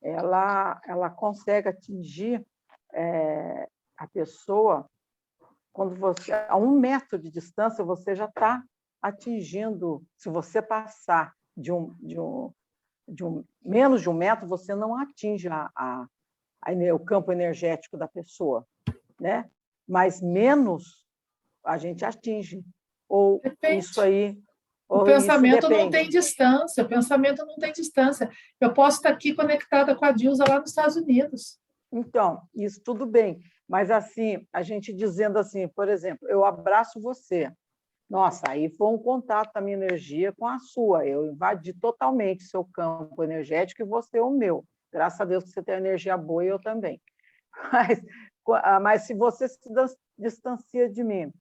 ela, ela consegue atingir é, a pessoa quando você a um metro de distância você já está atingindo. Se você passar de um, de um, de um menos de um metro, você não atinge a, a, a, o campo energético da pessoa, né? Mas menos a gente atinge. Ou depende. isso aí. O pensamento não tem distância, o pensamento não tem distância. Eu posso estar aqui conectada com a Dilsa lá nos Estados Unidos. Então, isso tudo bem. Mas assim, a gente dizendo assim, por exemplo, eu abraço você. Nossa, aí foi um contato da minha energia com a sua. Eu invadi totalmente seu campo energético e você o meu. Graças a Deus que você tem energia boa e eu também. Mas, mas se você se distancia de mim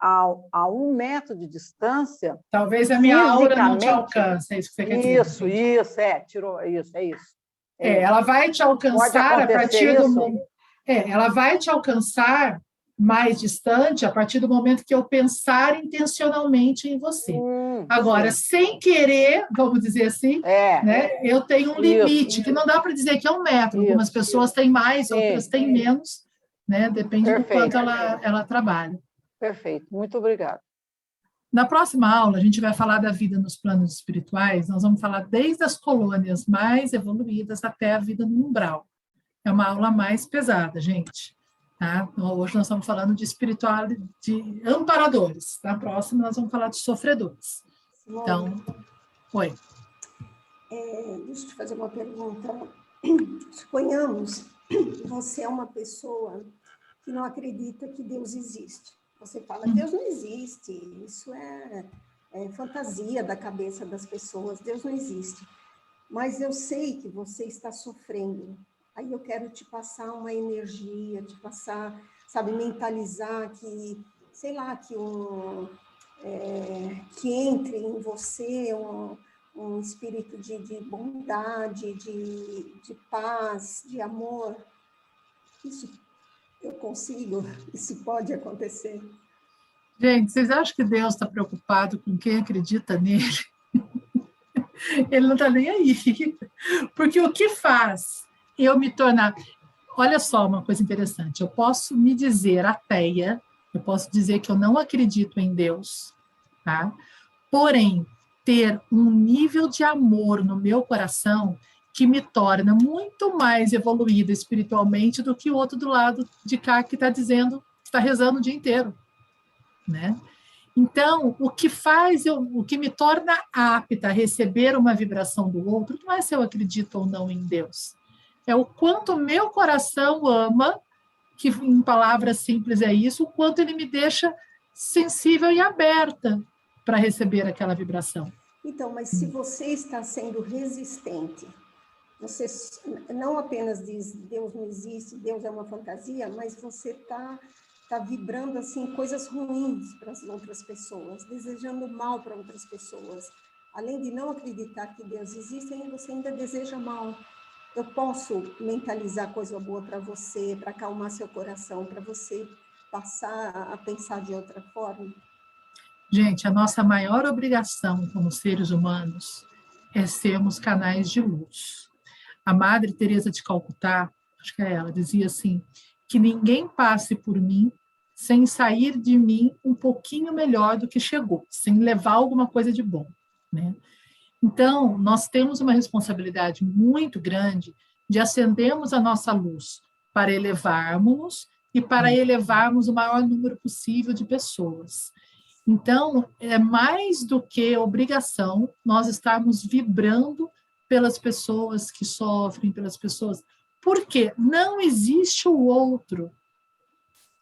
a, a um metro de distância. Talvez a minha aura não te alcance, é isso que você quer dizer. Isso, isso, é, tirou, isso, é isso. É, ela vai te alcançar a partir do momento. É, ela vai te alcançar mais distante a partir do momento que eu pensar intencionalmente em você. Hum, Agora, sim. sem querer, vamos dizer assim, é, né, eu tenho um limite, isso, que não dá para dizer que é um metro. Isso, Algumas pessoas isso. têm mais, outras têm menos, né? Depende Perfeito. do quanto ela, ela trabalha. Perfeito, muito obrigada. Na próxima aula, a gente vai falar da vida nos planos espirituais, nós vamos falar desde as colônias mais evoluídas até a vida no umbral. É uma aula mais pesada, gente. Tá? Então, hoje nós estamos falando de espiritualidade, de amparadores. Na próxima, nós vamos falar de sofredores. Então, oi. É, deixa eu te fazer uma pergunta. Suponhamos, você é uma pessoa que não acredita que Deus existe. Você fala, Deus não existe, isso é, é fantasia da cabeça das pessoas, Deus não existe. Mas eu sei que você está sofrendo. Aí eu quero te passar uma energia, te passar, sabe, mentalizar que, sei lá, que um é, que entre em você um, um espírito de, de bondade, de, de paz, de amor. Isso eu consigo, isso pode acontecer. Gente, vocês acham que Deus está preocupado com quem acredita nele? Ele não está nem aí. Porque o que faz eu me tornar. Olha só uma coisa interessante. Eu posso me dizer ateia, eu posso dizer que eu não acredito em Deus, tá? Porém, ter um nível de amor no meu coração que me torna muito mais evoluída espiritualmente do que o outro do lado de cá que está dizendo, está rezando o dia inteiro, né? Então, o que faz eu, o que me torna apta a receber uma vibração do outro, não é se eu acredito ou não em Deus. É o quanto meu coração ama, que em palavras simples é isso, o quanto ele me deixa sensível e aberta para receber aquela vibração. Então, mas se você está sendo resistente você não apenas diz Deus não existe, Deus é uma fantasia, mas você está tá vibrando assim coisas ruins para as outras pessoas, desejando mal para outras pessoas. Além de não acreditar que Deus existe, você ainda deseja mal. Eu posso mentalizar coisa boa para você, para acalmar seu coração, para você passar a pensar de outra forma? Gente, a nossa maior obrigação como seres humanos é sermos canais de luz. A Madre Teresa de Calcutá, acho que é ela, dizia assim: que ninguém passe por mim sem sair de mim um pouquinho melhor do que chegou, sem levar alguma coisa de bom, né? Então, nós temos uma responsabilidade muito grande de acendermos a nossa luz para elevarmos e para elevarmos o maior número possível de pessoas. Então, é mais do que obrigação nós estarmos vibrando pelas pessoas que sofrem, pelas pessoas. Porque não existe o outro.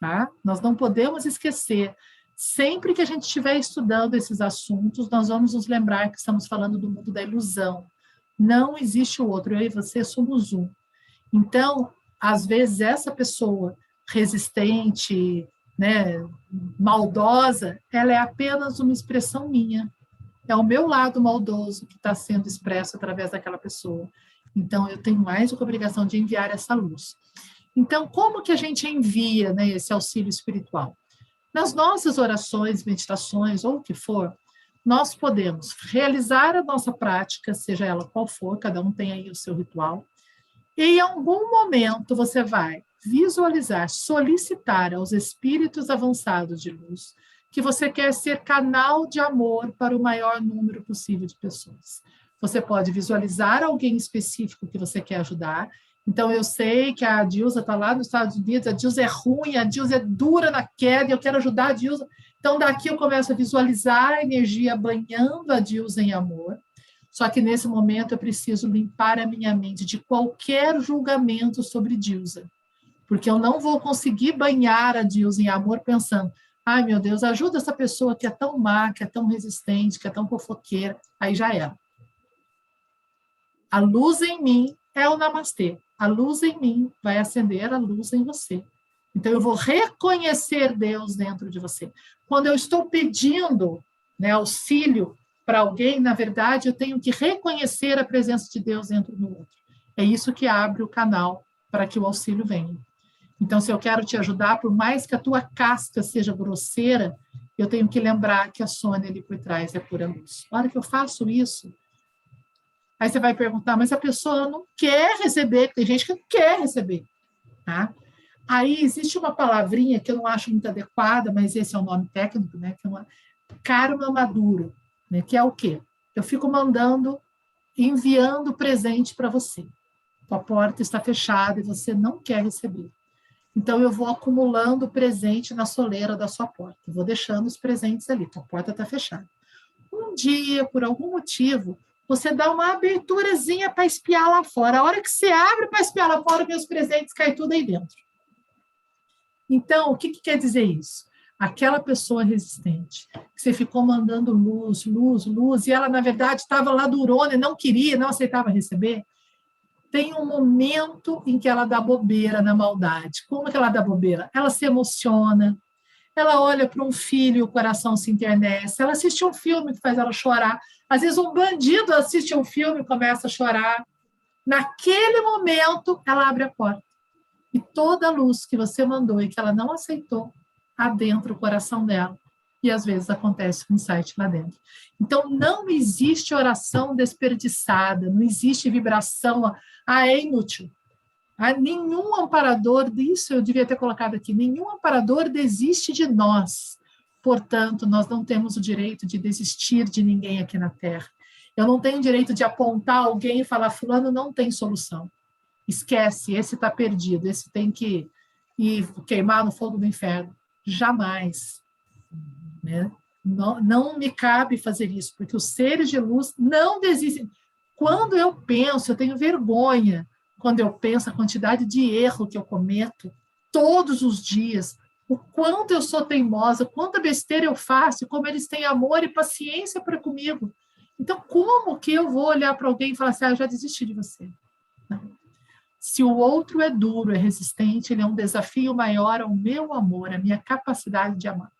Tá? Nós não podemos esquecer. Sempre que a gente estiver estudando esses assuntos, nós vamos nos lembrar que estamos falando do mundo da ilusão. Não existe o outro. Eu e você somos um. Então, às vezes, essa pessoa resistente, né, maldosa, ela é apenas uma expressão minha é o meu lado maldoso que está sendo expresso através daquela pessoa. Então, eu tenho mais do que a obrigação de enviar essa luz. Então, como que a gente envia né, esse auxílio espiritual? Nas nossas orações, meditações ou o que for, nós podemos realizar a nossa prática, seja ela qual for, cada um tem aí o seu ritual, e em algum momento você vai visualizar, solicitar aos espíritos avançados de luz que você quer ser canal de amor para o maior número possível de pessoas. Você pode visualizar alguém específico que você quer ajudar. Então, eu sei que a Dilza está lá nos Estados Unidos, a Dilza é ruim, a Dilza é dura na queda, eu quero ajudar a Dilza. Então, daqui eu começo a visualizar a energia banhando a Dilza em amor. Só que nesse momento eu preciso limpar a minha mente de qualquer julgamento sobre Dilza. Porque eu não vou conseguir banhar a Dilza em amor pensando, Ai, meu Deus, ajuda essa pessoa que é tão má, que é tão resistente, que é tão fofoqueira. Aí já era. A luz em mim é o namastê. A luz em mim vai acender a luz em você. Então, eu vou reconhecer Deus dentro de você. Quando eu estou pedindo né, auxílio para alguém, na verdade, eu tenho que reconhecer a presença de Deus dentro do outro. É isso que abre o canal para que o auxílio venha. Então, se eu quero te ajudar, por mais que a tua casca seja grosseira, eu tenho que lembrar que a Sônia ali por trás é pura luz. Na hora que eu faço isso, aí você vai perguntar, mas a pessoa não quer receber, tem gente que não quer receber, tá? Aí existe uma palavrinha que eu não acho muito adequada, mas esse é o nome técnico, né? Que é uma karma maduro, né? Que é o quê? Eu fico mandando, enviando presente para você. A porta está fechada e você não quer receber. Então, eu vou acumulando presente na soleira da sua porta. Vou deixando os presentes ali, a porta está fechada. Um dia, por algum motivo, você dá uma aberturazinha para espiar lá fora. A hora que você abre para espiar lá fora, meus presentes caem tudo aí dentro. Então, o que, que quer dizer isso? Aquela pessoa resistente, que você ficou mandando luz, luz, luz, e ela, na verdade, estava lá durona e não queria, não aceitava receber, tem um momento em que ela dá bobeira na maldade. Como que ela dá bobeira? Ela se emociona, ela olha para um filho e o coração se internece, ela assiste um filme que faz ela chorar. Às vezes um bandido assiste um filme e começa a chorar. Naquele momento, ela abre a porta. E toda a luz que você mandou e que ela não aceitou, adentra o coração dela. E às vezes acontece um insight lá dentro. Então, não existe oração desperdiçada, não existe vibração, ah, é inútil. Ah, nenhum amparador, isso eu devia ter colocado aqui, nenhum amparador desiste de nós. Portanto, nós não temos o direito de desistir de ninguém aqui na Terra. Eu não tenho direito de apontar alguém e falar, fulano não tem solução esquece, esse está perdido, esse tem que ir queimar no fogo do inferno. Jamais. Né? Não, não me cabe fazer isso, porque os seres de luz não desistem. Quando eu penso, eu tenho vergonha, quando eu penso a quantidade de erro que eu cometo todos os dias, o quanto eu sou teimosa, quanta besteira eu faço, como eles têm amor e paciência para comigo. Então, como que eu vou olhar para alguém e falar assim, ah, eu já desisti de você? Não. Se o outro é duro, é resistente, ele é um desafio maior ao meu amor, à minha capacidade de amar.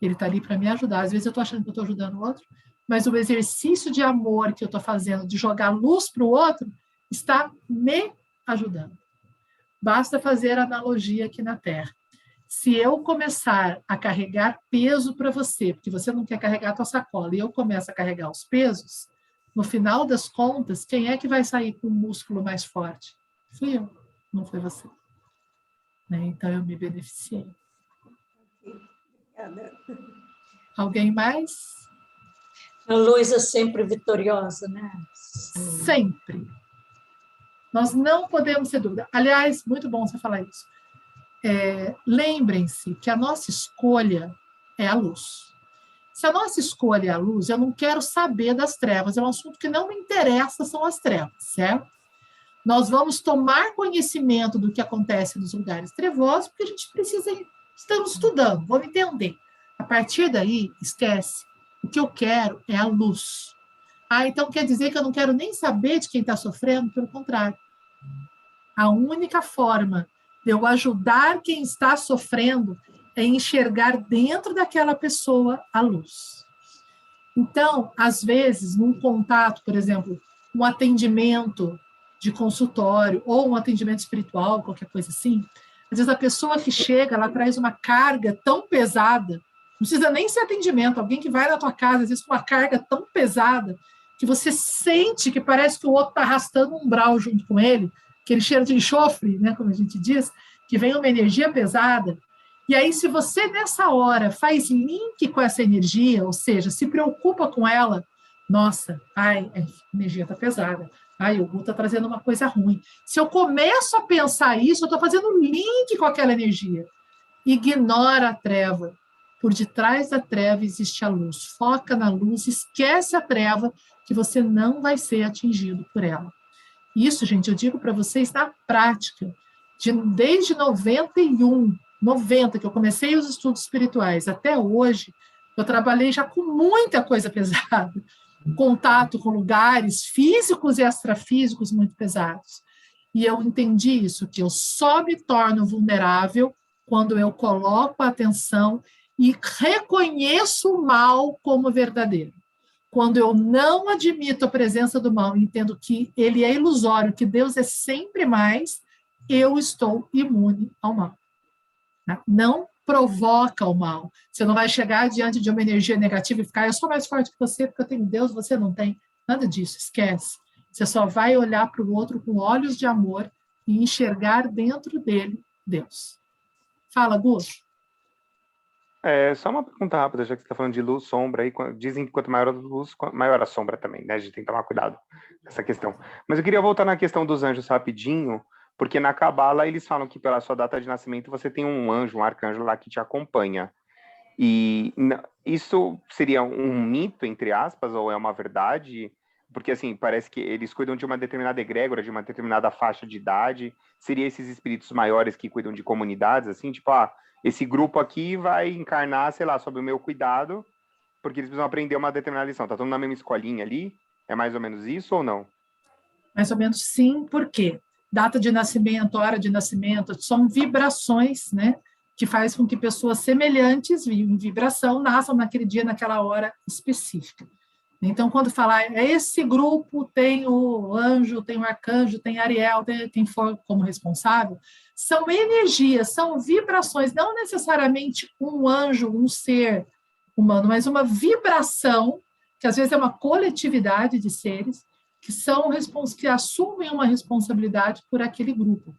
Ele está ali para me ajudar. Às vezes eu estou achando que estou ajudando o outro, mas o exercício de amor que eu estou fazendo, de jogar luz para o outro, está me ajudando. Basta fazer analogia aqui na Terra. Se eu começar a carregar peso para você, porque você não quer carregar a tua sacola, e eu começo a carregar os pesos, no final das contas, quem é que vai sair com o músculo mais forte? Fui eu, não foi você. Né? Então eu me beneficiei. Obrigada. Alguém mais? A luz é sempre vitoriosa, né? Sempre. Nós não podemos ter dúvida. Aliás, muito bom você falar isso. É, Lembrem-se que a nossa escolha é a luz. Se a nossa escolha é a luz, eu não quero saber das trevas. É um assunto que não me interessa, são as trevas, certo? Nós vamos tomar conhecimento do que acontece nos lugares trevosos, porque a gente precisa, estamos estudando, vamos entender. A partir daí, esquece. O que eu quero é a luz. Ah, então quer dizer que eu não quero nem saber de quem está sofrendo? Pelo contrário. A única forma de eu ajudar quem está sofrendo é enxergar dentro daquela pessoa a luz. Então, às vezes, num contato, por exemplo, um atendimento de consultório ou um atendimento espiritual, qualquer coisa assim, às vezes a pessoa que chega, ela traz uma carga tão pesada, não precisa nem ser atendimento, alguém que vai na tua casa, às vezes com uma carga tão pesada, que você sente que parece que o outro está arrastando um umbral junto com ele, aquele cheiro de enxofre, né, como a gente diz, que vem uma energia pesada. E aí, se você nessa hora faz link com essa energia, ou seja, se preocupa com ela, nossa, ai, a energia está pesada. Ai, o Gu está trazendo uma coisa ruim. Se eu começo a pensar isso, eu estou fazendo link com aquela energia. Ignora a treva. Por detrás da treva existe a luz. Foca na luz, esquece a treva, que você não vai ser atingido por ela. Isso, gente, eu digo para vocês na prática. De, desde 91, 90, que eu comecei os estudos espirituais, até hoje, eu trabalhei já com muita coisa pesada contato com lugares físicos e extrafísicos muito pesados. E eu entendi isso, que eu só me torno vulnerável quando eu coloco a atenção e reconheço o mal como verdadeiro. Quando eu não admito a presença do mal, entendo que ele é ilusório, que Deus é sempre mais, eu estou imune ao mal. Né? Não provoca o mal. Você não vai chegar diante de uma energia negativa e ficar, eu sou mais forte que você porque eu tenho Deus, você não tem. Nada disso, esquece. Você só vai olhar para o outro com olhos de amor e enxergar dentro dele Deus. Fala, Gu. É, só uma pergunta rápida, já que você está falando de luz, sombra, aí, dizem que quanto maior a luz, maior a sombra também, né? A gente tem que tomar cuidado nessa questão. Mas eu queria voltar na questão dos anjos rapidinho, porque na Cabala eles falam que pela sua data de nascimento você tem um anjo, um arcanjo lá que te acompanha. E isso seria um mito, entre aspas, ou é uma verdade? Porque, assim, parece que eles cuidam de uma determinada egrégora, de uma determinada faixa de idade. Seria esses espíritos maiores que cuidam de comunidades, assim? Tipo, ah, esse grupo aqui vai encarnar, sei lá, sob o meu cuidado, porque eles precisam aprender uma determinada lição. Tá todo na mesma escolinha ali? É mais ou menos isso ou não? Mais ou menos sim, por quê? Data de nascimento, hora de nascimento, são vibrações, né? Que faz com que pessoas semelhantes em vibração nasçam naquele dia, naquela hora específica. Então, quando falar, é esse grupo tem o anjo, tem o arcanjo, tem Ariel, tem for como responsável, são energias, são vibrações, não necessariamente um anjo, um ser humano, mas uma vibração, que às vezes é uma coletividade de seres, que são que assumem uma responsabilidade por aquele grupo.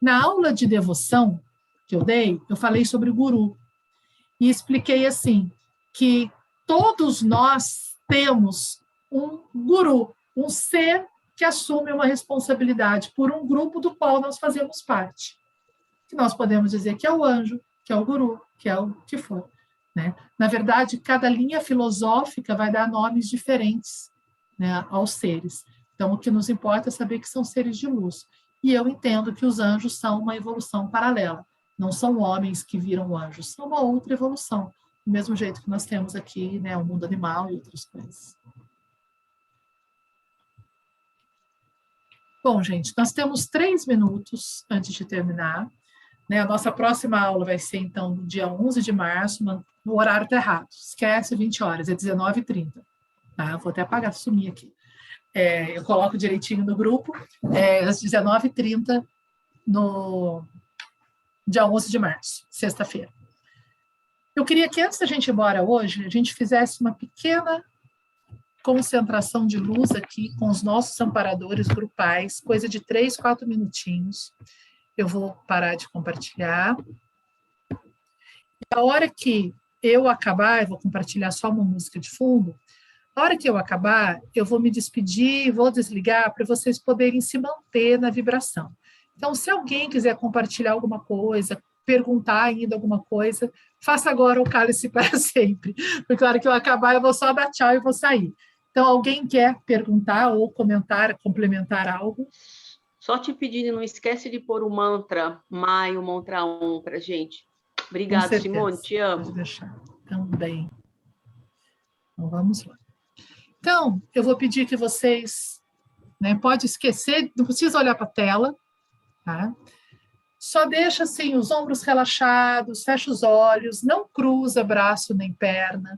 Na aula de devoção que eu dei, eu falei sobre o guru e expliquei assim que todos nós temos um guru, um ser que assume uma responsabilidade por um grupo do qual nós fazemos parte. Que nós podemos dizer que é o anjo, que é o guru, que é o que for. Né? Na verdade, cada linha filosófica vai dar nomes diferentes né, aos seres. Então, o que nos importa é saber que são seres de luz. E eu entendo que os anjos são uma evolução paralela. Não são homens que viram anjos, são uma outra evolução. Do mesmo jeito que nós temos aqui né, o mundo animal e outras coisas. Bom, gente, nós temos três minutos antes de terminar. Né? A nossa próxima aula vai ser, então, no dia 11 de março, no horário está. Esquece 20 horas, é 19h30. Tá? Vou até apagar, sumir aqui. É, eu coloco direitinho no grupo, é, às 19h30, no dia 11 de março, sexta-feira. Eu queria que antes da gente ir embora hoje, a gente fizesse uma pequena concentração de luz aqui com os nossos amparadores grupais, coisa de três, quatro minutinhos. Eu vou parar de compartilhar. E a hora que eu acabar, eu vou compartilhar só uma música de fundo, na hora que eu acabar, eu vou me despedir, vou desligar para vocês poderem se manter na vibração. Então, se alguém quiser compartilhar alguma coisa, perguntar ainda alguma coisa, faça agora o cálice para sempre. Porque hora que eu acabar, eu vou só dar tchau e vou sair. Então, alguém quer perguntar ou comentar, complementar algo? Só te pedindo, não esquece de pôr o mantra Maio, mantra 1 para gente. Obrigada, Simone, te amo. Pode deixar. Também. Então, vamos lá. Então, eu vou pedir que vocês, né, pode esquecer, não precisa olhar para a tela, tá? Só deixa assim os ombros relaxados, fecha os olhos, não cruza braço nem perna.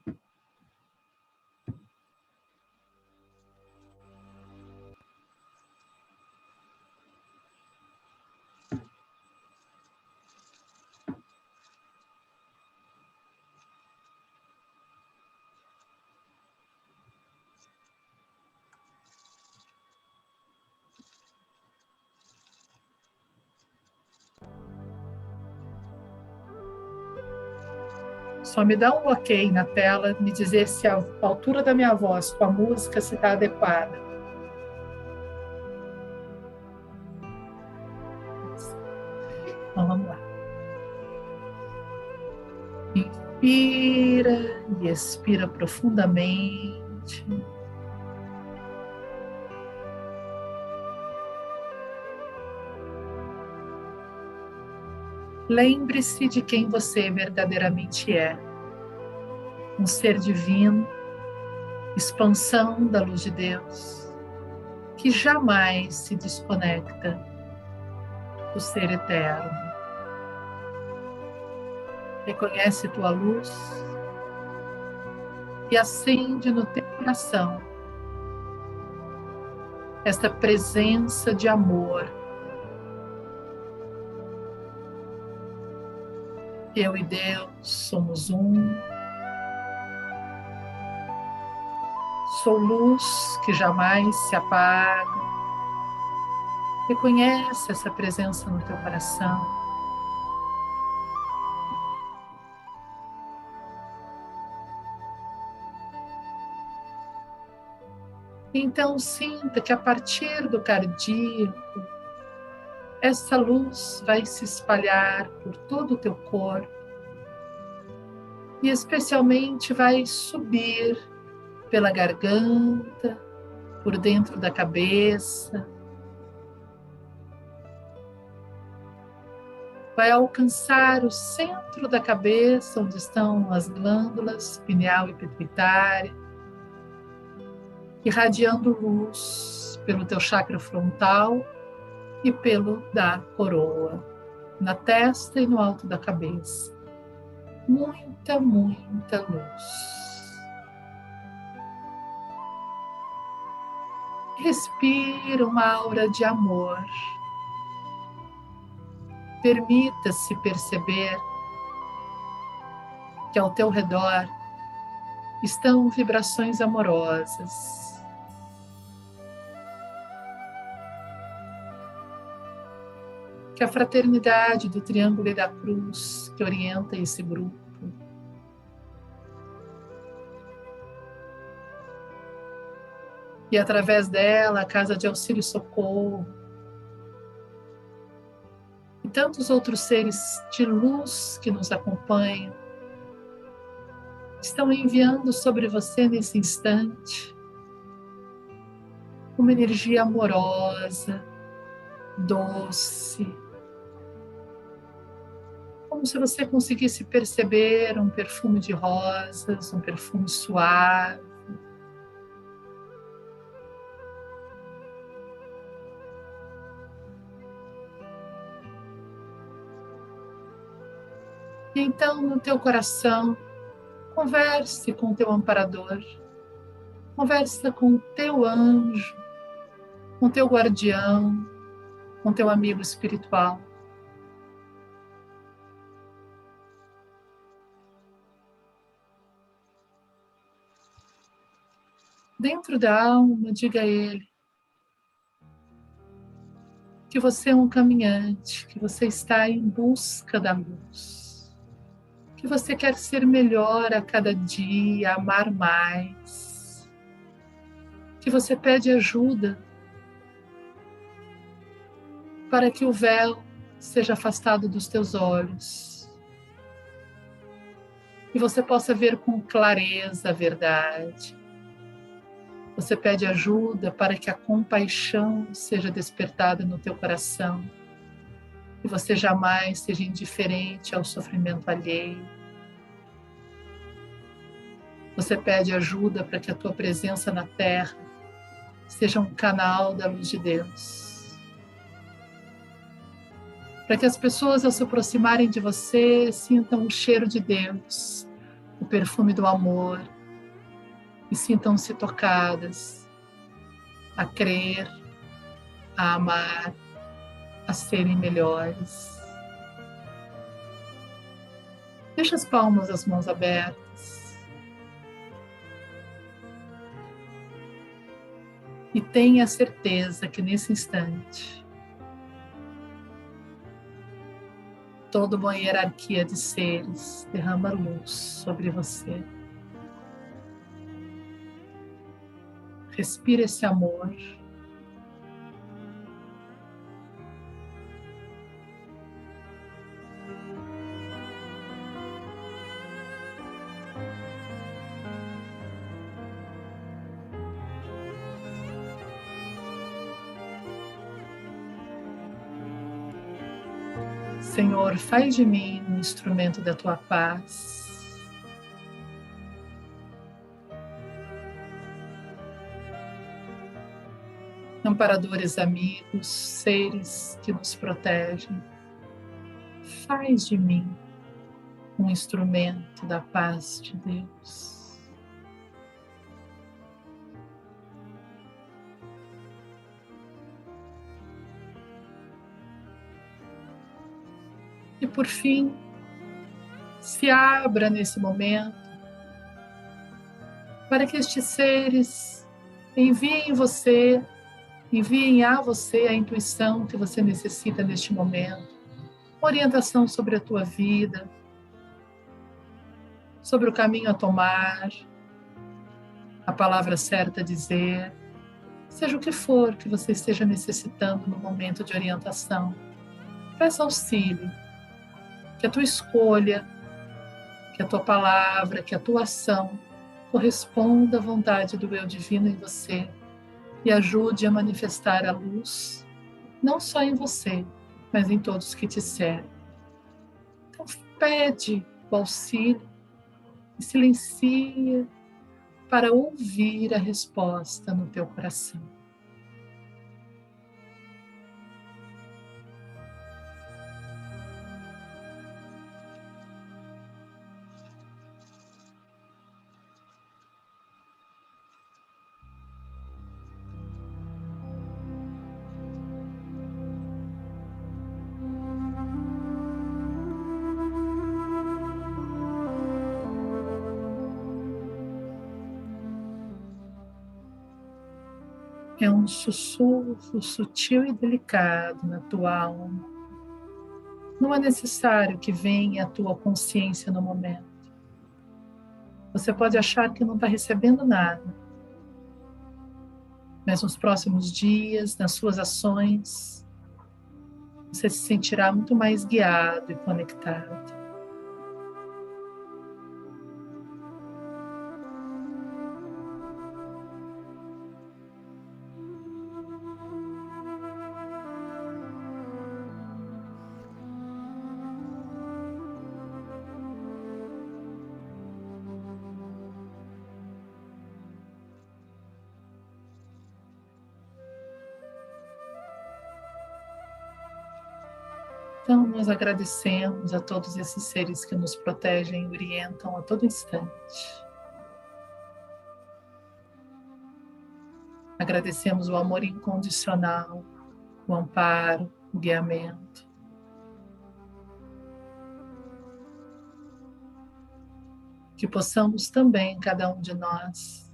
Só me dá um ok na tela, me dizer se a altura da minha voz com a música se está adequada. Então vamos lá. Inspira e expira profundamente. Lembre-se de quem você verdadeiramente é. Um ser divino, expansão da luz de Deus, que jamais se desconecta do ser eterno. Reconhece tua luz e acende no teu coração esta presença de amor Eu e Deus somos um. Sou luz que jamais se apaga. Reconhece essa presença no teu coração. Então sinta que a partir do cardíaco, essa luz vai se espalhar por todo o teu corpo e especialmente vai subir pela garganta, por dentro da cabeça. Vai alcançar o centro da cabeça, onde estão as glândulas pineal e pituitária, irradiando luz pelo teu chakra frontal e pelo da coroa, na testa e no alto da cabeça. Muita, muita luz. Respira uma aura de amor. Permita-se perceber que ao teu redor estão vibrações amorosas. Que a fraternidade do Triângulo e da Cruz que orienta esse grupo e através dela a Casa de Auxílio Socorro. E tantos outros seres de luz que nos acompanham. Estão enviando sobre você nesse instante uma energia amorosa, doce, como se você conseguisse perceber um perfume de rosas, um perfume suave E então, no teu coração, converse com o teu amparador, conversa com o teu anjo, com o teu guardião, com o teu amigo espiritual. Dentro da alma, diga a ele que você é um caminhante, que você está em busca da luz que você quer ser melhor a cada dia, amar mais, que você pede ajuda para que o véu seja afastado dos teus olhos. E você possa ver com clareza a verdade. Você pede ajuda para que a compaixão seja despertada no teu coração e você jamais seja indiferente ao sofrimento alheio. Você pede ajuda para que a tua presença na terra seja um canal da luz de Deus. Para que as pessoas, ao se aproximarem de você, sintam o cheiro de Deus, o perfume do amor, e sintam-se tocadas a crer, a amar, a serem melhores. Deixa as palmas das mãos abertas. E tenha certeza que nesse instante, toda uma hierarquia de seres derrama luz sobre você. Respira esse amor. Senhor, faz de mim um instrumento da tua paz. Amparadores amigos, seres que nos protegem, faz de mim um instrumento da paz de Deus. E por fim, Se abra nesse momento para que estes seres enviem você, enviem a você a intuição que você necessita neste momento, orientação sobre a tua vida, sobre o caminho a tomar, a palavra certa a dizer, seja o que for que você esteja necessitando no momento de orientação. Peça auxílio, que a tua escolha, que a tua palavra, que a tua ação corresponda à vontade do eu divino em você e ajude a manifestar a luz, não só em você, mas em todos que te servem. Então, pede o auxílio e silencia para ouvir a resposta no teu coração. Um sussurro sutil e delicado na tua alma. Não é necessário que venha a tua consciência no momento. Você pode achar que não está recebendo nada, mas nos próximos dias, nas suas ações, você se sentirá muito mais guiado e conectado. Nós agradecemos a todos esses seres que nos protegem e orientam a todo instante. Agradecemos o amor incondicional, o amparo, o guiamento. Que possamos também, cada um de nós,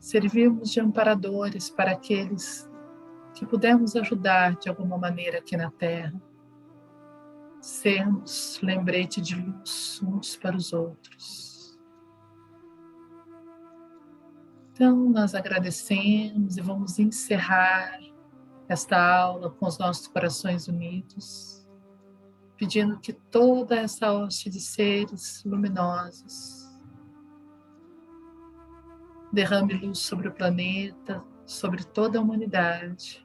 servirmos de amparadores para aqueles que pudermos ajudar de alguma maneira aqui na Terra sermos lembrete de luz uns para os outros. Então, nós agradecemos e vamos encerrar esta aula com os nossos corações unidos, pedindo que toda essa hoste de seres luminosos derrame luz sobre o planeta, sobre toda a humanidade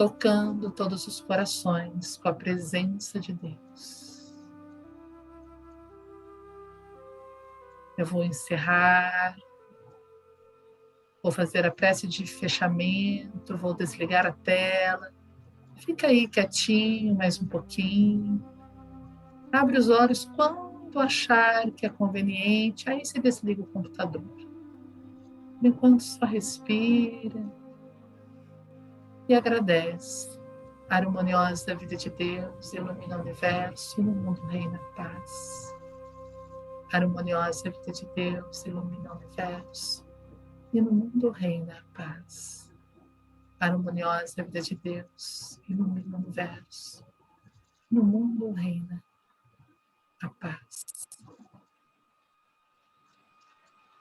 tocando todos os corações com a presença de Deus. Eu vou encerrar, vou fazer a prece de fechamento, vou desligar a tela. Fica aí quietinho mais um pouquinho. Abre os olhos quando achar que é conveniente, aí você desliga o computador. Enquanto só respira e agradece. A harmoniosa vida de Deus ilumina o universo e no mundo reina a paz. A harmoniosa vida de Deus ilumina o universo e no mundo reina a paz. A harmoniosa vida de Deus ilumina o universo. No mundo reina a paz.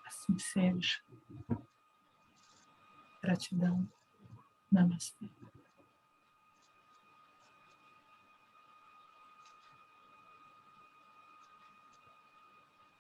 Assim seja. Gratidão. Namaste.